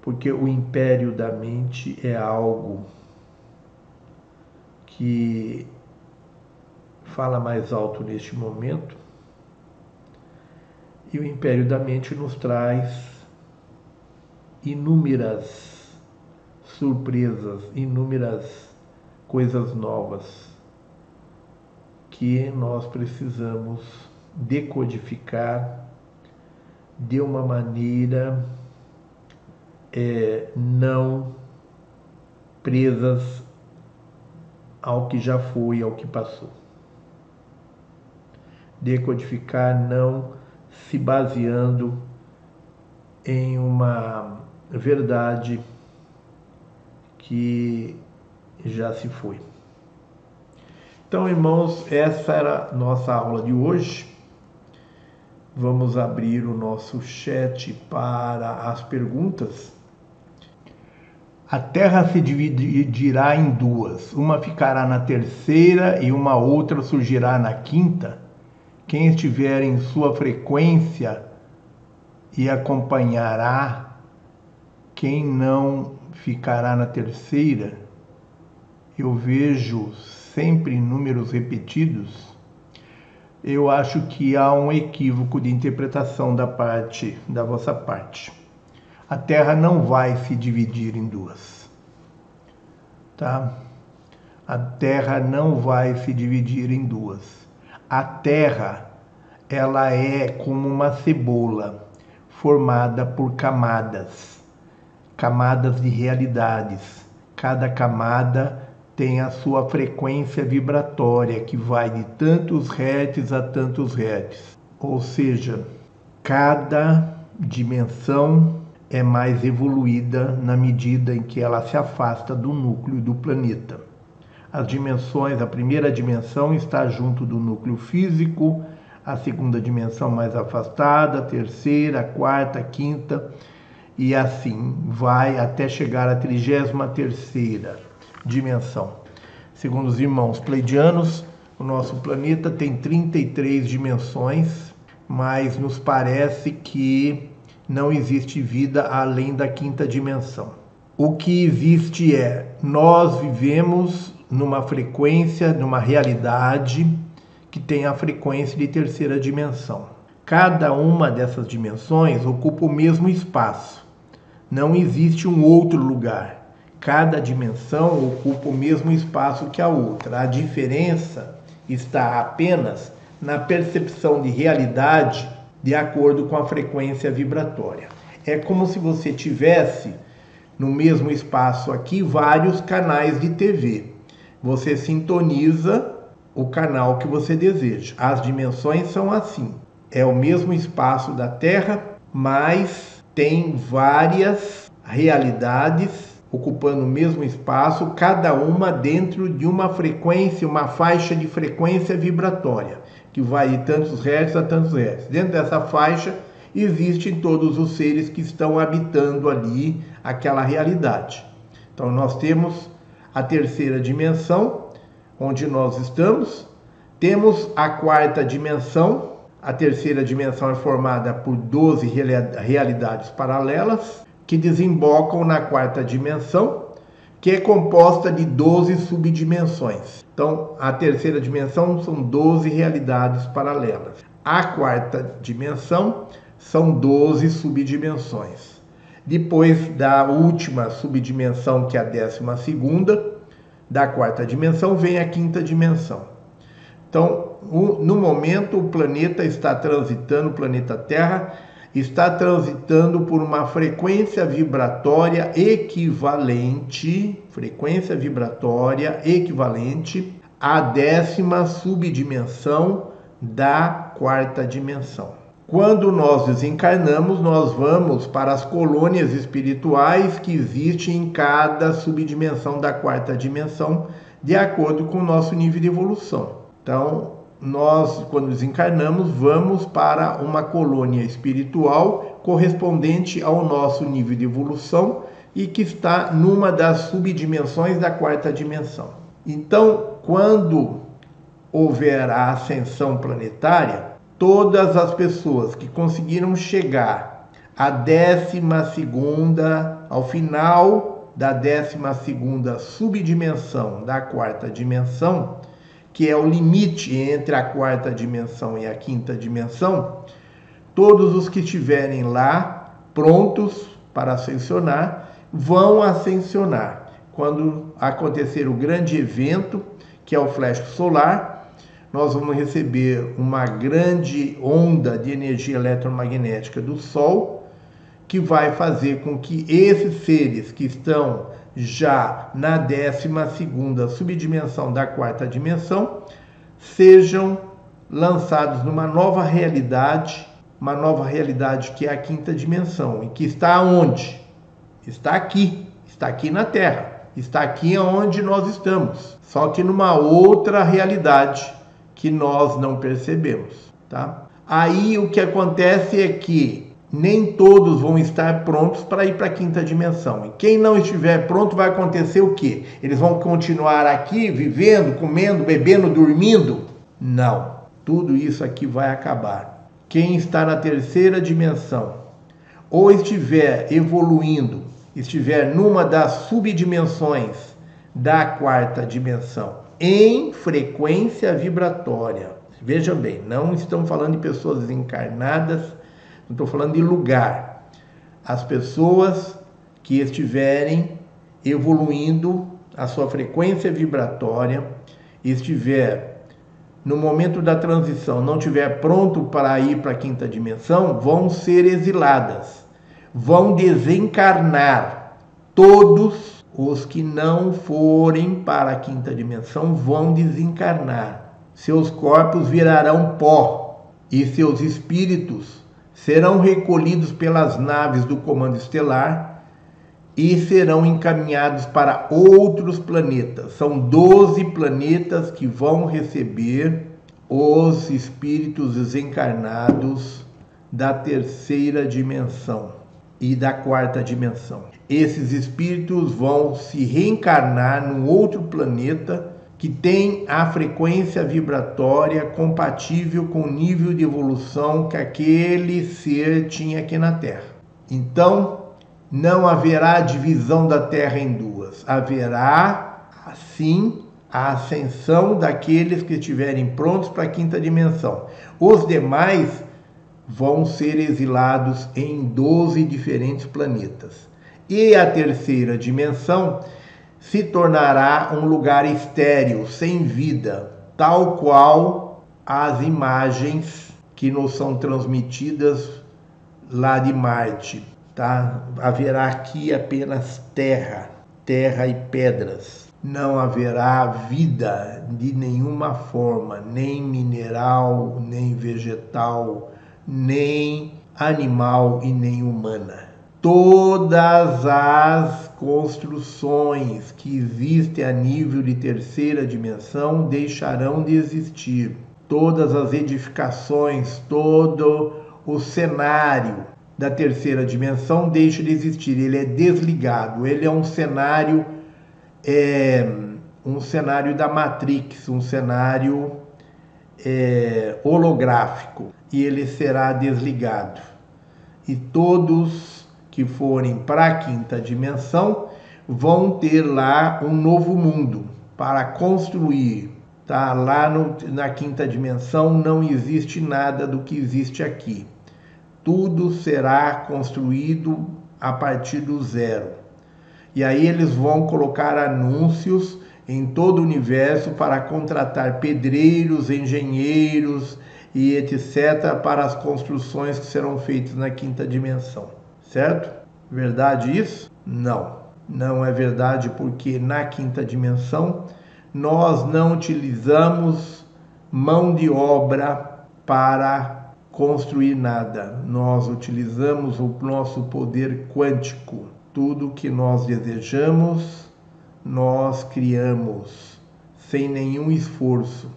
porque o império da mente é algo que fala mais alto neste momento. E o império da mente nos traz inúmeras surpresas, inúmeras coisas novas que nós precisamos decodificar de uma maneira é, não presas ao que já foi, ao que passou. Decodificar não se baseando em uma verdade que já se foi. Então, irmãos, essa era nossa aula de hoje. Vamos abrir o nosso chat para as perguntas. A Terra se dividirá em duas. Uma ficará na terceira e uma outra surgirá na quinta. Quem estiver em sua frequência e acompanhará, quem não ficará na terceira. Eu vejo sempre números repetidos, eu acho que há um equívoco de interpretação da parte da vossa parte. A Terra não vai se dividir em duas. Tá? A Terra não vai se dividir em duas. A Terra, ela é como uma cebola formada por camadas, camadas de realidades. Cada camada tem a sua frequência vibratória, que vai de tantos hertz a tantos hertz. Ou seja, cada dimensão é mais evoluída na medida em que ela se afasta do núcleo do planeta. As dimensões, a primeira dimensão está junto do núcleo físico, a segunda dimensão mais afastada, a terceira, a quarta, a quinta, e assim vai até chegar à trigésima terceira dimensão. Segundo os irmãos pleidianos, o nosso planeta tem 33 dimensões, mas nos parece que não existe vida além da quinta dimensão. O que existe é nós vivemos numa frequência, numa realidade que tem a frequência de terceira dimensão. Cada uma dessas dimensões ocupa o mesmo espaço. Não existe um outro lugar cada dimensão ocupa o mesmo espaço que a outra. A diferença está apenas na percepção de realidade de acordo com a frequência vibratória. É como se você tivesse no mesmo espaço aqui vários canais de TV. Você sintoniza o canal que você deseja. As dimensões são assim. É o mesmo espaço da Terra, mas tem várias realidades ocupando o mesmo espaço, cada uma dentro de uma frequência, uma faixa de frequência vibratória, que vai de tantos hertz a tantos hertz. Dentro dessa faixa existem todos os seres que estão habitando ali aquela realidade. Então nós temos a terceira dimensão, onde nós estamos, temos a quarta dimensão, a terceira dimensão é formada por 12 realidades paralelas, que desembocam na quarta dimensão, que é composta de 12 subdimensões. Então, a terceira dimensão são 12 realidades paralelas. A quarta dimensão são 12 subdimensões. Depois da última subdimensão, que é a décima segunda, da quarta dimensão, vem a quinta dimensão. Então, no momento, o planeta está transitando, o planeta Terra, está transitando por uma frequência vibratória equivalente, frequência vibratória equivalente à décima subdimensão da quarta dimensão. Quando nós desencarnamos, nós vamos para as colônias espirituais que existem em cada subdimensão da quarta dimensão, de acordo com o nosso nível de evolução. Então, nós, quando desencarnamos, vamos para uma colônia espiritual correspondente ao nosso nível de evolução e que está numa das subdimensões da quarta dimensão. Então, quando houver a ascensão planetária, todas as pessoas que conseguiram chegar à décima segunda, ao final da décima segunda subdimensão da quarta dimensão, que é o limite entre a quarta dimensão e a quinta dimensão, todos os que estiverem lá prontos para ascensionar vão ascensionar. Quando acontecer o grande evento, que é o flash solar, nós vamos receber uma grande onda de energia eletromagnética do Sol, que vai fazer com que esses seres que estão já na 12 subdimensão da quarta dimensão sejam lançados numa nova realidade, uma nova realidade que é a quinta dimensão, e que está onde? Está aqui, está aqui na Terra, está aqui onde nós estamos, só que numa outra realidade que nós não percebemos, tá? Aí o que acontece é que nem todos vão estar prontos para ir para a quinta dimensão. E quem não estiver pronto vai acontecer o quê? Eles vão continuar aqui vivendo, comendo, bebendo, dormindo? Não. Tudo isso aqui vai acabar. Quem está na terceira dimensão ou estiver evoluindo, estiver numa das subdimensões da quarta dimensão em frequência vibratória. Vejam bem, não estamos falando de pessoas encarnadas não estou falando de lugar. As pessoas que estiverem evoluindo a sua frequência vibratória, estiver no momento da transição, não estiver pronto para ir para a quinta dimensão, vão ser exiladas, vão desencarnar. Todos os que não forem para a quinta dimensão vão desencarnar. Seus corpos virarão pó e seus espíritos serão recolhidos pelas naves do Comando Estelar e serão encaminhados para outros planetas. São 12 planetas que vão receber os espíritos desencarnados da terceira dimensão e da quarta dimensão. Esses espíritos vão se reencarnar num outro planeta que tem a frequência vibratória compatível com o nível de evolução que aquele ser tinha aqui na Terra. Então, não haverá divisão da Terra em duas. Haverá, assim, a ascensão daqueles que estiverem prontos para a quinta dimensão. Os demais vão ser exilados em 12 diferentes planetas. E a terceira dimensão se tornará um lugar estéril, sem vida, tal qual as imagens que nos são transmitidas lá de Marte. Tá? Haverá aqui apenas terra, terra e pedras. Não haverá vida de nenhuma forma, nem mineral, nem vegetal, nem animal e nem humana todas as construções que existem a nível de terceira dimensão deixarão de existir. Todas as edificações, todo o cenário da terceira dimensão deixa de existir. Ele é desligado. Ele é um cenário, é, um cenário da Matrix, um cenário é, holográfico. E ele será desligado. E todos que forem para a quinta dimensão vão ter lá um novo mundo para construir. Tá? Lá no, na quinta dimensão não existe nada do que existe aqui. Tudo será construído a partir do zero. E aí eles vão colocar anúncios em todo o universo para contratar pedreiros, engenheiros e etc. para as construções que serão feitas na quinta dimensão certo? Verdade isso? Não, não é verdade porque na quinta dimensão nós não utilizamos mão de obra para construir nada. Nós utilizamos o nosso poder quântico. Tudo que nós desejamos, nós criamos sem nenhum esforço.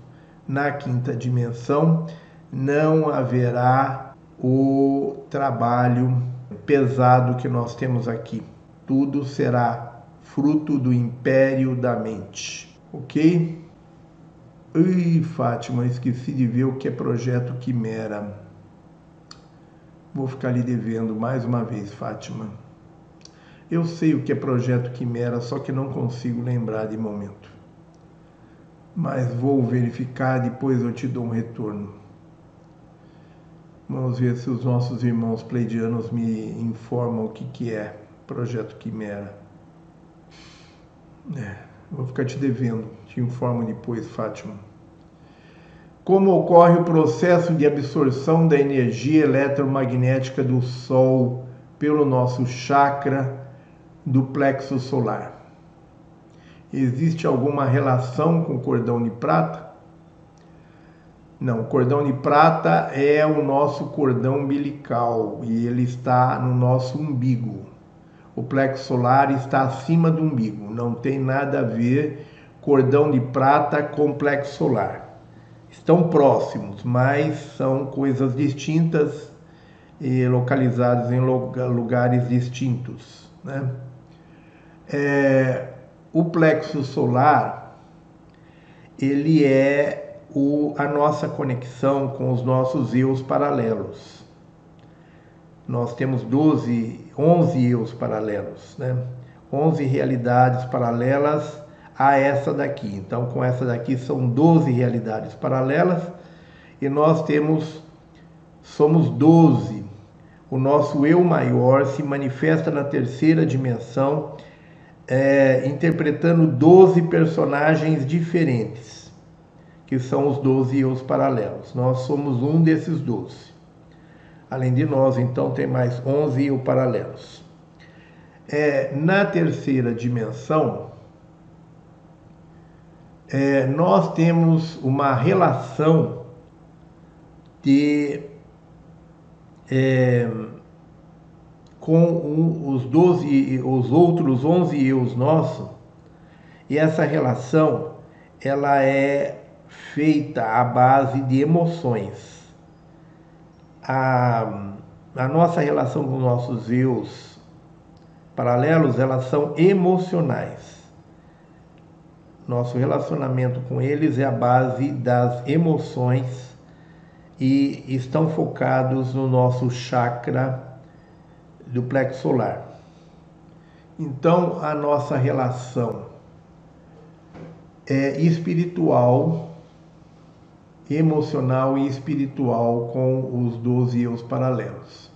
Na quinta dimensão não haverá o trabalho pesado que nós temos aqui. Tudo será fruto do império da mente, ok? Ui, Fátima, esqueci de ver o que é projeto Quimera. Vou ficar lhe devendo mais uma vez, Fátima. Eu sei o que é projeto Quimera, só que não consigo lembrar de momento. Mas vou verificar, depois eu te dou um retorno. Vamos ver se os nossos irmãos pleidianos me informam o que, que é projeto Quimera. É. Vou ficar te devendo, te informo depois, Fátima. Como ocorre o processo de absorção da energia eletromagnética do Sol pelo nosso chakra do plexo solar? Existe alguma relação com o cordão de prata? Não, o cordão de prata é o nosso cordão umbilical e ele está no nosso umbigo o plexo solar está acima do umbigo, não tem nada a ver cordão de prata com plexo solar. Estão próximos, mas são coisas distintas e localizadas em lugares distintos. Né? É, o plexo solar ele é o, a nossa conexão com os nossos eus paralelos. Nós temos 12 11 eus paralelos, né? 11 realidades paralelas a essa daqui. Então, com essa daqui são 12 realidades paralelas e nós temos somos 12. O nosso eu maior se manifesta na terceira dimensão, é, interpretando 12 personagens diferentes, que são os 12 eus paralelos. Nós somos um desses 12. Além de nós, então, tem mais 11 o paralelos. É, na terceira dimensão, é, nós temos uma relação de é, com um, os 12, os outros 11 eus nossos, e essa relação ela é feita à base de emoções a, a nossa relação com nossos eus paralelos, elas são emocionais. Nosso relacionamento com eles é a base das emoções e estão focados no nosso chakra do plexo solar. Então, a nossa relação é espiritual emocional e espiritual com os 12 eus paralelos.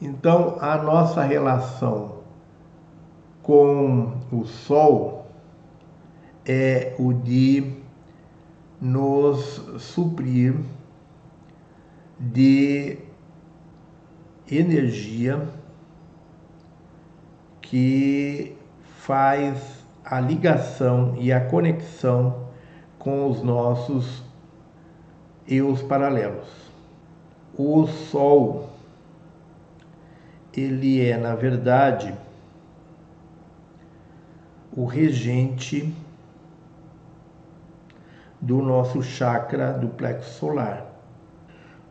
Então, a nossa relação com o Sol é o de nos suprir de energia que faz a ligação e a conexão com os nossos e os paralelos. O Sol, ele é, na verdade, o regente do nosso chakra do plexo solar.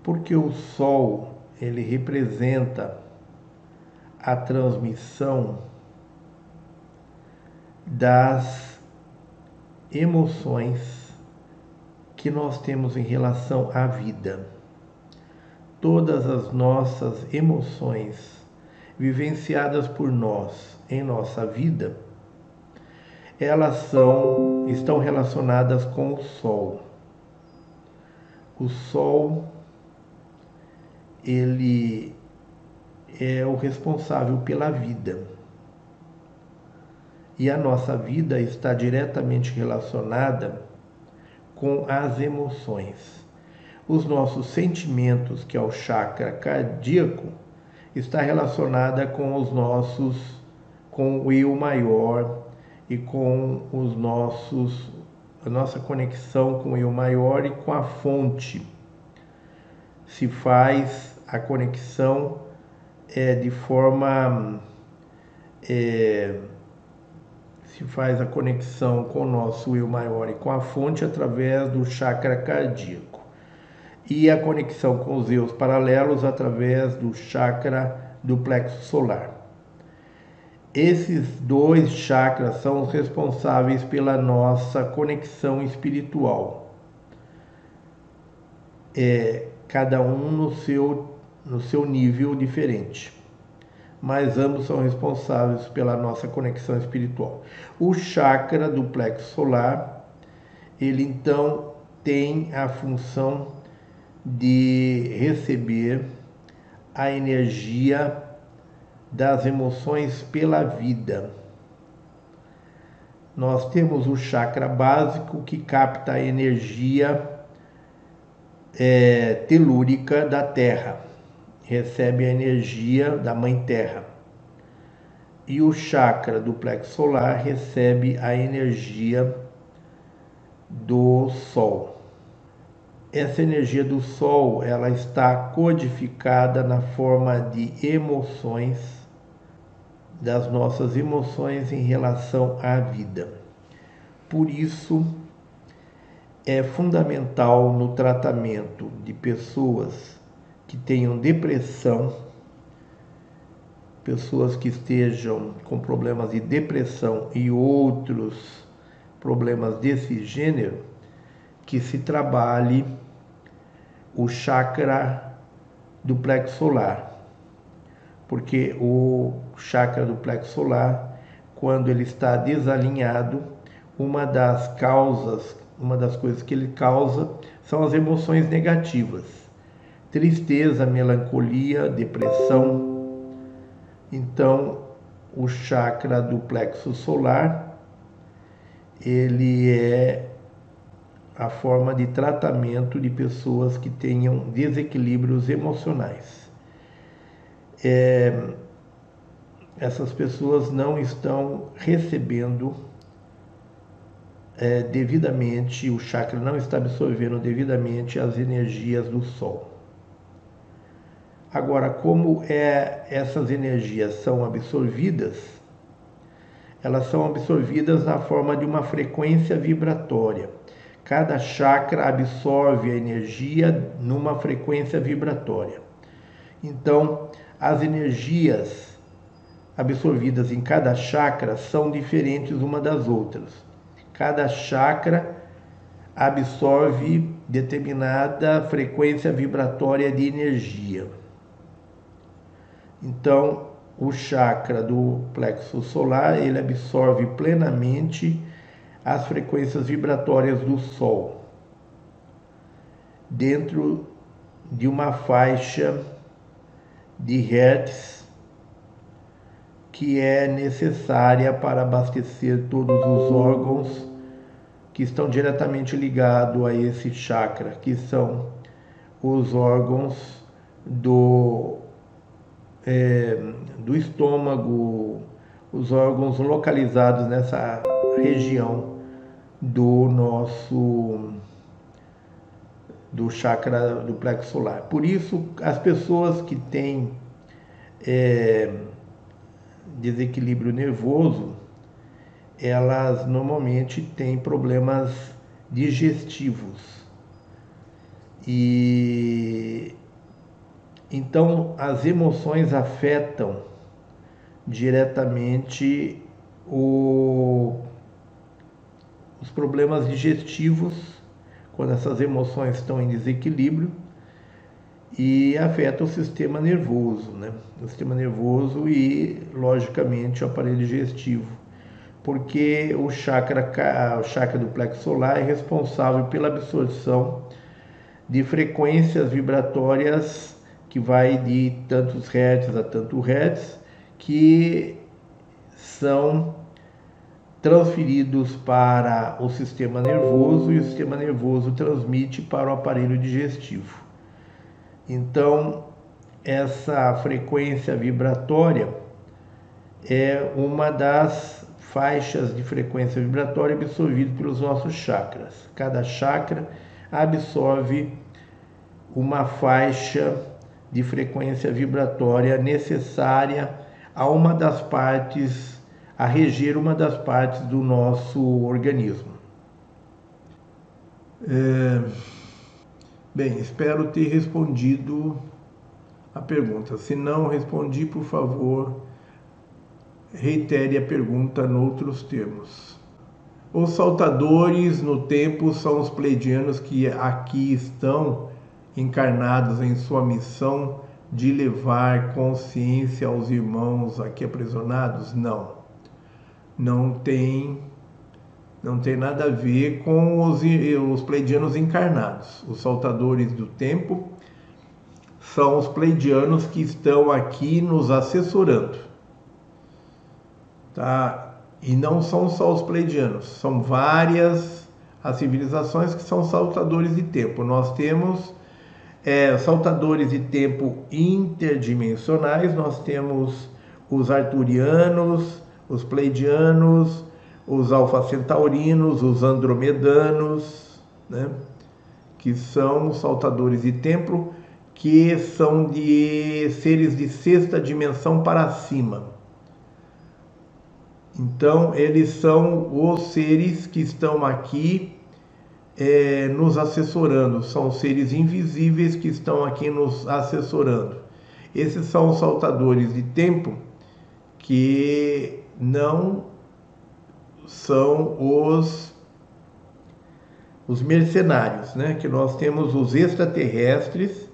Porque o Sol, ele representa a transmissão das emoções que nós temos em relação à vida. Todas as nossas emoções vivenciadas por nós em nossa vida, elas são estão relacionadas com o sol. O sol ele é o responsável pela vida. E a nossa vida está diretamente relacionada com as emoções. Os nossos sentimentos, que é o chakra cardíaco, está relacionada com os nossos com o eu maior e com os nossos a nossa conexão com o eu maior e com a fonte. Se faz a conexão é, de forma é, se faz a conexão com o nosso eu maior e com a fonte através do chakra cardíaco. E a conexão com os eus paralelos através do chakra do plexo solar. Esses dois chakras são os responsáveis pela nossa conexão espiritual. é, cada um no seu, no seu nível diferente. Mas ambos são responsáveis pela nossa conexão espiritual. O chakra do plexo solar, ele então tem a função de receber a energia das emoções pela vida. Nós temos o chakra básico que capta a energia é, telúrica da Terra, recebe a energia da Mãe Terra. E o chakra do plexo solar recebe a energia do Sol. Essa energia do Sol, ela está codificada na forma de emoções, das nossas emoções em relação à vida. Por isso, é fundamental no tratamento de pessoas que tenham depressão, pessoas que estejam com problemas de depressão e outros problemas desse gênero, que se trabalhe o chakra do plexo solar. Porque o chakra do plexo solar, quando ele está desalinhado, uma das causas uma das coisas que ele causa são as emoções negativas. Tristeza, melancolia, depressão. Então, o chakra do plexo solar, ele é a forma de tratamento de pessoas que tenham desequilíbrios emocionais. É, essas pessoas não estão recebendo é, devidamente, o chakra não está absorvendo devidamente as energias do Sol. Agora, como é, essas energias são absorvidas, elas são absorvidas na forma de uma frequência vibratória. Cada chakra absorve a energia numa frequência vibratória. Então, as energias absorvidas em cada chakra são diferentes uma das outras. Cada chakra absorve determinada frequência vibratória de energia. Então, o chakra do plexo solar, ele absorve plenamente as frequências vibratórias do Sol, dentro de uma faixa de hertz que é necessária para abastecer todos os órgãos que estão diretamente ligados a esse chakra, que são os órgãos do, é, do estômago, os órgãos localizados nessa região do nosso do chakra do plexo solar. Por isso, as pessoas que têm é, desequilíbrio nervoso, elas normalmente têm problemas digestivos. E então as emoções afetam diretamente o, os problemas digestivos quando essas emoções estão em desequilíbrio e afeta o sistema nervoso, né? O sistema nervoso e, logicamente, o aparelho digestivo porque o chakra, o chakra do plexo solar é responsável pela absorção de frequências vibratórias que vai de tantos hertz a tanto hertz, que são transferidos para o sistema nervoso e o sistema nervoso transmite para o aparelho digestivo. Então, essa frequência vibratória é uma das faixas de frequência vibratória absorvidas pelos nossos chakras. Cada chakra absorve uma faixa de frequência vibratória necessária a uma das partes, a reger uma das partes do nosso organismo. É... Bem, espero ter respondido a pergunta. Se não respondi, por favor, reitere a pergunta noutros termos. Os saltadores no tempo são os pleidianos que aqui estão encarnados em sua missão de levar consciência aos irmãos aqui aprisionados? Não. Não tem não tem nada a ver com os, os pleidianos encarnados. Os saltadores do tempo são os pleidianos que estão aqui nos assessorando. Tá? E não são só os pleidianos, são várias as civilizações que são saltadores de tempo. Nós temos é, saltadores de tempo interdimensionais, nós temos os arturianos, os pleidianos, os alfa-centaurinos, os andromedanos, né? que são saltadores de tempo, que são de seres de sexta dimensão para cima. Então, eles são os seres que estão aqui é, nos assessorando, são seres invisíveis que estão aqui nos assessorando. Esses são os saltadores de tempo que não são os os mercenários, né? Que nós temos os extraterrestres,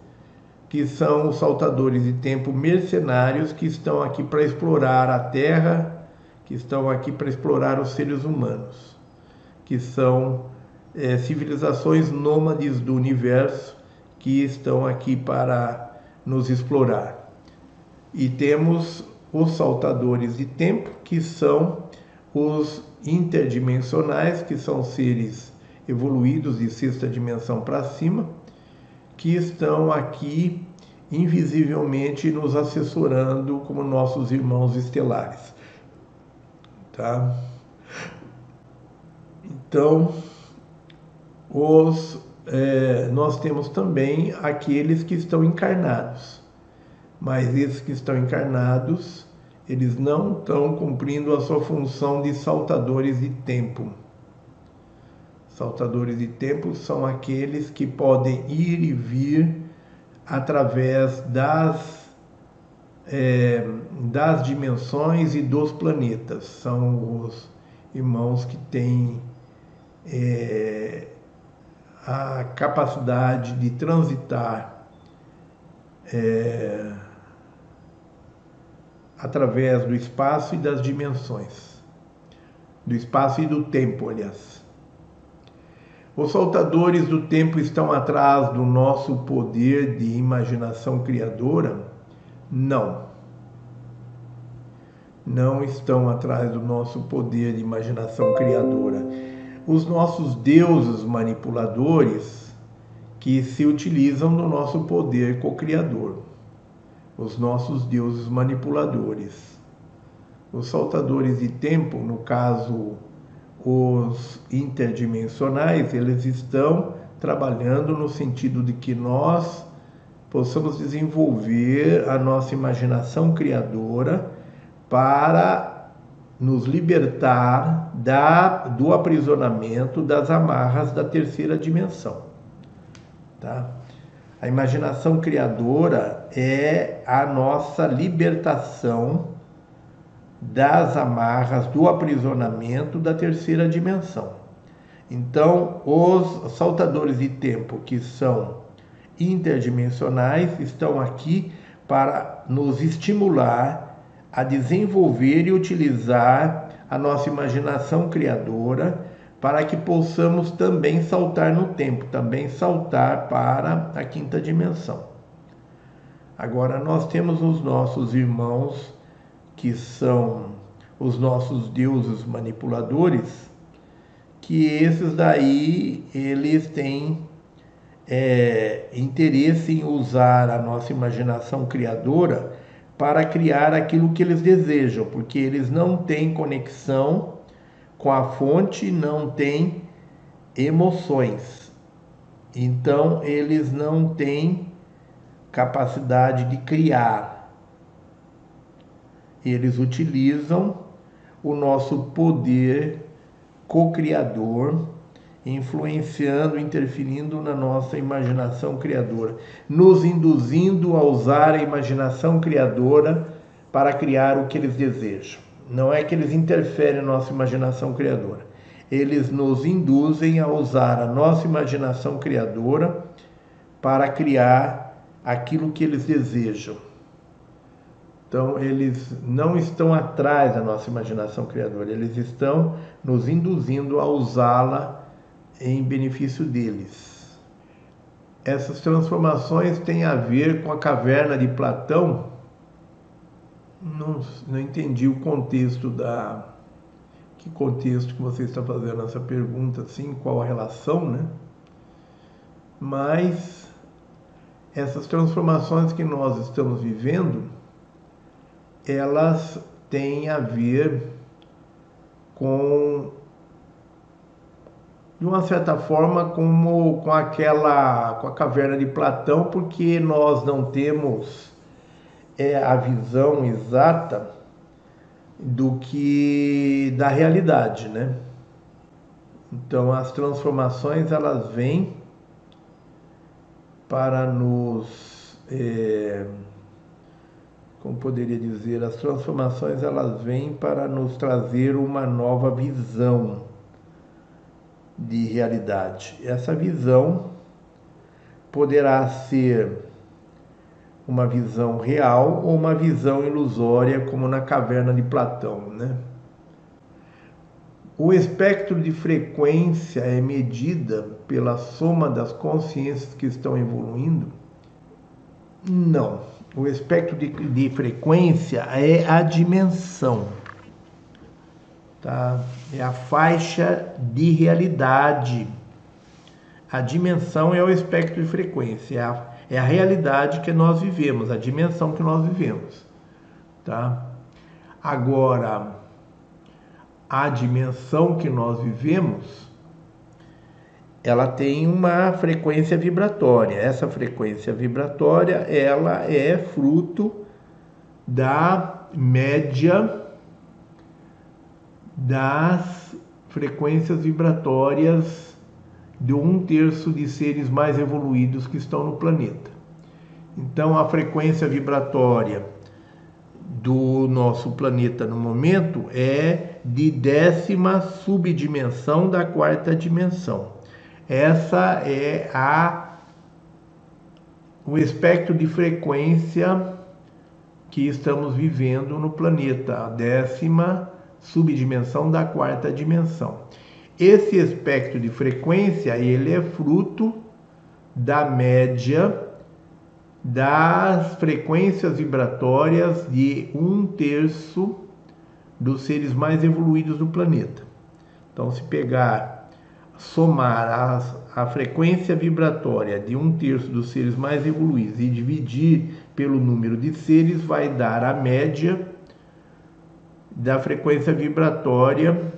que são os saltadores de tempo mercenários que estão aqui para explorar a Terra, que estão aqui para explorar os seres humanos, que são é, civilizações nômades do universo que estão aqui para nos explorar. E temos os saltadores de tempo, que são os interdimensionais, que são seres evoluídos de sexta dimensão para cima, que estão aqui invisivelmente nos assessorando como nossos irmãos estelares. Tá? Então, os, é, nós temos também aqueles que estão encarnados, mas esses que estão encarnados eles não estão cumprindo a sua função de saltadores de tempo. Saltadores de tempo são aqueles que podem ir e vir através das, é, das dimensões e dos planetas. São os irmãos que têm é, a capacidade de transitar. É, através do espaço e das dimensões, do espaço e do tempo, aliás. Os soltadores do tempo estão atrás do nosso poder de imaginação criadora? Não. Não estão atrás do nosso poder de imaginação criadora. Os nossos deuses manipuladores que se utilizam do nosso poder co-criador os nossos deuses manipuladores. Os saltadores de tempo, no caso os interdimensionais, eles estão trabalhando no sentido de que nós possamos desenvolver a nossa imaginação criadora para nos libertar da, do aprisionamento das amarras da terceira dimensão. Tá? A imaginação criadora é a nossa libertação das amarras do aprisionamento da terceira dimensão. Então, os saltadores de tempo que são interdimensionais estão aqui para nos estimular a desenvolver e utilizar a nossa imaginação criadora para que possamos também saltar no tempo, também saltar para a quinta dimensão. Agora, nós temos os nossos irmãos, que são os nossos deuses manipuladores, que esses daí, eles têm é, interesse em usar a nossa imaginação criadora para criar aquilo que eles desejam, porque eles não têm conexão com a fonte não tem emoções. Então eles não têm capacidade de criar. Eles utilizam o nosso poder co-criador, influenciando, interferindo na nossa imaginação criadora, nos induzindo a usar a imaginação criadora para criar o que eles desejam. Não é que eles interferem na nossa imaginação criadora. Eles nos induzem a usar a nossa imaginação criadora para criar aquilo que eles desejam. Então, eles não estão atrás da nossa imaginação criadora, eles estão nos induzindo a usá-la em benefício deles. Essas transformações têm a ver com a caverna de Platão. Não, não entendi o contexto da. Que contexto que você está fazendo essa pergunta, assim, qual a relação, né? Mas essas transformações que nós estamos vivendo, elas têm a ver com de uma certa forma como com aquela com a caverna de Platão, porque nós não temos é, a visão exata do que da realidade, né? Então as transformações elas vêm para nos é, como poderia dizer, as transformações elas vêm para nos trazer uma nova visão de realidade. Essa visão poderá ser uma visão real ou uma visão ilusória, como na caverna de Platão, né? O espectro de frequência é medida pela soma das consciências que estão evoluindo? Não. O espectro de, de frequência é a dimensão tá? É a faixa de realidade. A dimensão é o espectro de frequência, é a, é a realidade que nós vivemos, a dimensão que nós vivemos, tá? Agora, a dimensão que nós vivemos, ela tem uma frequência vibratória. Essa frequência vibratória, ela é fruto da média das frequências vibratórias de um terço de seres mais evoluídos que estão no planeta. Então, a frequência vibratória do nosso planeta no momento é de décima subdimensão da quarta dimensão. Essa é a o espectro de frequência que estamos vivendo no planeta, a décima subdimensão da quarta dimensão. Esse espectro de frequência ele é fruto da média das frequências vibratórias de um terço dos seres mais evoluídos do planeta. Então, se pegar, somar a, a frequência vibratória de um terço dos seres mais evoluídos e dividir pelo número de seres, vai dar a média da frequência vibratória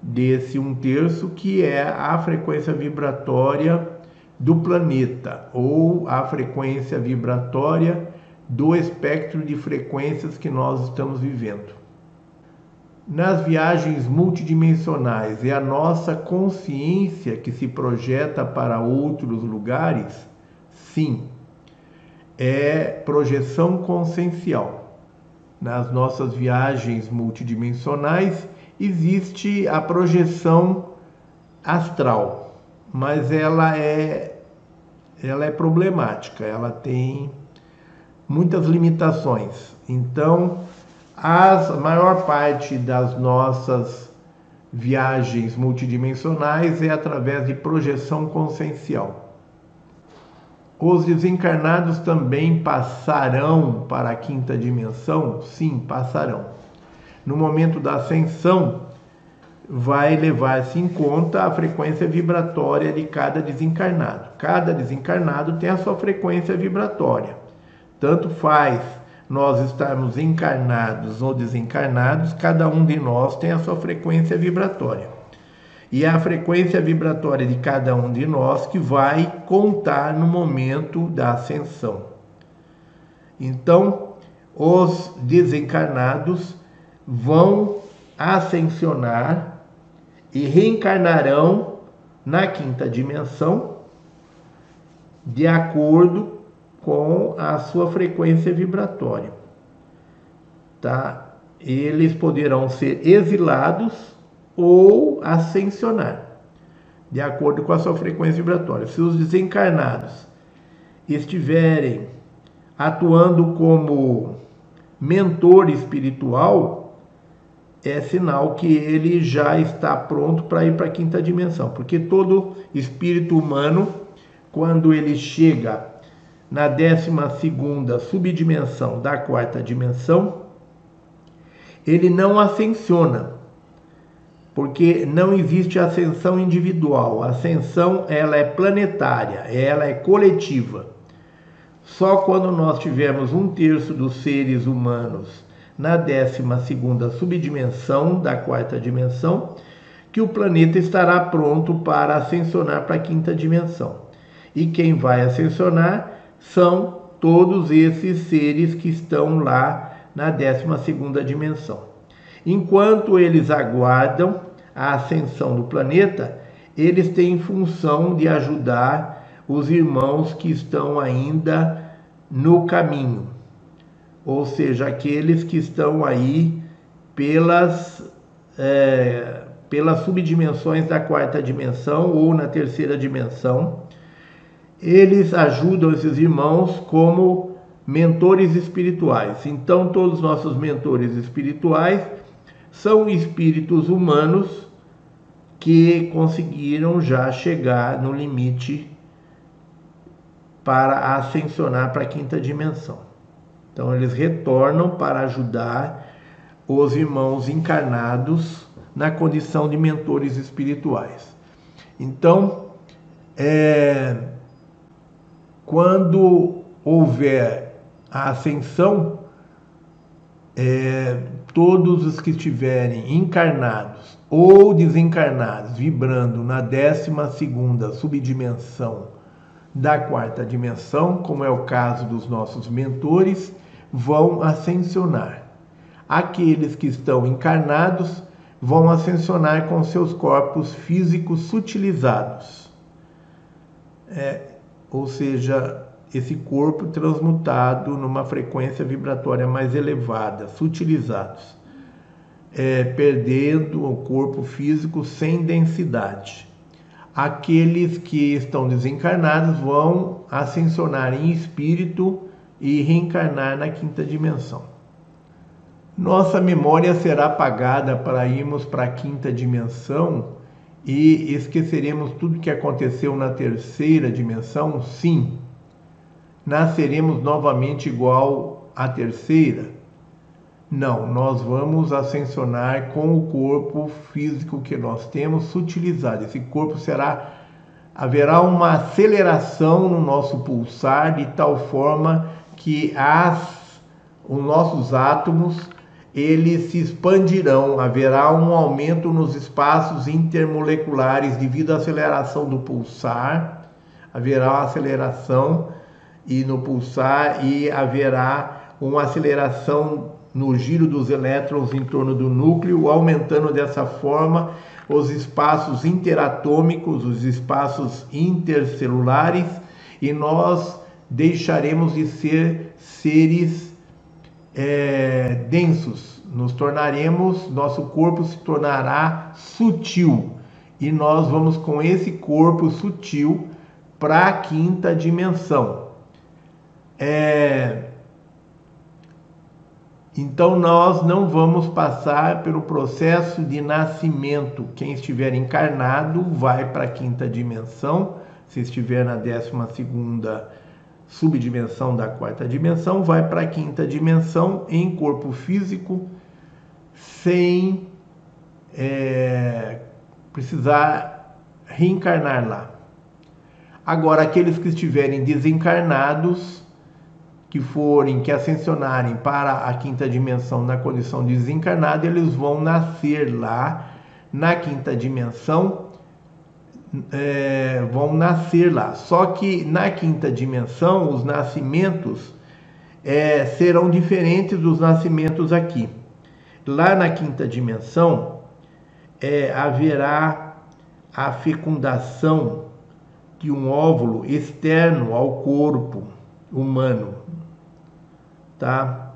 desse um terço, que é a frequência vibratória do planeta, ou a frequência vibratória do espectro de frequências que nós estamos vivendo. Nas viagens multidimensionais, é a nossa consciência que se projeta para outros lugares? Sim, é projeção consciencial nas nossas viagens multidimensionais, existe a projeção astral, mas ela é ela é problemática, ela tem muitas limitações. Então, a maior parte das nossas viagens multidimensionais é através de projeção consciencial. Os desencarnados também passarão para a quinta dimensão? Sim, passarão. No momento da ascensão, vai levar-se em conta a frequência vibratória de cada desencarnado. Cada desencarnado tem a sua frequência vibratória. Tanto faz nós estarmos encarnados ou desencarnados, cada um de nós tem a sua frequência vibratória e a frequência vibratória de cada um de nós que vai contar no momento da ascensão. Então, os desencarnados vão ascensionar e reencarnarão na quinta dimensão de acordo com a sua frequência vibratória. Tá? Eles poderão ser exilados ou ascensionar, de acordo com a sua frequência vibratória. Se os desencarnados estiverem atuando como mentor espiritual, é sinal que ele já está pronto para ir para a quinta dimensão, porque todo espírito humano, quando ele chega na décima segunda subdimensão da quarta dimensão, ele não ascensiona, porque não existe ascensão individual. A ascensão ela é planetária, ela é coletiva. Só quando nós tivermos um terço dos seres humanos na 12 segunda subdimensão da quarta dimensão, que o planeta estará pronto para ascensionar para a quinta dimensão. E quem vai ascensionar são todos esses seres que estão lá na 12 segunda dimensão. Enquanto eles aguardam a ascensão do planeta, eles têm função de ajudar os irmãos que estão ainda no caminho, ou seja, aqueles que estão aí pelas, é, pelas subdimensões da quarta dimensão ou na terceira dimensão. Eles ajudam esses irmãos como mentores espirituais. Então, todos os nossos mentores espirituais são espíritos humanos que conseguiram já chegar no limite para ascensionar para a quinta dimensão. Então, eles retornam para ajudar os irmãos encarnados na condição de mentores espirituais. Então, é, quando houver a ascensão, é, todos os que estiverem encarnados ou desencarnados, vibrando na 12 segunda subdimensão da quarta dimensão, como é o caso dos nossos mentores, vão ascensionar. Aqueles que estão encarnados vão ascensionar com seus corpos físicos sutilizados. É, ou seja, esse corpo transmutado numa frequência vibratória mais elevada, sutilizados, é, perdendo o corpo físico sem densidade. Aqueles que estão desencarnados vão ascensionar em espírito e reencarnar na quinta dimensão. Nossa memória será apagada para irmos para a quinta dimensão e esqueceremos tudo que aconteceu na terceira dimensão? Sim, nasceremos novamente igual à terceira? Não, nós vamos ascensionar com o corpo físico que nós temos sutilizado. Esse corpo será haverá uma aceleração no nosso pulsar de tal forma que as os nossos átomos eles se expandirão, haverá um aumento nos espaços intermoleculares devido à aceleração do pulsar, haverá uma aceleração e no pulsar e haverá uma aceleração no giro dos elétrons em torno do núcleo, aumentando dessa forma os espaços interatômicos, os espaços intercelulares, e nós deixaremos de ser seres é, densos, nos tornaremos, nosso corpo se tornará sutil, e nós vamos com esse corpo sutil para a quinta dimensão. É... Então nós não vamos passar pelo processo de nascimento. Quem estiver encarnado vai para a quinta dimensão. Se estiver na décima segunda subdimensão da quarta dimensão, vai para a quinta dimensão em corpo físico, sem é, precisar reencarnar lá. Agora, aqueles que estiverem desencarnados que forem, que ascensionarem para a quinta dimensão na condição de desencarnado, eles vão nascer lá na quinta dimensão, é, vão nascer lá. Só que na quinta dimensão, os nascimentos é, serão diferentes dos nascimentos aqui. Lá na quinta dimensão, é, haverá a fecundação de um óvulo externo ao corpo humano tá?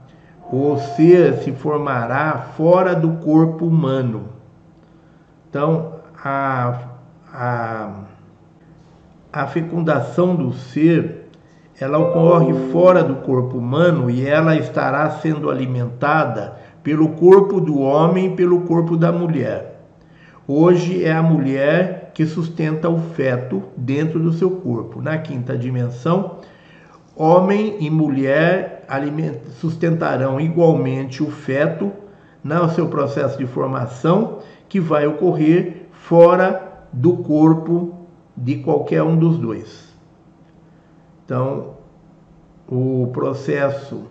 O ser se formará fora do corpo humano. Então, a, a, a fecundação do ser ela ocorre fora do corpo humano e ela estará sendo alimentada pelo corpo do homem e pelo corpo da mulher. Hoje é a mulher que sustenta o feto dentro do seu corpo. Na quinta dimensão, homem e mulher sustentarão igualmente o feto no seu processo de formação, que vai ocorrer fora do corpo de qualquer um dos dois. Então, o processo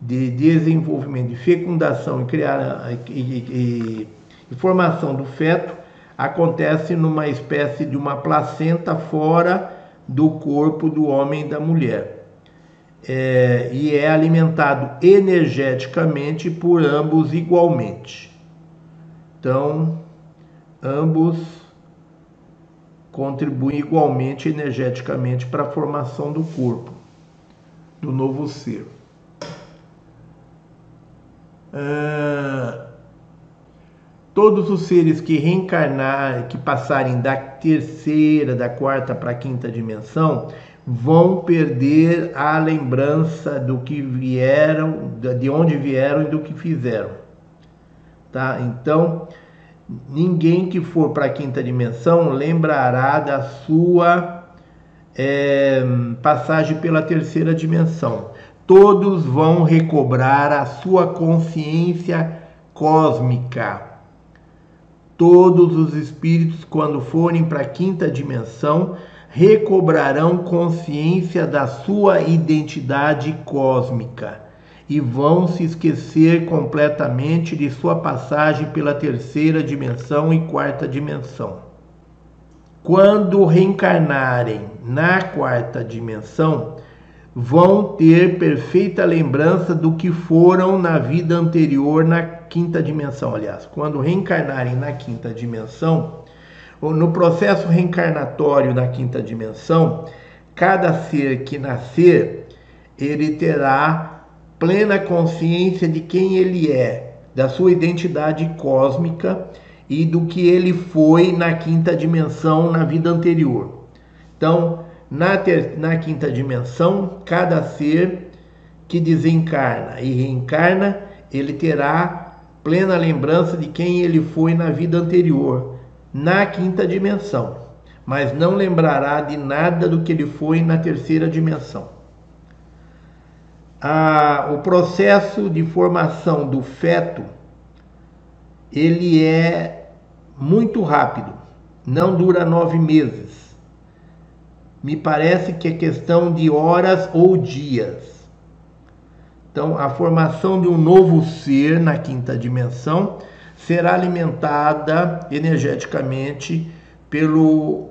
de desenvolvimento, de fecundação e criar e, e, e formação do feto acontece numa espécie de uma placenta fora do corpo do homem e da mulher. É, e é alimentado energeticamente por ambos igualmente. Então, ambos contribuem igualmente energeticamente para a formação do corpo, do novo ser. Ah, todos os seres que reencarnar, que passarem da terceira, da quarta para a quinta dimensão, vão perder a lembrança do que vieram, de onde vieram e do que fizeram. Tá? Então, ninguém que for para a quinta dimensão lembrará da sua é, passagem pela terceira dimensão. Todos vão recobrar a sua consciência cósmica. Todos os espíritos, quando forem para a quinta dimensão, recobrarão consciência da sua identidade cósmica e vão se esquecer completamente de sua passagem pela terceira dimensão e quarta dimensão. Quando reencarnarem na quarta dimensão, vão ter perfeita lembrança do que foram na vida anterior, na quinta dimensão, aliás. Quando reencarnarem na quinta dimensão, no processo reencarnatório na quinta dimensão, cada ser que nascer, ele terá plena consciência de quem ele é, da sua identidade cósmica e do que ele foi na quinta dimensão na vida anterior. Então, na, ter, na quinta dimensão, cada ser que desencarna e reencarna, ele terá plena lembrança de quem ele foi na vida anterior, na quinta dimensão, mas não lembrará de nada do que ele foi na terceira dimensão a, o processo de formação do feto ele é muito rápido, não dura nove meses. Me parece que é questão de horas ou dias. Então, a formação de um novo ser na quinta dimensão será alimentada energeticamente pelo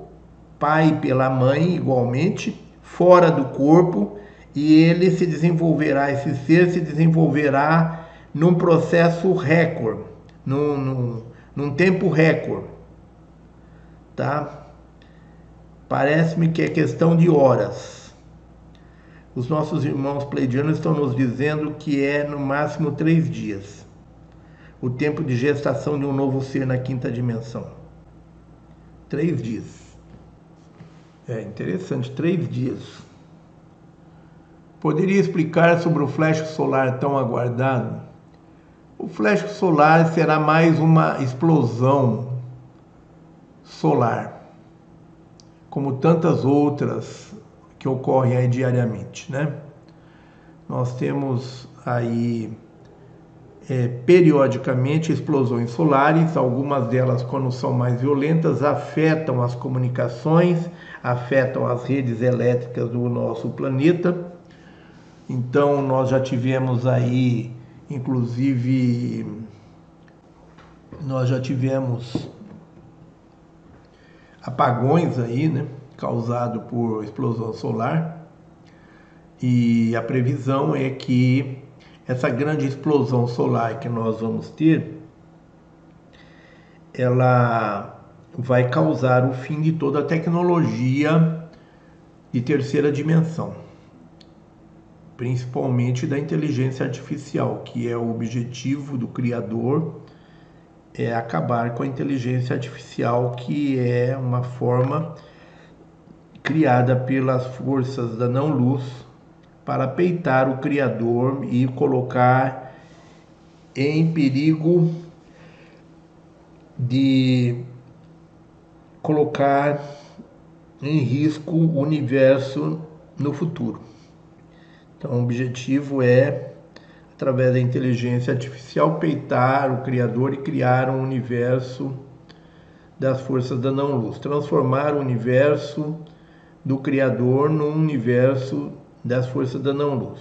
pai e pela mãe, igualmente, fora do corpo e ele se desenvolverá, esse ser se desenvolverá num processo recorde, num, num, num tempo recorde, tá? Parece-me que é questão de horas. Os nossos irmãos pleidianos estão nos dizendo que é no máximo três dias o tempo de gestação de um novo ser na quinta dimensão. Três dias. É interessante, três dias. Poderia explicar sobre o flash solar tão aguardado? O flash solar será mais uma explosão solar, como tantas outras que ocorrem diariamente, né? Nós temos aí é, periodicamente explosões solares, algumas delas, quando são mais violentas, afetam as comunicações, afetam as redes elétricas do nosso planeta então nós já tivemos aí, inclusive, nós já tivemos apagões aí, né, causado por explosão solar. E a previsão é que essa grande explosão solar que nós vamos ter, ela vai causar o fim de toda a tecnologia de terceira dimensão principalmente da inteligência artificial, que é o objetivo do criador é acabar com a inteligência artificial, que é uma forma criada pelas forças da não-luz para peitar o Criador e colocar em perigo de colocar em risco o universo no futuro. Então, o objetivo é, através da inteligência artificial, peitar o Criador e criar um universo das forças da não-luz, transformar o universo do Criador num universo das forças da não-luz.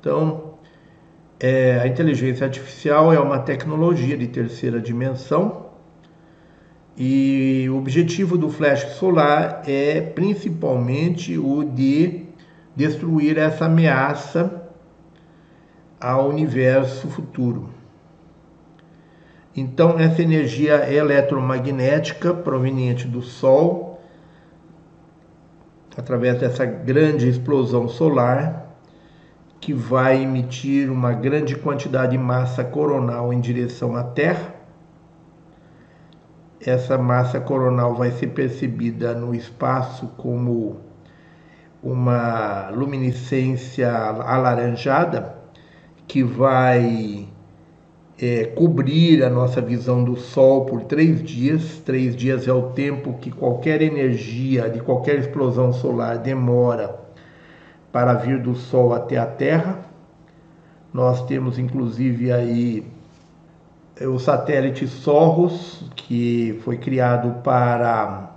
Então, é, a inteligência artificial é uma tecnologia de terceira dimensão e o objetivo do flash solar é principalmente o de destruir essa ameaça ao universo futuro. Então, essa energia eletromagnética proveniente do Sol, através dessa grande explosão solar, que vai emitir uma grande quantidade de massa coronal em direção à Terra. Essa massa coronal vai ser percebida no espaço como uma luminescência alaranjada que vai é, cobrir a nossa visão do Sol por três dias. Três dias é o tempo que qualquer energia de qualquer explosão solar demora para vir do Sol até a Terra. Nós temos inclusive aí é, o satélite Soros, que foi criado para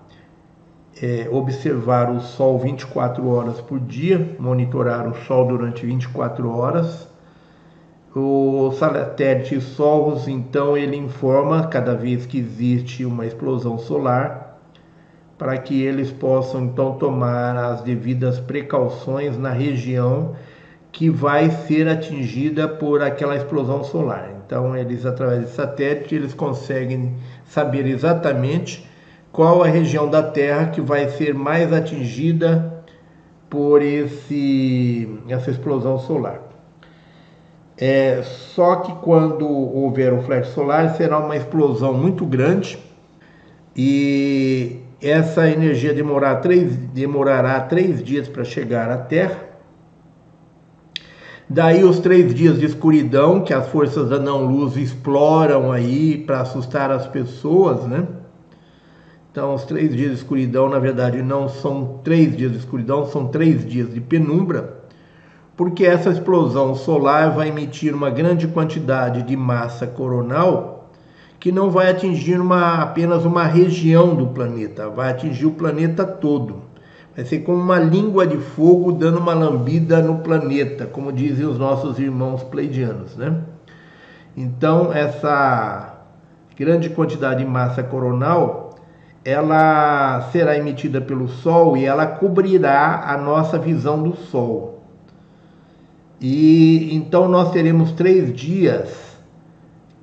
é, observar o Sol 24 horas por dia, monitorar o Sol durante 24 horas. O satélite Soros, então, ele informa cada vez que existe uma explosão solar para que eles possam então tomar as devidas precauções na região que vai ser atingida por aquela explosão solar. Então, eles através de satélite, eles conseguem saber exatamente qual a região da Terra que vai ser mais atingida por esse essa explosão solar. É, só que quando houver o flash solar será uma explosão muito grande e essa energia demorar três, demorará três dias para chegar à Terra. Daí os três dias de escuridão que as forças da não-luz exploram aí para assustar as pessoas, né? Então, os três dias de escuridão, na verdade, não são três dias de escuridão, são três dias de penumbra, porque essa explosão solar vai emitir uma grande quantidade de massa coronal que não vai atingir uma, apenas uma região do planeta, vai atingir o planeta todo. Vai ser como uma língua de fogo dando uma lambida no planeta, como dizem os nossos irmãos pleidianos, né? Então, essa grande quantidade de massa coronal, ela será emitida pelo Sol e ela cobrirá a nossa visão do Sol. E então nós teremos três dias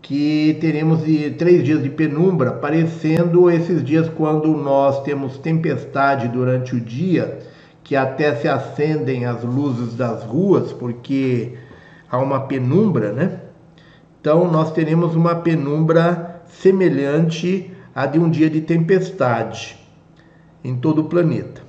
que teremos três dias de penumbra, parecendo esses dias quando nós temos tempestade durante o dia, que até se acendem as luzes das ruas, porque há uma penumbra, né? Então nós teremos uma penumbra semelhante à de um dia de tempestade em todo o planeta.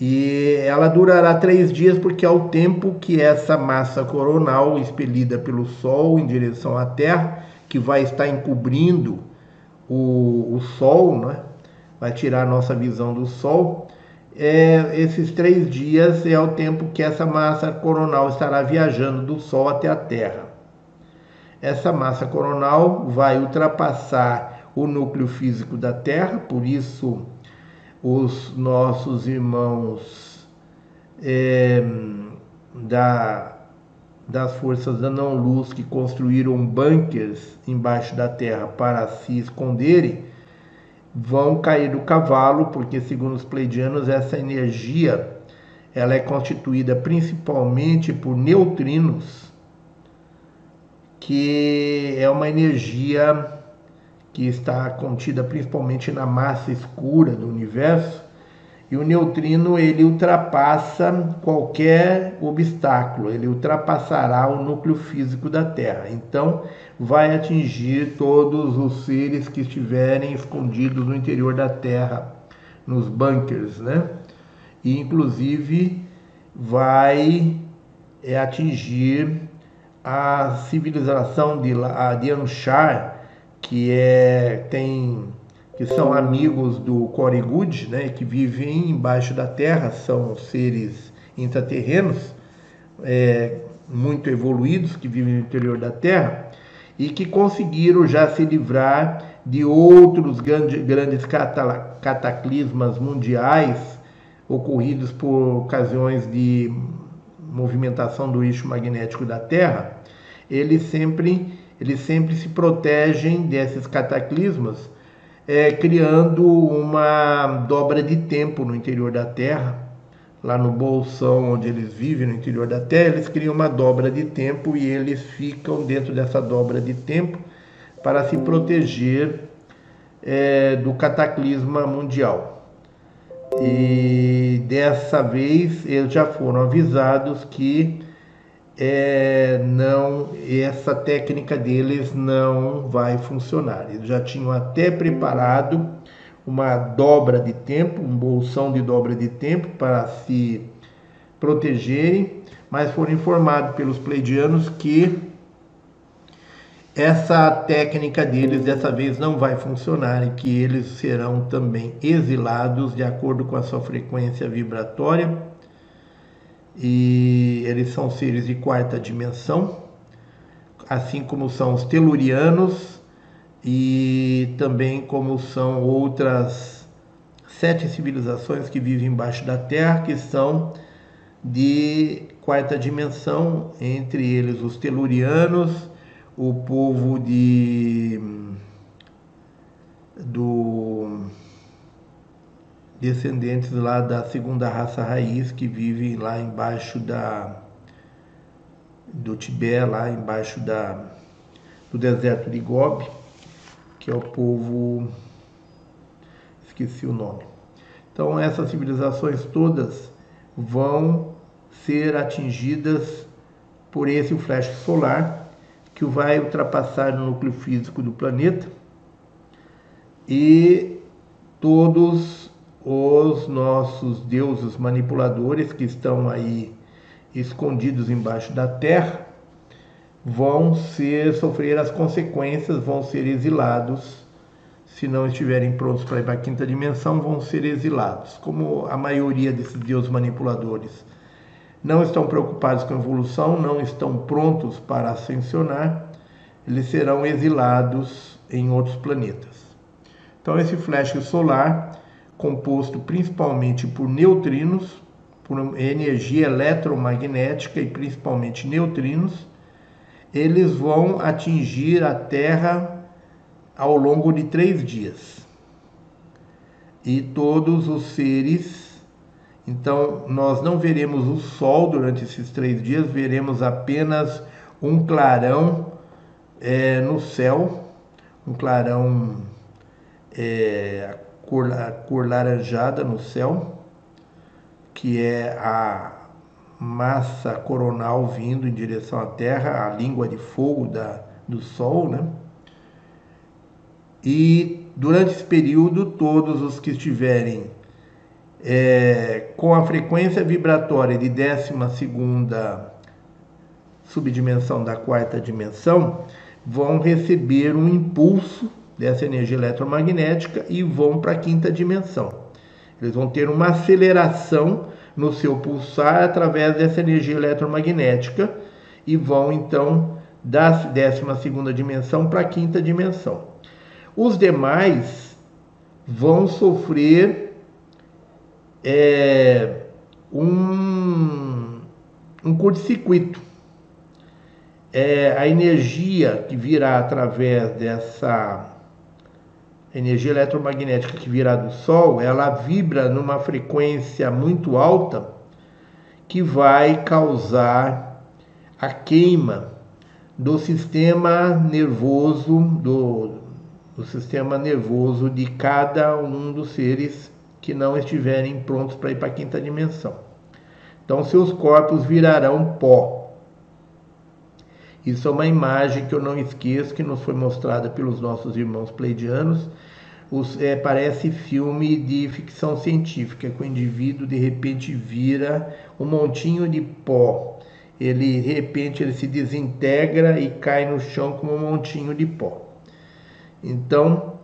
E ela durará três dias porque é o tempo que essa massa coronal expelida pelo Sol em direção à Terra, que vai estar encobrindo o, o Sol, né? vai tirar a nossa visão do Sol. É, esses três dias é o tempo que essa massa coronal estará viajando do Sol até a Terra. Essa massa coronal vai ultrapassar o núcleo físico da Terra, por isso os nossos irmãos é, da, das forças da não-luz que construíram bunkers embaixo da terra para se esconderem, vão cair do cavalo, porque segundo os pleidianos essa energia ela é constituída principalmente por neutrinos, que é uma energia que está contida principalmente na massa escura do universo E o neutrino ele ultrapassa qualquer obstáculo, ele ultrapassará o núcleo físico da Terra. Então, vai atingir todos os seres que estiverem escondidos no interior da Terra, nos bunkers, né? E inclusive vai é, atingir a civilização de, de Anshar, que é tem que são amigos do Corigud, né, que vivem embaixo da terra, são seres intraterrenos, é, muito evoluídos, que vivem no interior da terra, e que conseguiram já se livrar de outros grande, grandes cataclismas mundiais ocorridos por ocasiões de movimentação do eixo magnético da Terra, eles sempre, eles sempre se protegem desses cataclismas é, criando uma dobra de tempo no interior da Terra. Lá no bolsão onde eles vivem, no interior da Terra, eles criam uma dobra de tempo e eles ficam dentro dessa dobra de tempo para se proteger é, do cataclisma mundial. E dessa vez eles já foram avisados que é, não essa técnica deles não vai funcionar. Eles já tinham até preparado uma dobra de tempo, um bolsão de dobra de tempo para se protegerem, mas foram informados pelos pleidianos que essa técnica deles dessa vez não vai funcionar e que eles serão também exilados de acordo com a sua frequência vibratória e eles são seres de quarta dimensão, assim como são os telurianos e também como são outras sete civilizações que vivem embaixo da Terra, que são de quarta dimensão, entre eles os telurianos, o povo de do descendentes lá da segunda raça raiz que vivem lá embaixo da do Tibete, lá embaixo da do deserto de Gobi, que é o povo esqueci o nome. Então essas civilizações todas vão ser atingidas por esse flash solar que vai ultrapassar o núcleo físico do planeta e todos os nossos deuses manipuladores que estão aí escondidos embaixo da terra vão ser sofrer as consequências, vão ser exilados. Se não estiverem prontos para ir para a quinta dimensão, vão ser exilados. Como a maioria desses deuses manipuladores não estão preocupados com a evolução, não estão prontos para ascensionar, eles serão exilados em outros planetas. Então esse flash solar composto principalmente por neutrinos, por energia eletromagnética e principalmente neutrinos, eles vão atingir a Terra ao longo de três dias. E todos os seres, então nós não veremos o Sol durante esses três dias, veremos apenas um clarão é, no céu, um clarão é, cor, cor laranjada no céu, que é a massa coronal vindo em direção à Terra, a língua de fogo da, do Sol, né? E durante esse período, todos os que estiverem é, com a frequência vibratória de 12 subdimensão da quarta dimensão, vão receber um impulso dessa energia eletromagnética e vão para a quinta dimensão. Eles vão ter uma aceleração no seu pulsar através dessa energia eletromagnética e vão então da décima segunda dimensão para a quinta dimensão. Os demais vão sofrer é, um, um curto-circuito. É, a energia que virá através dessa energia eletromagnética que virá do Sol, ela vibra numa frequência muito alta que vai causar a queima do sistema nervoso do, do sistema nervoso de cada um dos seres que não estiverem prontos para ir para a quinta dimensão. Então, seus corpos virarão pó. Isso é uma imagem que eu não esqueço, que nos foi mostrada pelos nossos irmãos pleidianos. Os, é, parece filme de ficção científica, que o indivíduo de repente vira um montinho de pó. Ele, de repente, ele se desintegra e cai no chão como um montinho de pó. Então,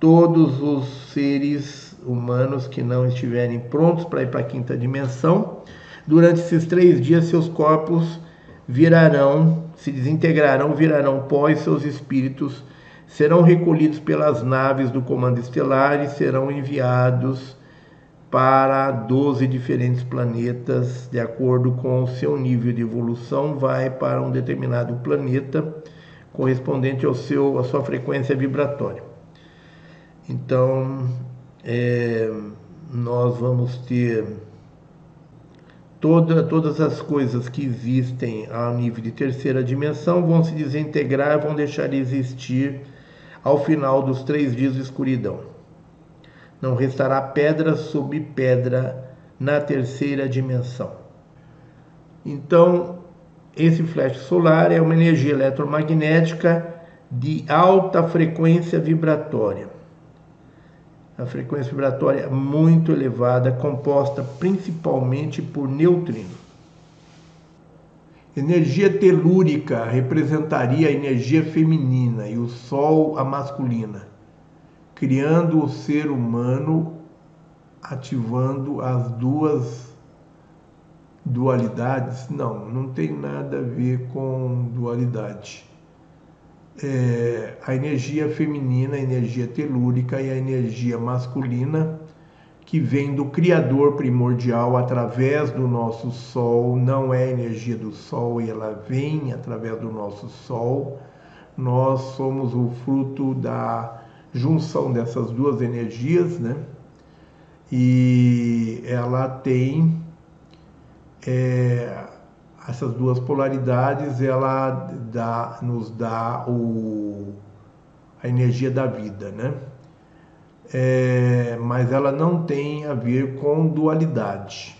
todos os seres humanos que não estiverem prontos para ir para a quinta dimensão, durante esses três dias seus corpos virarão, se desintegrarão, virarão pó e seus espíritos serão recolhidos pelas naves do comando estelar e serão enviados para 12 diferentes planetas, de acordo com o seu nível de evolução, vai para um determinado planeta correspondente ao seu, à sua frequência vibratória. Então, é, nós vamos ter toda, todas as coisas que existem ao nível de terceira dimensão vão se desintegrar, vão deixar de existir ao final dos três dias de escuridão. Não restará pedra sobre pedra na terceira dimensão. Então, esse flash solar é uma energia eletromagnética de alta frequência vibratória a frequência vibratória muito elevada, composta principalmente por neutrinos. Energia telúrica representaria a energia feminina e o Sol a masculina, criando o ser humano ativando as duas dualidades. Não, não tem nada a ver com dualidade é, a energia feminina, a energia telúrica e a energia masculina que vem do Criador primordial através do nosso Sol, não é energia do Sol e ela vem através do nosso Sol. Nós somos o fruto da junção dessas duas energias, né? E ela tem é, essas duas polaridades ela dá, nos dá o, a energia da vida, né? É, mas ela não tem a ver com dualidade,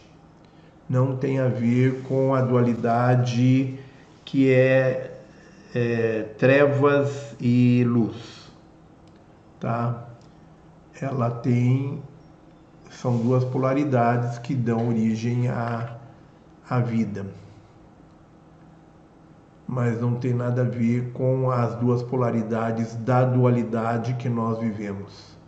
não tem a ver com a dualidade que é, é trevas e luz, tá? Ela tem são duas polaridades que dão origem à, à vida mas não tem nada a ver com as duas polaridades da dualidade que nós vivemos.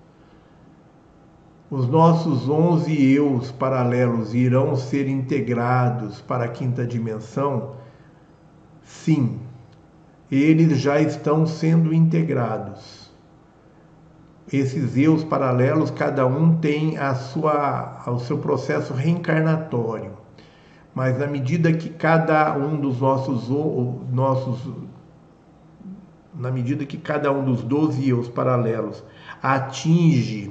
Os nossos onze eus paralelos irão ser integrados para a quinta dimensão? Sim, eles já estão sendo integrados. Esses eus paralelos, cada um tem a sua, o seu processo reencarnatório mas na medida que cada um dos nossos nossos na medida que cada um dos 12 eus paralelos atinge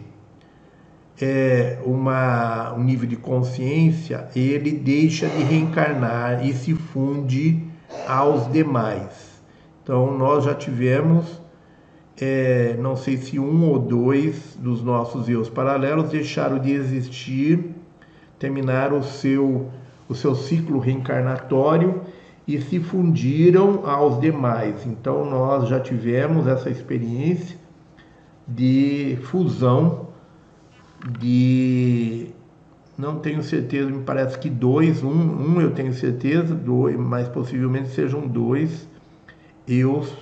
é, uma, um nível de consciência, ele deixa de reencarnar e se funde aos demais. Então, nós já tivemos, é, não sei se um ou dois dos nossos eus paralelos deixaram de existir, terminaram o seu o seu ciclo reencarnatório e se fundiram aos demais. Então nós já tivemos essa experiência de fusão de não tenho certeza, me parece que dois, um, um eu tenho certeza, dois, mas possivelmente sejam dois eus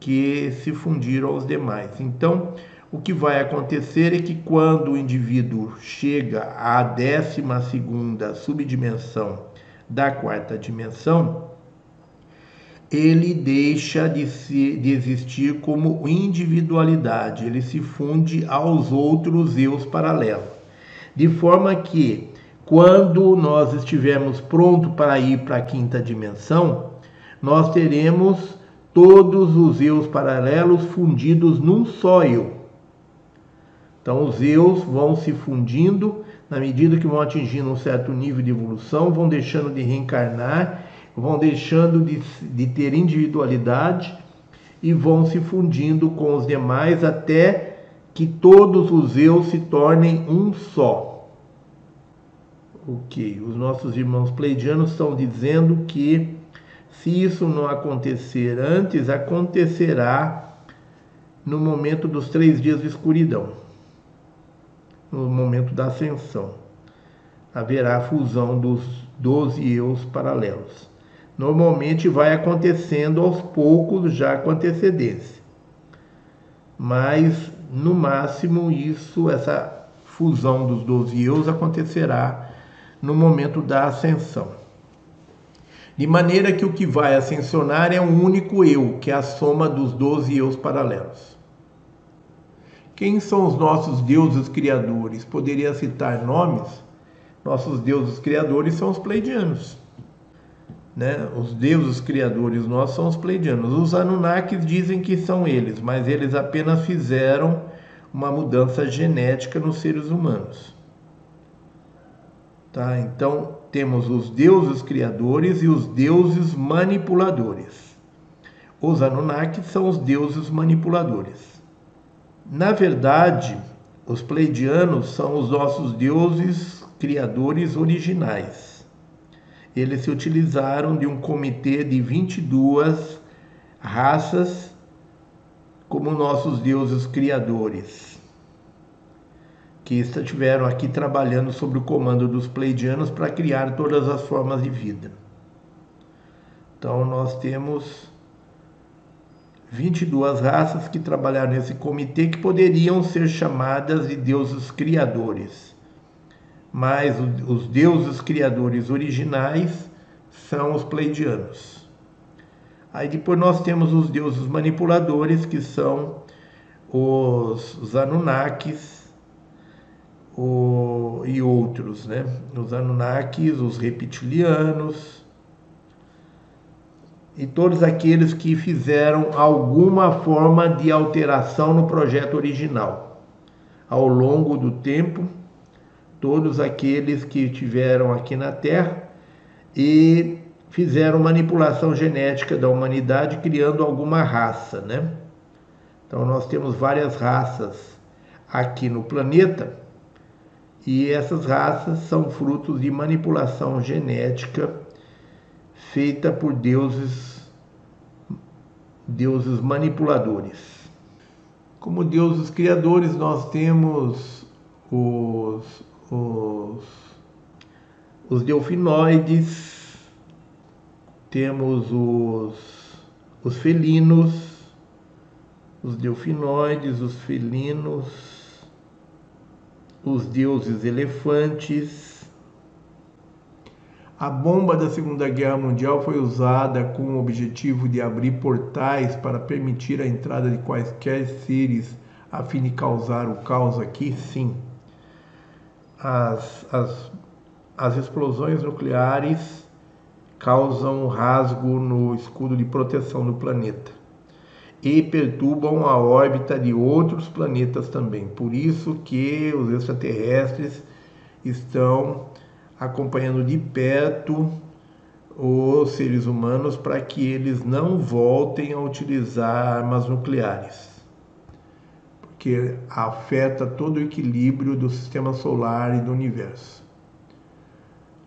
que se fundiram aos demais. Então, o que vai acontecer é que quando o indivíduo chega à décima segunda subdimensão da quarta dimensão, ele deixa de, se, de existir como individualidade, ele se funde aos outros eus paralelos. De forma que, quando nós estivermos prontos para ir para a quinta dimensão, nós teremos todos os eus paralelos fundidos num só eu. Então, os eus vão se fundindo na medida que vão atingindo um certo nível de evolução, vão deixando de reencarnar, vão deixando de, de ter individualidade e vão se fundindo com os demais até que todos os eu se tornem um só. Ok, os nossos irmãos pleidianos estão dizendo que se isso não acontecer antes, acontecerá no momento dos três dias de escuridão, no momento da ascensão. Haverá fusão dos doze eus paralelos. Normalmente vai acontecendo aos poucos, já com antecedência. Mas, no máximo, isso, essa fusão dos doze eus acontecerá no momento da ascensão. De maneira que o que vai ascensionar é um único eu, que é a soma dos doze eus paralelos. Quem são os nossos deuses criadores? Poderia citar nomes? Nossos deuses criadores são os pleidianos. Né? Os deuses criadores nossos são os pleidianos. Os Anunnakis dizem que são eles, mas eles apenas fizeram uma mudança genética nos seres humanos. Tá? Então, temos os deuses criadores e os deuses manipuladores. Os Anunnaki são os deuses manipuladores. Na verdade, os pleidianos são os nossos deuses criadores originais. Eles se utilizaram de um comitê de 22 raças como nossos deuses criadores que estiveram aqui trabalhando sob o comando dos pleidianos para criar todas as formas de vida. Então nós temos 22 raças que trabalharam nesse comitê que poderiam ser chamadas de deuses criadores. Mas os deuses criadores originais são os pleidianos. Aí depois nós temos os deuses manipuladores, que são os, Anunnakis, o, e outros, né? Os Anunnakis, os reptilianos e todos aqueles que fizeram alguma forma de alteração no projeto original. Ao longo do tempo, todos aqueles que tiveram aqui na Terra e fizeram manipulação genética da humanidade criando alguma raça, né? Então nós temos várias raças aqui no planeta e essas raças são frutos de manipulação genética feita por deuses deuses manipuladores. Como deuses criadores, nós temos os, os, os delfinoides, temos os, os felinos, os delfinoides, os felinos, os deuses elefantes. A bomba da Segunda Guerra Mundial foi usada com o objetivo de abrir portais para permitir a entrada de quaisquer seres a fim de causar o caos aqui? Sim. As, as, as explosões nucleares causam rasgo no escudo de proteção do planeta e perturbam a órbita de outros planetas também. Por isso que os extraterrestres estão acompanhando de perto os seres humanos para que eles não voltem a utilizar armas nucleares. Porque afeta todo o equilíbrio do sistema solar e do universo.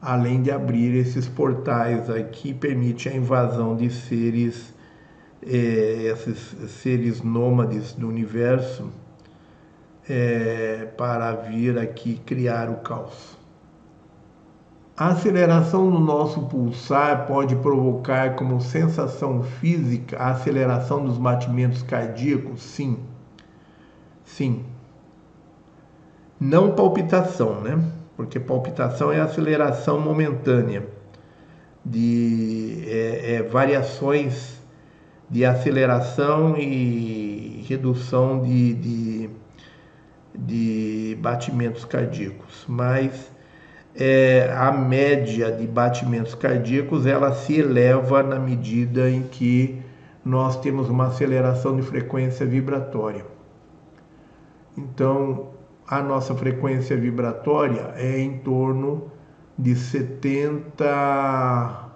Além de abrir esses portais aqui, permite a invasão de seres é, esses seres nômades do universo é, para vir aqui criar o caos. A aceleração no nosso pulsar pode provocar como sensação física a aceleração dos batimentos cardíacos? Sim. Sim. Não palpitação, né? Porque palpitação é aceleração momentânea de é, é, variações de aceleração e redução de, de, de batimentos cardíacos, mas é, a média de batimentos cardíacos ela se eleva na medida em que nós temos uma aceleração de frequência vibratória. Então, a nossa frequência vibratória é em torno de 70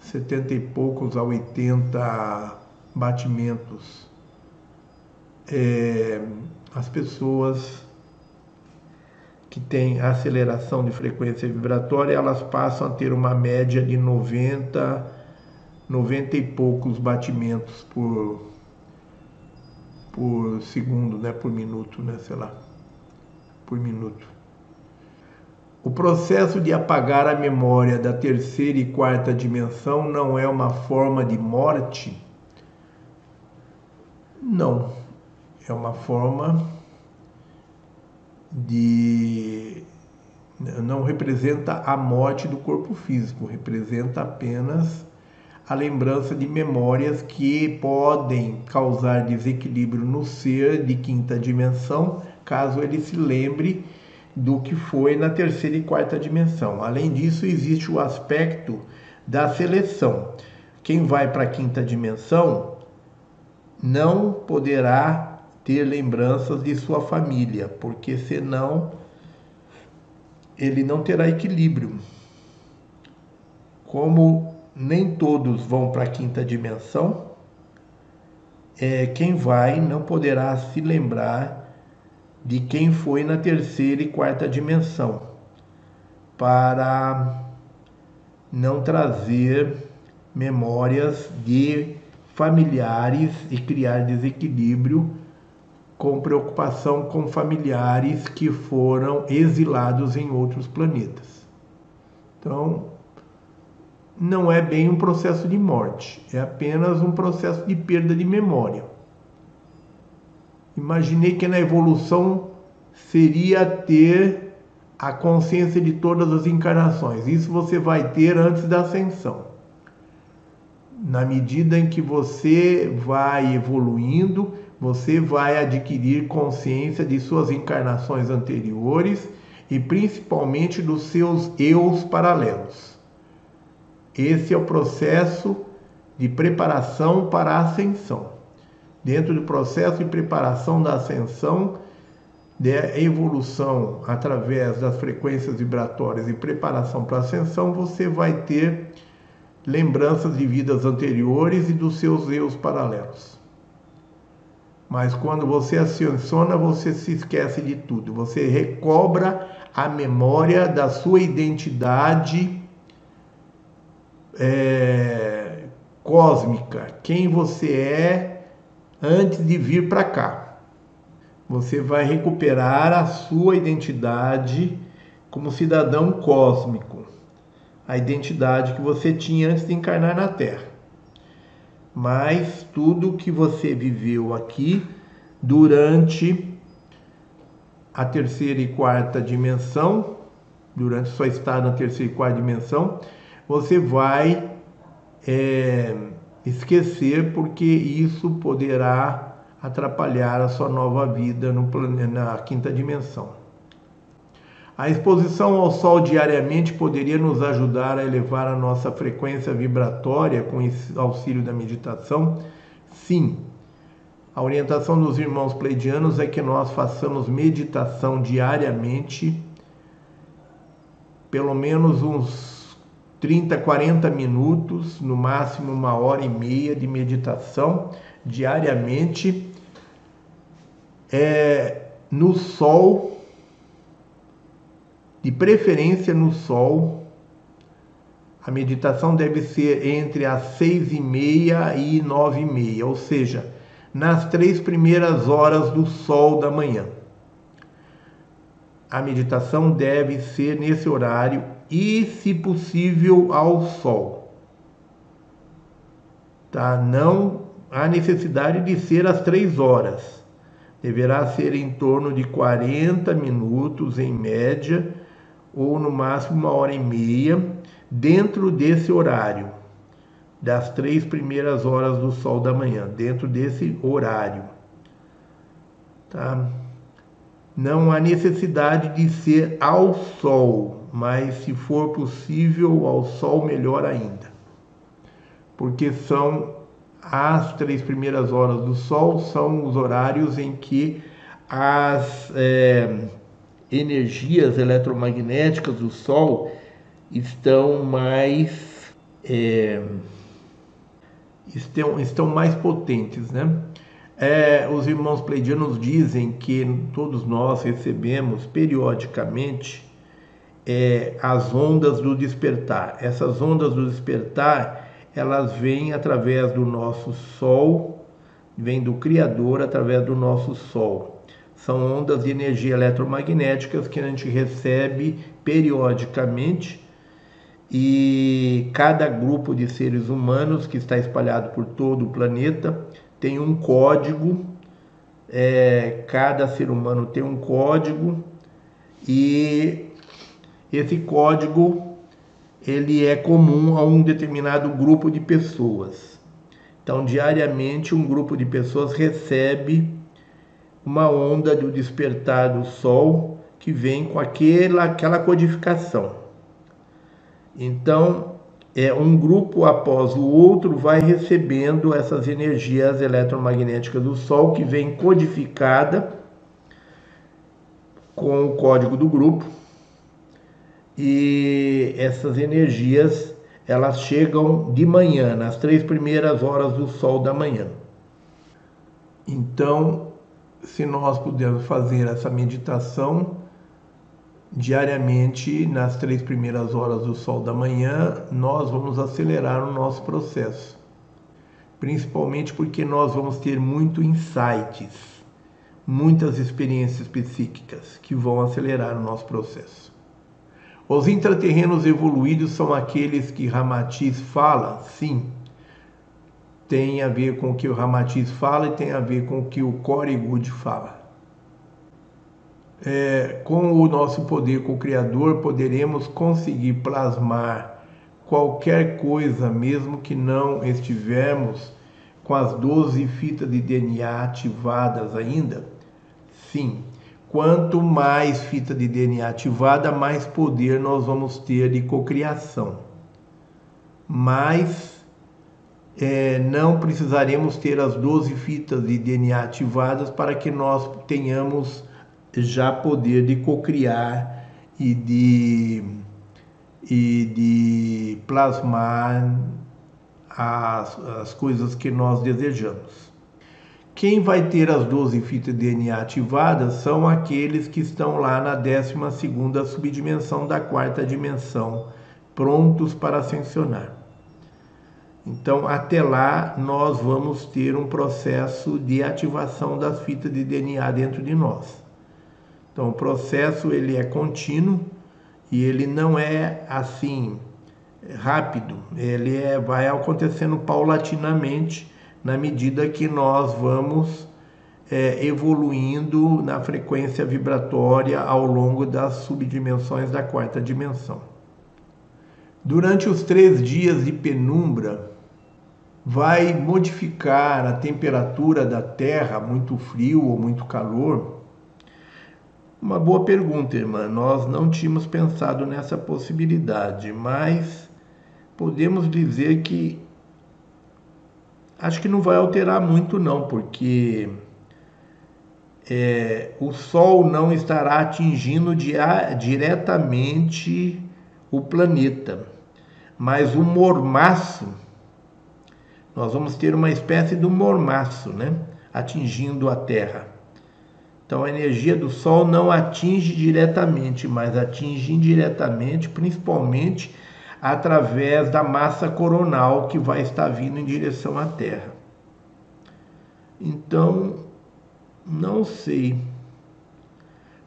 70 e poucos a 80 batimentos é, as pessoas que têm aceleração de frequência vibratória, elas passam a ter uma média de 90, 90 e poucos batimentos por, por segundo, né, por minuto, né, sei lá, por minuto. O processo de apagar a memória da terceira e quarta dimensão não é uma forma de morte? Não, é uma forma de. Não representa a morte do corpo físico, representa apenas a lembrança de memórias que podem causar desequilíbrio no ser de quinta dimensão, caso ele se lembre do que foi na terceira e quarta dimensão. Além disso, existe o aspecto da seleção. Quem vai para a quinta dimensão não poderá ter lembranças de sua família, porque senão ele não terá equilíbrio. Como nem todos vão para a quinta dimensão, é, quem vai não poderá se lembrar de quem foi na terceira e quarta dimensão, para não trazer memórias de familiares e criar desequilíbrio com preocupação com familiares que foram exilados em outros planetas. Então, não é bem um processo de morte, é apenas um processo de perda de memória. Imaginei que na evolução seria ter a consciência de todas as encarnações. Isso você vai ter antes da ascensão. Na medida em que você vai evoluindo, você vai adquirir consciência de suas encarnações anteriores e principalmente dos seus eus paralelos. Esse é o processo de preparação para a ascensão. Dentro do processo de preparação da ascensão, da evolução através das frequências vibratórias e preparação para a ascensão, você vai ter lembranças de vidas anteriores e dos seus eus paralelos. Mas quando você asciona, você se esquece de tudo. Você recobra a memória da sua identidade é, cósmica, quem você é antes de vir para cá. Você vai recuperar a sua identidade como cidadão cósmico, a identidade que você tinha antes de encarnar na Terra mas tudo que você viveu aqui durante a terceira e quarta dimensão, durante sua estada na terceira e quarta dimensão, você vai é, esquecer porque isso poderá atrapalhar a sua nova vida no, na quinta dimensão. A exposição ao sol diariamente poderia nos ajudar a elevar a nossa frequência vibratória com auxílio da meditação? Sim. A orientação dos irmãos pleidianos é que nós façamos meditação diariamente, pelo menos uns 30, 40 minutos, no máximo uma hora e meia de meditação diariamente, é, no sol de preferência no sol. A meditação deve ser entre as seis e meia e nove e meia, ou seja, nas três primeiras horas do sol da manhã. A meditação deve ser nesse horário e, se possível, ao sol. Tá? Não há necessidade de ser às três horas. Deverá ser em torno de 40 minutos em média ou no máximo uma hora e meia, dentro desse horário, das três primeiras horas do sol da manhã, dentro desse horário. Tá? Não há necessidade de ser ao sol, mas se for possível ao sol, melhor ainda. Porque são as três primeiras horas do sol, são os horários em que as. É, energias eletromagnéticas do Sol estão mais é, estão, estão mais potentes, né? É, os irmãos pleidianos dizem que todos nós recebemos periodicamente é, as ondas do despertar. Essas ondas do despertar, elas vêm através do nosso Sol, vêm do Criador através do nosso Sol. São ondas de energia eletromagnéticas que a gente recebe periodicamente e cada grupo de seres humanos que está espalhado por todo o planeta tem um código, é, cada ser humano tem um código e esse código ele é comum a um determinado grupo de pessoas. Então, diariamente, um grupo de pessoas recebe uma onda do despertar do Sol que vem com aquela, aquela codificação. Então, é, um grupo após o outro vai recebendo essas energias eletromagnéticas do Sol que vem codificada com o código do grupo e essas energias elas chegam de manhã nas três primeiras horas do Sol da manhã. Então, se nós pudermos fazer essa meditação diariamente nas três primeiras horas do sol da manhã, nós vamos acelerar o nosso processo. Principalmente porque nós vamos ter muito insights, muitas experiências psíquicas que vão acelerar o nosso processo. Os intraterrenos evoluídos são aqueles que Ramatiz fala, sim, tem a ver com o que o Ramatiz fala e tem a ver com o que o Corey Good fala é, com o nosso poder co-criador, poderemos conseguir plasmar qualquer coisa, mesmo que não estivermos com as 12 fitas de DNA ativadas ainda? Sim. Quanto mais fita de DNA ativada, mais poder nós vamos ter de cocriação. Mas é, não precisaremos ter as 12 fitas de DNA ativadas para que nós tenhamos já poder de cocriar e de, e de plasmar as, as coisas que nós desejamos. Quem vai ter as 12 fitas de DNA ativadas são aqueles que estão lá na 12 subdimensão da quarta dimensão, prontos para ascensionar. Então, até lá, nós vamos ter um processo de ativação das fitas de DNA dentro de nós. Então, o processo ele é contínuo e ele não é assim rápido, ele é, vai acontecendo paulatinamente na medida que nós vamos é, evoluindo na frequência vibratória ao longo das subdimensões da quarta dimensão. Durante os três dias de penumbra, vai modificar a temperatura da Terra, muito frio ou muito calor, uma boa pergunta, irmã. Nós não tínhamos pensado nessa possibilidade, mas podemos dizer que acho que não vai alterar muito não, porque é, o Sol não estará atingindo diretamente o planeta, mas o mormaço, nós vamos ter uma espécie de mormaço, né, atingindo a Terra. Então a energia do Sol não atinge diretamente, mas atinge indiretamente, principalmente através da massa coronal que vai estar vindo em direção à Terra. Então, não sei.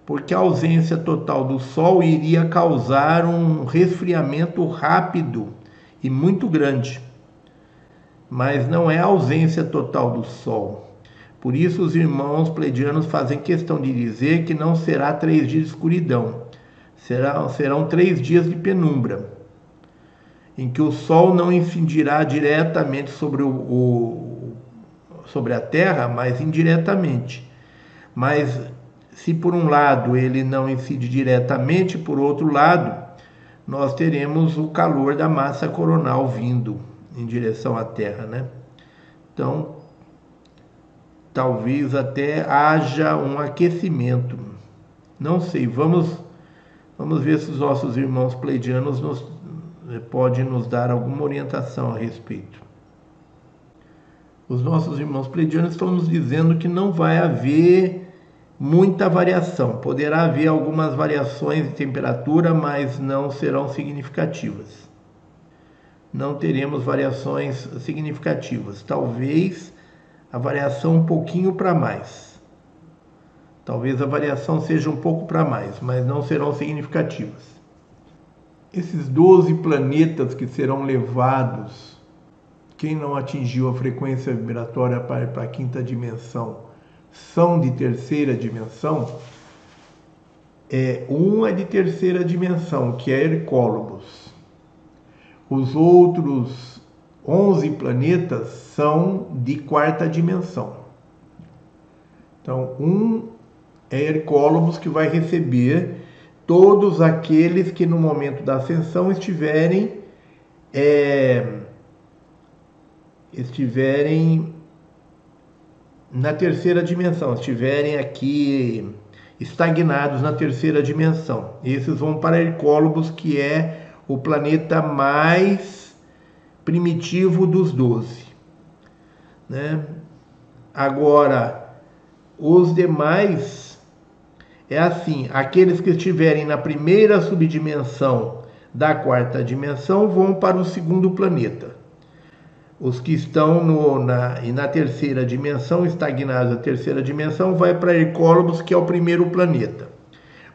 Porque a ausência total do Sol iria causar um resfriamento rápido e muito grande. Mas não é a ausência total do Sol por isso, os irmãos pleidianos fazem questão de dizer que não será três dias de escuridão, será, serão três dias de penumbra, em que o sol não incidirá diretamente sobre, o, o, sobre a terra, mas indiretamente. Mas se por um lado ele não incide diretamente, por outro lado, nós teremos o calor da massa coronal vindo em direção à Terra, né? Então, talvez até haja um aquecimento. Não sei, vamos vamos ver se os nossos irmãos pleidianos nos, eh, podem nos dar alguma orientação a respeito. os nossos irmãos pleidianos estão nos dizendo que não vai haver muita variação. Poderá haver algumas variações de temperatura, mas não serão significativas. Não teremos variações significativas. Talvez a variação um pouquinho para mais. Talvez a variação seja um pouco para mais, mas não serão significativas. Esses 12 planetas que serão levados, quem não atingiu a frequência vibratória para, a quinta dimensão, são de terceira dimensão. É, um é de terceira dimensão, que é Hercólobos. Os outros 11 planetas são de quarta dimensão. Então, um é Hercólobos que vai receber todos aqueles que no momento da ascensão estiverem é, estiverem na terceira dimensão, estiverem aqui estagnados na terceira dimensão. Esses vão para Hercólobos, que é o planeta mais primitivo dos doze. Né? Agora, os demais é assim: aqueles que estiverem na primeira subdimensão da quarta dimensão vão para o segundo planeta. Os que estão no, na, e na terceira dimensão, estagnados na terceira dimensão, vai para Hercólobos, que é o primeiro planeta.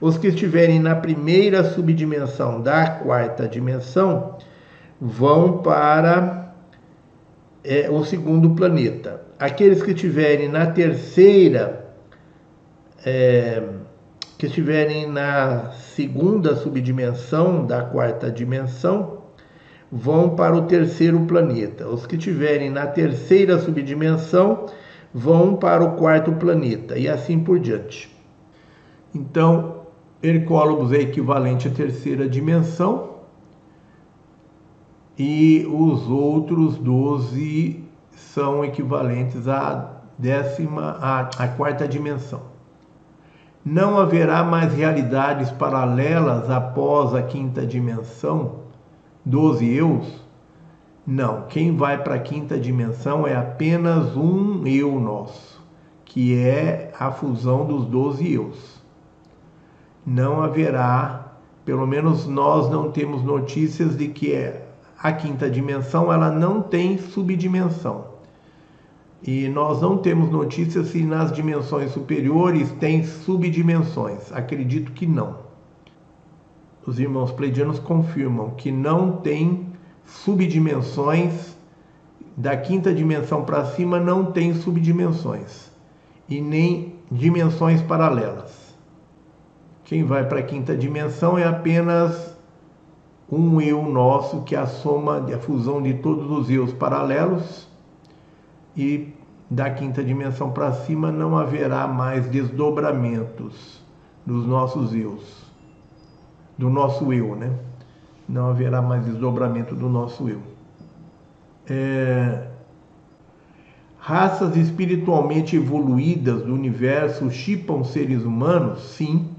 Os que estiverem na primeira subdimensão da quarta dimensão vão para é, o segundo planeta. Aqueles que estiverem na terceira é, que estiverem na segunda subdimensão da quarta dimensão vão para o terceiro planeta. Os que estiverem na terceira subdimensão vão para o quarto planeta e assim por diante. Então, Hercólogos é equivalente à terceira dimensão e os outros 12 são equivalentes à décima, à, à quarta dimensão. Não haverá mais realidades paralelas após a quinta dimensão, 12 eus? Não, quem vai para a quinta dimensão é apenas um eu nosso, que é a fusão dos 12 eus. Não haverá, pelo menos nós não temos notícias de que a quinta dimensão ela não tem subdimensão. E nós não temos notícias se nas dimensões superiores tem subdimensões. Acredito que não. Os irmãos pleidianos confirmam que não tem subdimensões. Da quinta dimensão para cima não tem subdimensões e nem dimensões paralelas. Quem vai para a quinta dimensão é apenas um eu nosso, que é a soma, a fusão de todos os eus paralelos e da quinta dimensão para cima não haverá mais desdobramentos dos nossos eus, do nosso eu, né? Não haverá mais desdobramento do nosso eu. É... Raças espiritualmente evoluídas do universo chipam seres humanos? Sim,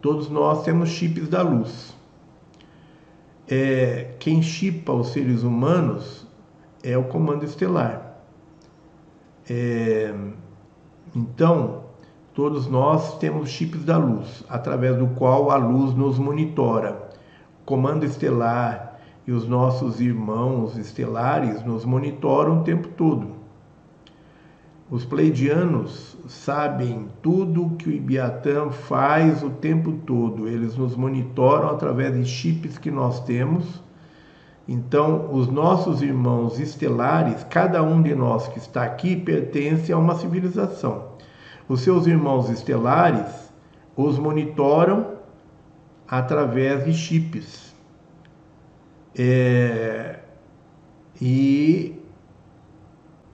todos nós temos chips da luz. É... Quem chipa os seres humanos é o comando estelar é, então, todos nós temos chips da luz, através do qual a luz nos monitora. O comando estelar e os nossos irmãos estelares nos monitoram o tempo todo. Os pleidianos sabem tudo que o Ibiatã faz o tempo todo. Eles nos monitoram através de chips que nós temos então, os nossos irmãos estelares, cada um de nós que está aqui pertence a uma civilização. Os seus irmãos estelares os monitoram através de chips. É, e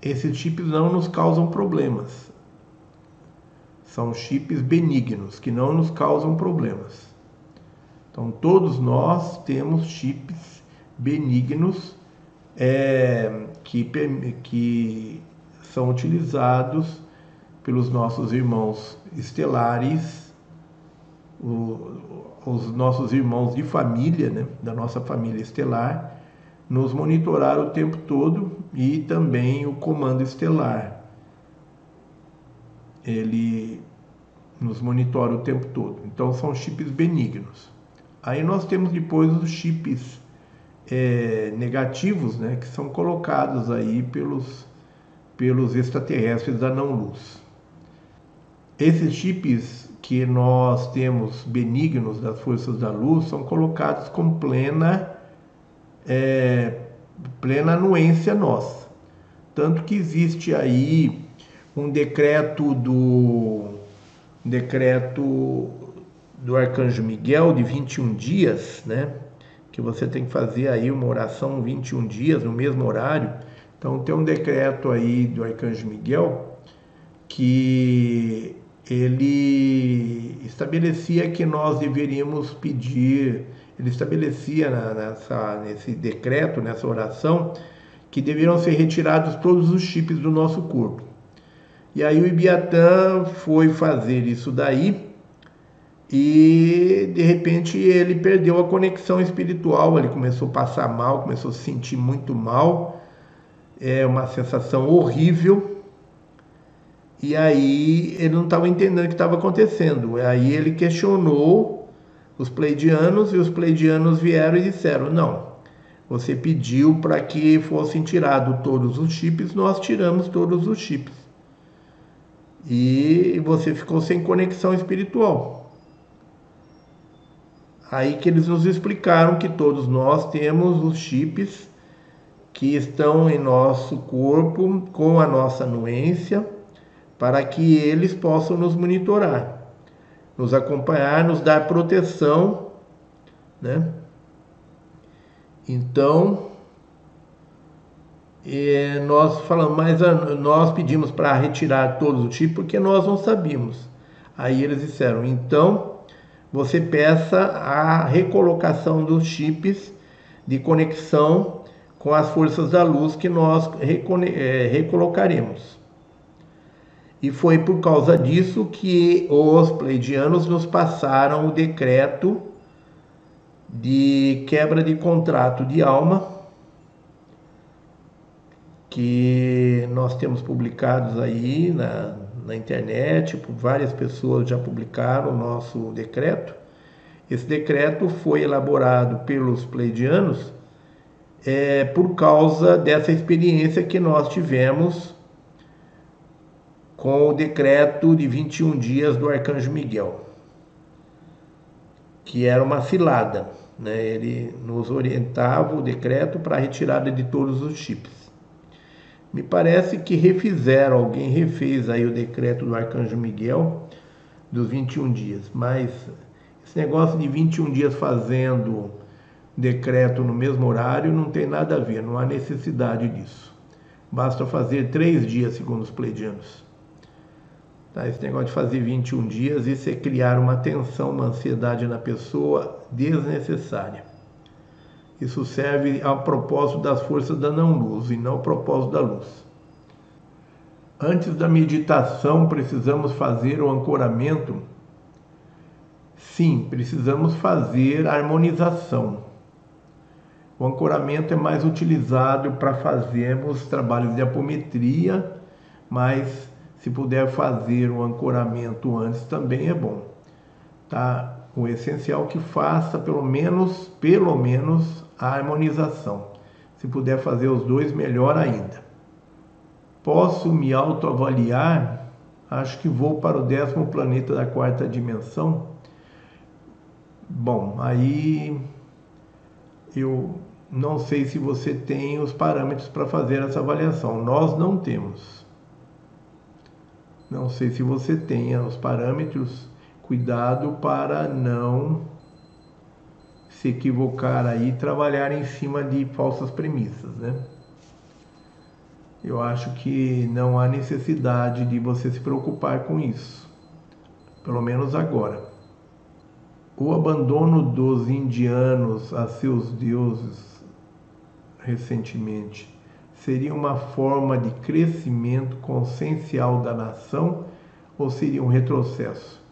esses chips não nos causam problemas. São chips benignos que não nos causam problemas. Então, todos nós temos chips benignos é, que, que são utilizados pelos nossos irmãos estelares, o, os nossos irmãos de família, né, da nossa família estelar, nos monitorar o tempo todo e também o comando estelar. Ele nos monitora o tempo todo. Então são chips benignos. Aí nós temos depois os chips é, negativos, né, que são colocados aí pelos, pelos extraterrestres da não-luz. Esses chips que nós temos benignos das forças da luz são colocados com plena, é, plena anuência nossa. Tanto que existe aí um decreto do decreto do arcanjo Miguel de 21 dias, né? Que você tem que fazer aí uma oração 21 dias no mesmo horário. Então tem um decreto aí do arcanjo Miguel que ele estabelecia que nós deveríamos pedir, ele estabelecia nessa, nesse decreto, nessa oração, que deveriam ser retirados todos os chips do nosso corpo. E aí o Ibiatã foi fazer isso daí e de repente ele perdeu a conexão espiritual, ele começou a passar mal, começou a se sentir muito mal, é uma sensação horrível. E aí ele não estava entendendo o que estava acontecendo. Aí ele questionou os pleidianos e os pleidianos vieram e disseram: "Não, você pediu para que fossem tirados todos os chips, nós tiramos todos os chips e você ficou sem conexão espiritual. Aí que eles nos explicaram que todos nós temos os chips que estão em nosso corpo com a nossa anuência para que eles possam nos monitorar, nos acompanhar, nos dar proteção, né? Então, e nós falamos, mas nós pedimos para retirar todos os chips porque nós não sabíamos. Aí eles disseram, então você peça a recolocação dos chips de conexão com as forças da luz que nós é, recolocaremos. E foi por causa disso que os pleidianos nos passaram o decreto de quebra de contrato de alma que nós temos publicados aí na, na internet, várias pessoas já publicaram o nosso decreto. Esse decreto foi elaborado pelos pleidianos é, por causa dessa experiência que nós tivemos com o decreto de 21 dias do Arcanjo Miguel, que era uma cilada. Né? Ele nos orientava o decreto para a retirada de todos os chips. Me parece que refizeram, alguém refez aí o decreto do Arcanjo Miguel dos 21 dias, mas esse negócio de 21 dias fazendo decreto no mesmo horário não tem nada a ver, não há necessidade disso. Basta fazer três dias, segundo os pleidianos. Tá, esse negócio de fazer 21 dias, isso é criar uma tensão, uma ansiedade na pessoa desnecessária. Isso serve ao propósito das forças da não-luz e não ao propósito da luz. Antes da meditação, precisamos fazer o ancoramento? Sim, precisamos fazer a harmonização. O ancoramento é mais utilizado para fazermos trabalhos de apometria, mas se puder fazer o ancoramento antes também é bom. Tá? O essencial é que faça pelo menos, pelo menos a harmonização. Se puder fazer os dois, melhor ainda. Posso me autoavaliar? Acho que vou para o décimo planeta da quarta dimensão. Bom, aí eu não sei se você tem os parâmetros para fazer essa avaliação. Nós não temos. Não sei se você tenha os parâmetros. Cuidado para não se equivocar aí, trabalhar em cima de falsas premissas, né? Eu acho que não há necessidade de você se preocupar com isso, pelo menos agora. O abandono dos indianos a seus deuses recentemente seria uma forma de crescimento consciencial da nação ou seria um retrocesso?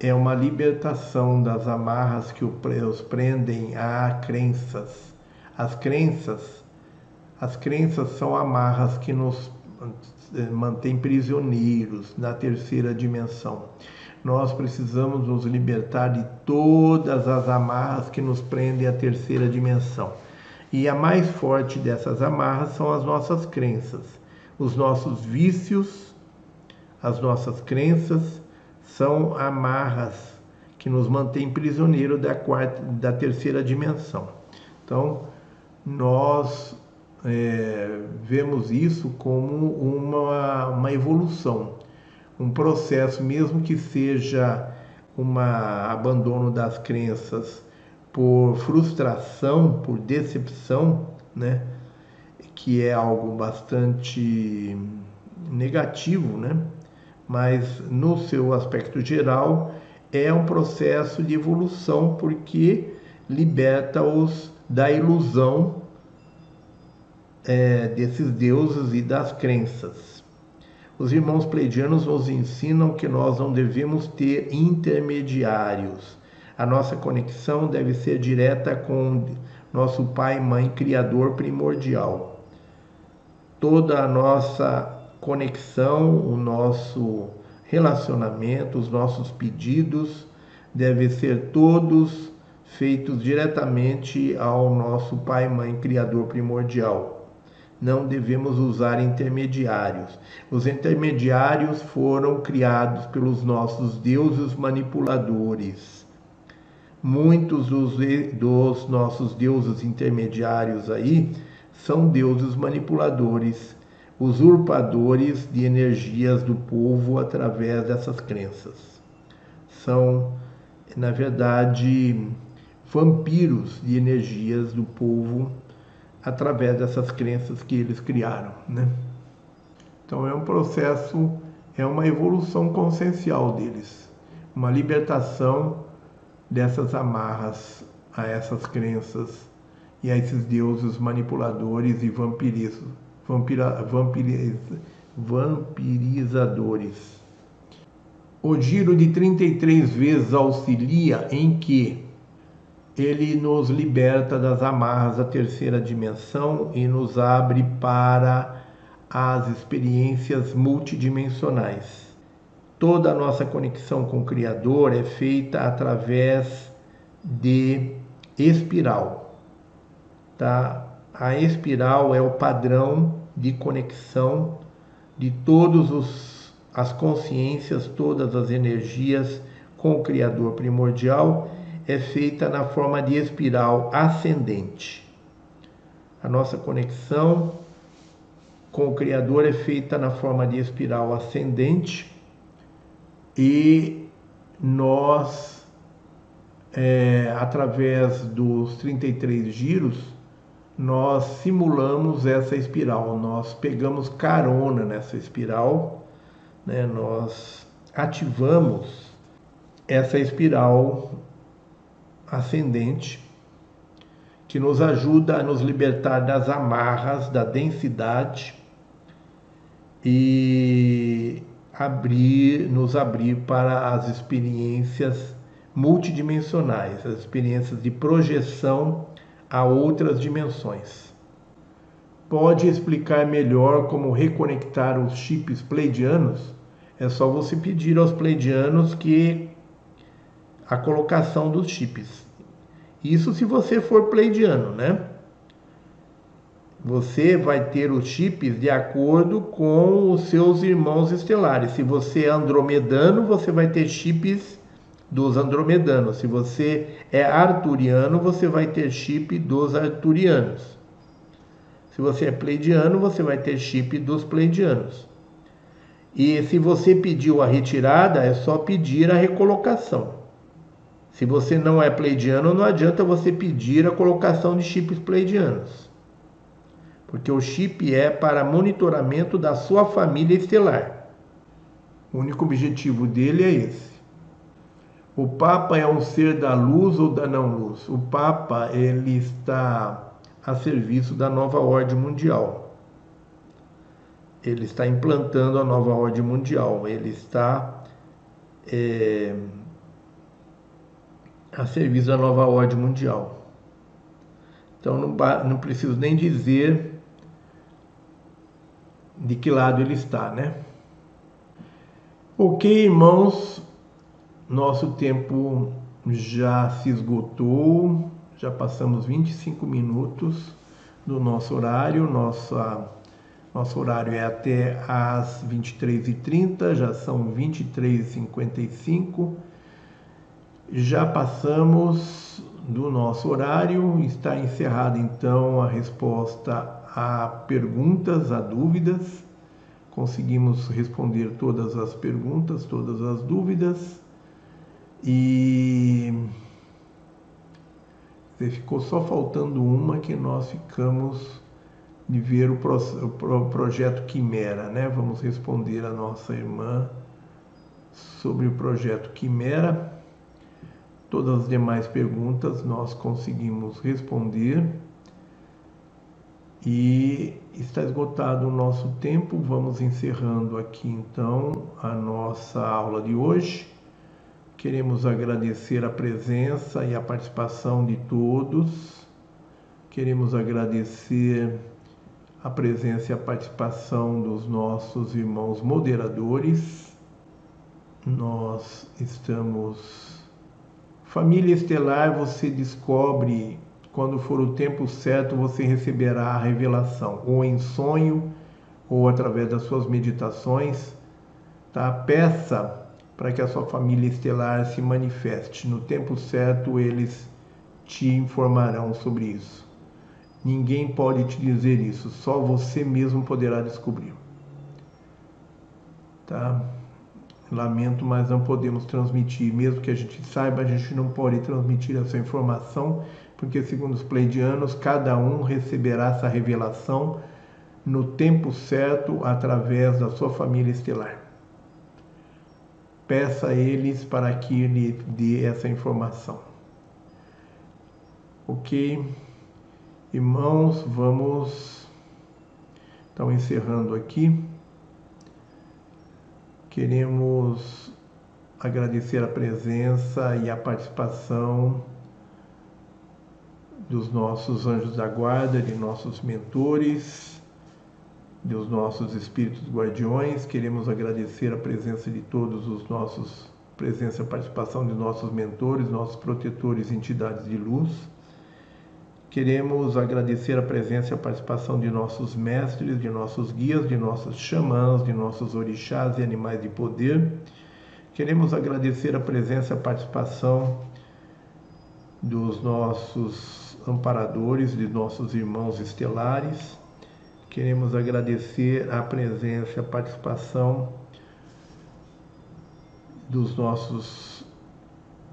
é uma libertação das amarras que os prendem a crenças, As crenças, as crenças são amarras que nos eh, mantêm prisioneiros na terceira dimensão. Nós precisamos nos libertar de todas as amarras que nos prendem à terceira dimensão. E a mais forte dessas amarras são as nossas crenças, os nossos vícios, as nossas crenças são amarras que nos mantêm prisioneiro da quarta, da terceira dimensão. Então, nós é, vemos isso como uma, uma evolução, um processo, mesmo que seja um abandono das crenças por frustração, por decepção, né? que é algo bastante negativo, né? mas no seu aspecto geral é um processo de evolução porque liberta-os da ilusão é, desses deuses e das crenças. Os irmãos pleidianos nos ensinam que nós não devemos ter intermediários. A nossa conexão deve ser direta com nosso Pai, Mãe, Criador primordial. Toda a nossa conexão, o nosso relacionamento, os nossos pedidos devem ser todos feitos diretamente ao nosso Pai, Mãe, Criador primordial não devemos usar intermediários. Os intermediários foram criados pelos nossos deuses manipuladores. Muitos dos, dos nossos deuses intermediários aí são deuses manipuladores, usurpadores de energias do povo através dessas crenças. São, na verdade, vampiros de energias do povo através dessas crenças que eles criaram, né? Então é um processo, é uma evolução consciencial deles, uma libertação dessas amarras a essas crenças e a esses deuses manipuladores e vampira, vampiriz, vampirizadores. O giro de 33 vezes auxilia em que ele nos liberta das amarras da terceira dimensão e nos abre para as experiências multidimensionais. Toda a nossa conexão com o Criador é feita através de espiral. Tá? A espiral é o padrão de conexão de todas as consciências, todas as energias com o Criador primordial é feita na forma de espiral ascendente. A nossa conexão com o Criador é feita na forma de espiral ascendente e nós, é, através dos 33 giros, nós simulamos essa espiral, nós pegamos carona nessa espiral, né? nós ativamos essa espiral ascendente que nos ajuda a nos libertar das amarras, da densidade e abrir, nos abrir para as experiências multidimensionais, as experiências de projeção a outras dimensões. Pode explicar melhor como reconectar os chips pleidianos? É só você pedir aos pleidianos que a colocação dos chips. Isso se você for pleidiano, né? Você vai ter os chips de acordo com os seus irmãos estelares. Se você é andromedano, você vai ter chips dos andromedanos. Se você é arturiano, você vai ter chip dos arturianos. Se você é pleidiano, você vai ter chip dos pleidianos. E se você pediu a retirada, é só pedir a recolocação. Se você não é pleidiano, não adianta você pedir a colocação de chips pleidianos. Porque o chip é para monitoramento da sua família estelar. O único objetivo dele é esse. O Papa é um ser da luz ou da não luz? O Papa ele está a serviço da nova ordem mundial. Ele está implantando a nova ordem mundial. Ele está é, a serviço da nova ordem mundial. Então não, não preciso nem dizer de que lado ele está, né? Ok, irmãos, nosso tempo já se esgotou, já passamos 25 minutos do nosso horário, nossa, nosso horário é até às 23h30, já são 23h55, já passamos do nosso horário, está encerrada então a resposta a perguntas, a dúvidas. Conseguimos responder todas as perguntas, todas as dúvidas. E ficou só faltando uma que nós ficamos de ver o, pro, o projeto Quimera, né? Vamos responder a nossa irmã sobre o projeto Quimera. Todas as demais perguntas nós conseguimos responder. E está esgotado o nosso tempo, vamos encerrando aqui então a nossa aula de hoje. Queremos agradecer a presença e a participação de todos. Queremos agradecer a presença e a participação dos nossos irmãos moderadores. Nós estamos. Família Estelar, você descobre quando for o tempo certo, você receberá a revelação, ou em sonho, ou através das suas meditações. Tá? Peça para que a sua família estelar se manifeste. No tempo certo, eles te informarão sobre isso. Ninguém pode te dizer isso, só você mesmo poderá descobrir. Tá? Lamento, mas não podemos transmitir. Mesmo que a gente saiba, a gente não pode transmitir essa informação porque, segundo os pleidianos, cada um receberá essa revelação no tempo certo através da sua família estelar. Peça a eles para que lhe dê essa informação. Ok? Irmãos, vamos. Então, encerrando aqui. Queremos agradecer a presença e a participação dos nossos anjos da guarda, de nossos mentores, dos nossos espíritos guardiões. Queremos agradecer a presença de todos os nossos, presença participação de nossos mentores, nossos protetores, entidades de luz. Queremos agradecer a presença e a participação de nossos mestres, de nossos guias, de nossos xamãs, de nossos orixás e animais de poder. Queremos agradecer a presença e a participação dos nossos amparadores de nossos irmãos estelares. Queremos agradecer a presença a participação dos nossos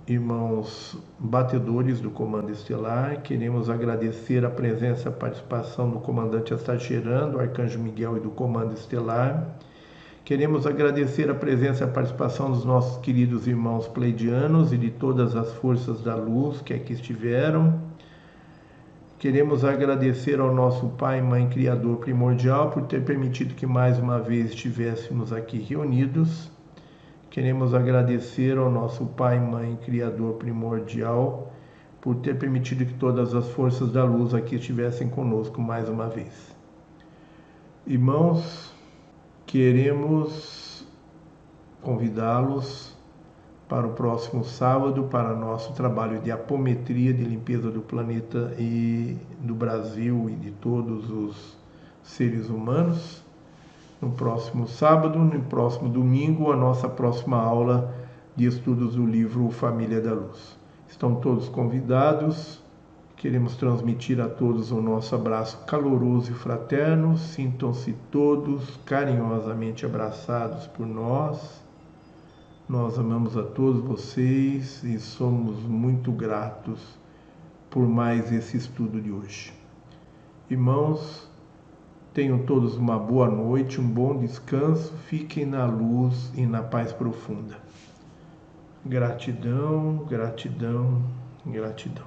irmãos batedores do Comando Estelar. Queremos agradecer a presença a participação do comandante Astacheran, do Arcanjo Miguel e do Comando Estelar. Queremos agradecer a presença e a participação dos nossos queridos irmãos pleidianos e de todas as forças da luz que aqui estiveram. Queremos agradecer ao nosso Pai, Mãe, Criador primordial por ter permitido que mais uma vez estivéssemos aqui reunidos. Queremos agradecer ao nosso Pai, Mãe, Criador primordial por ter permitido que todas as forças da luz aqui estivessem conosco mais uma vez. Irmãos, queremos convidá-los para o próximo sábado para nosso trabalho de apometria de limpeza do planeta e do Brasil e de todos os seres humanos. No próximo sábado, no próximo domingo, a nossa próxima aula de estudos do livro Família da Luz. Estão todos convidados. Queremos transmitir a todos o nosso abraço caloroso e fraterno. Sintam-se todos carinhosamente abraçados por nós nós amamos a todos vocês e somos muito gratos por mais esse estudo de hoje. Irmãos, tenham todos uma boa noite, um bom descanso, fiquem na luz e na paz profunda. Gratidão, gratidão, gratidão.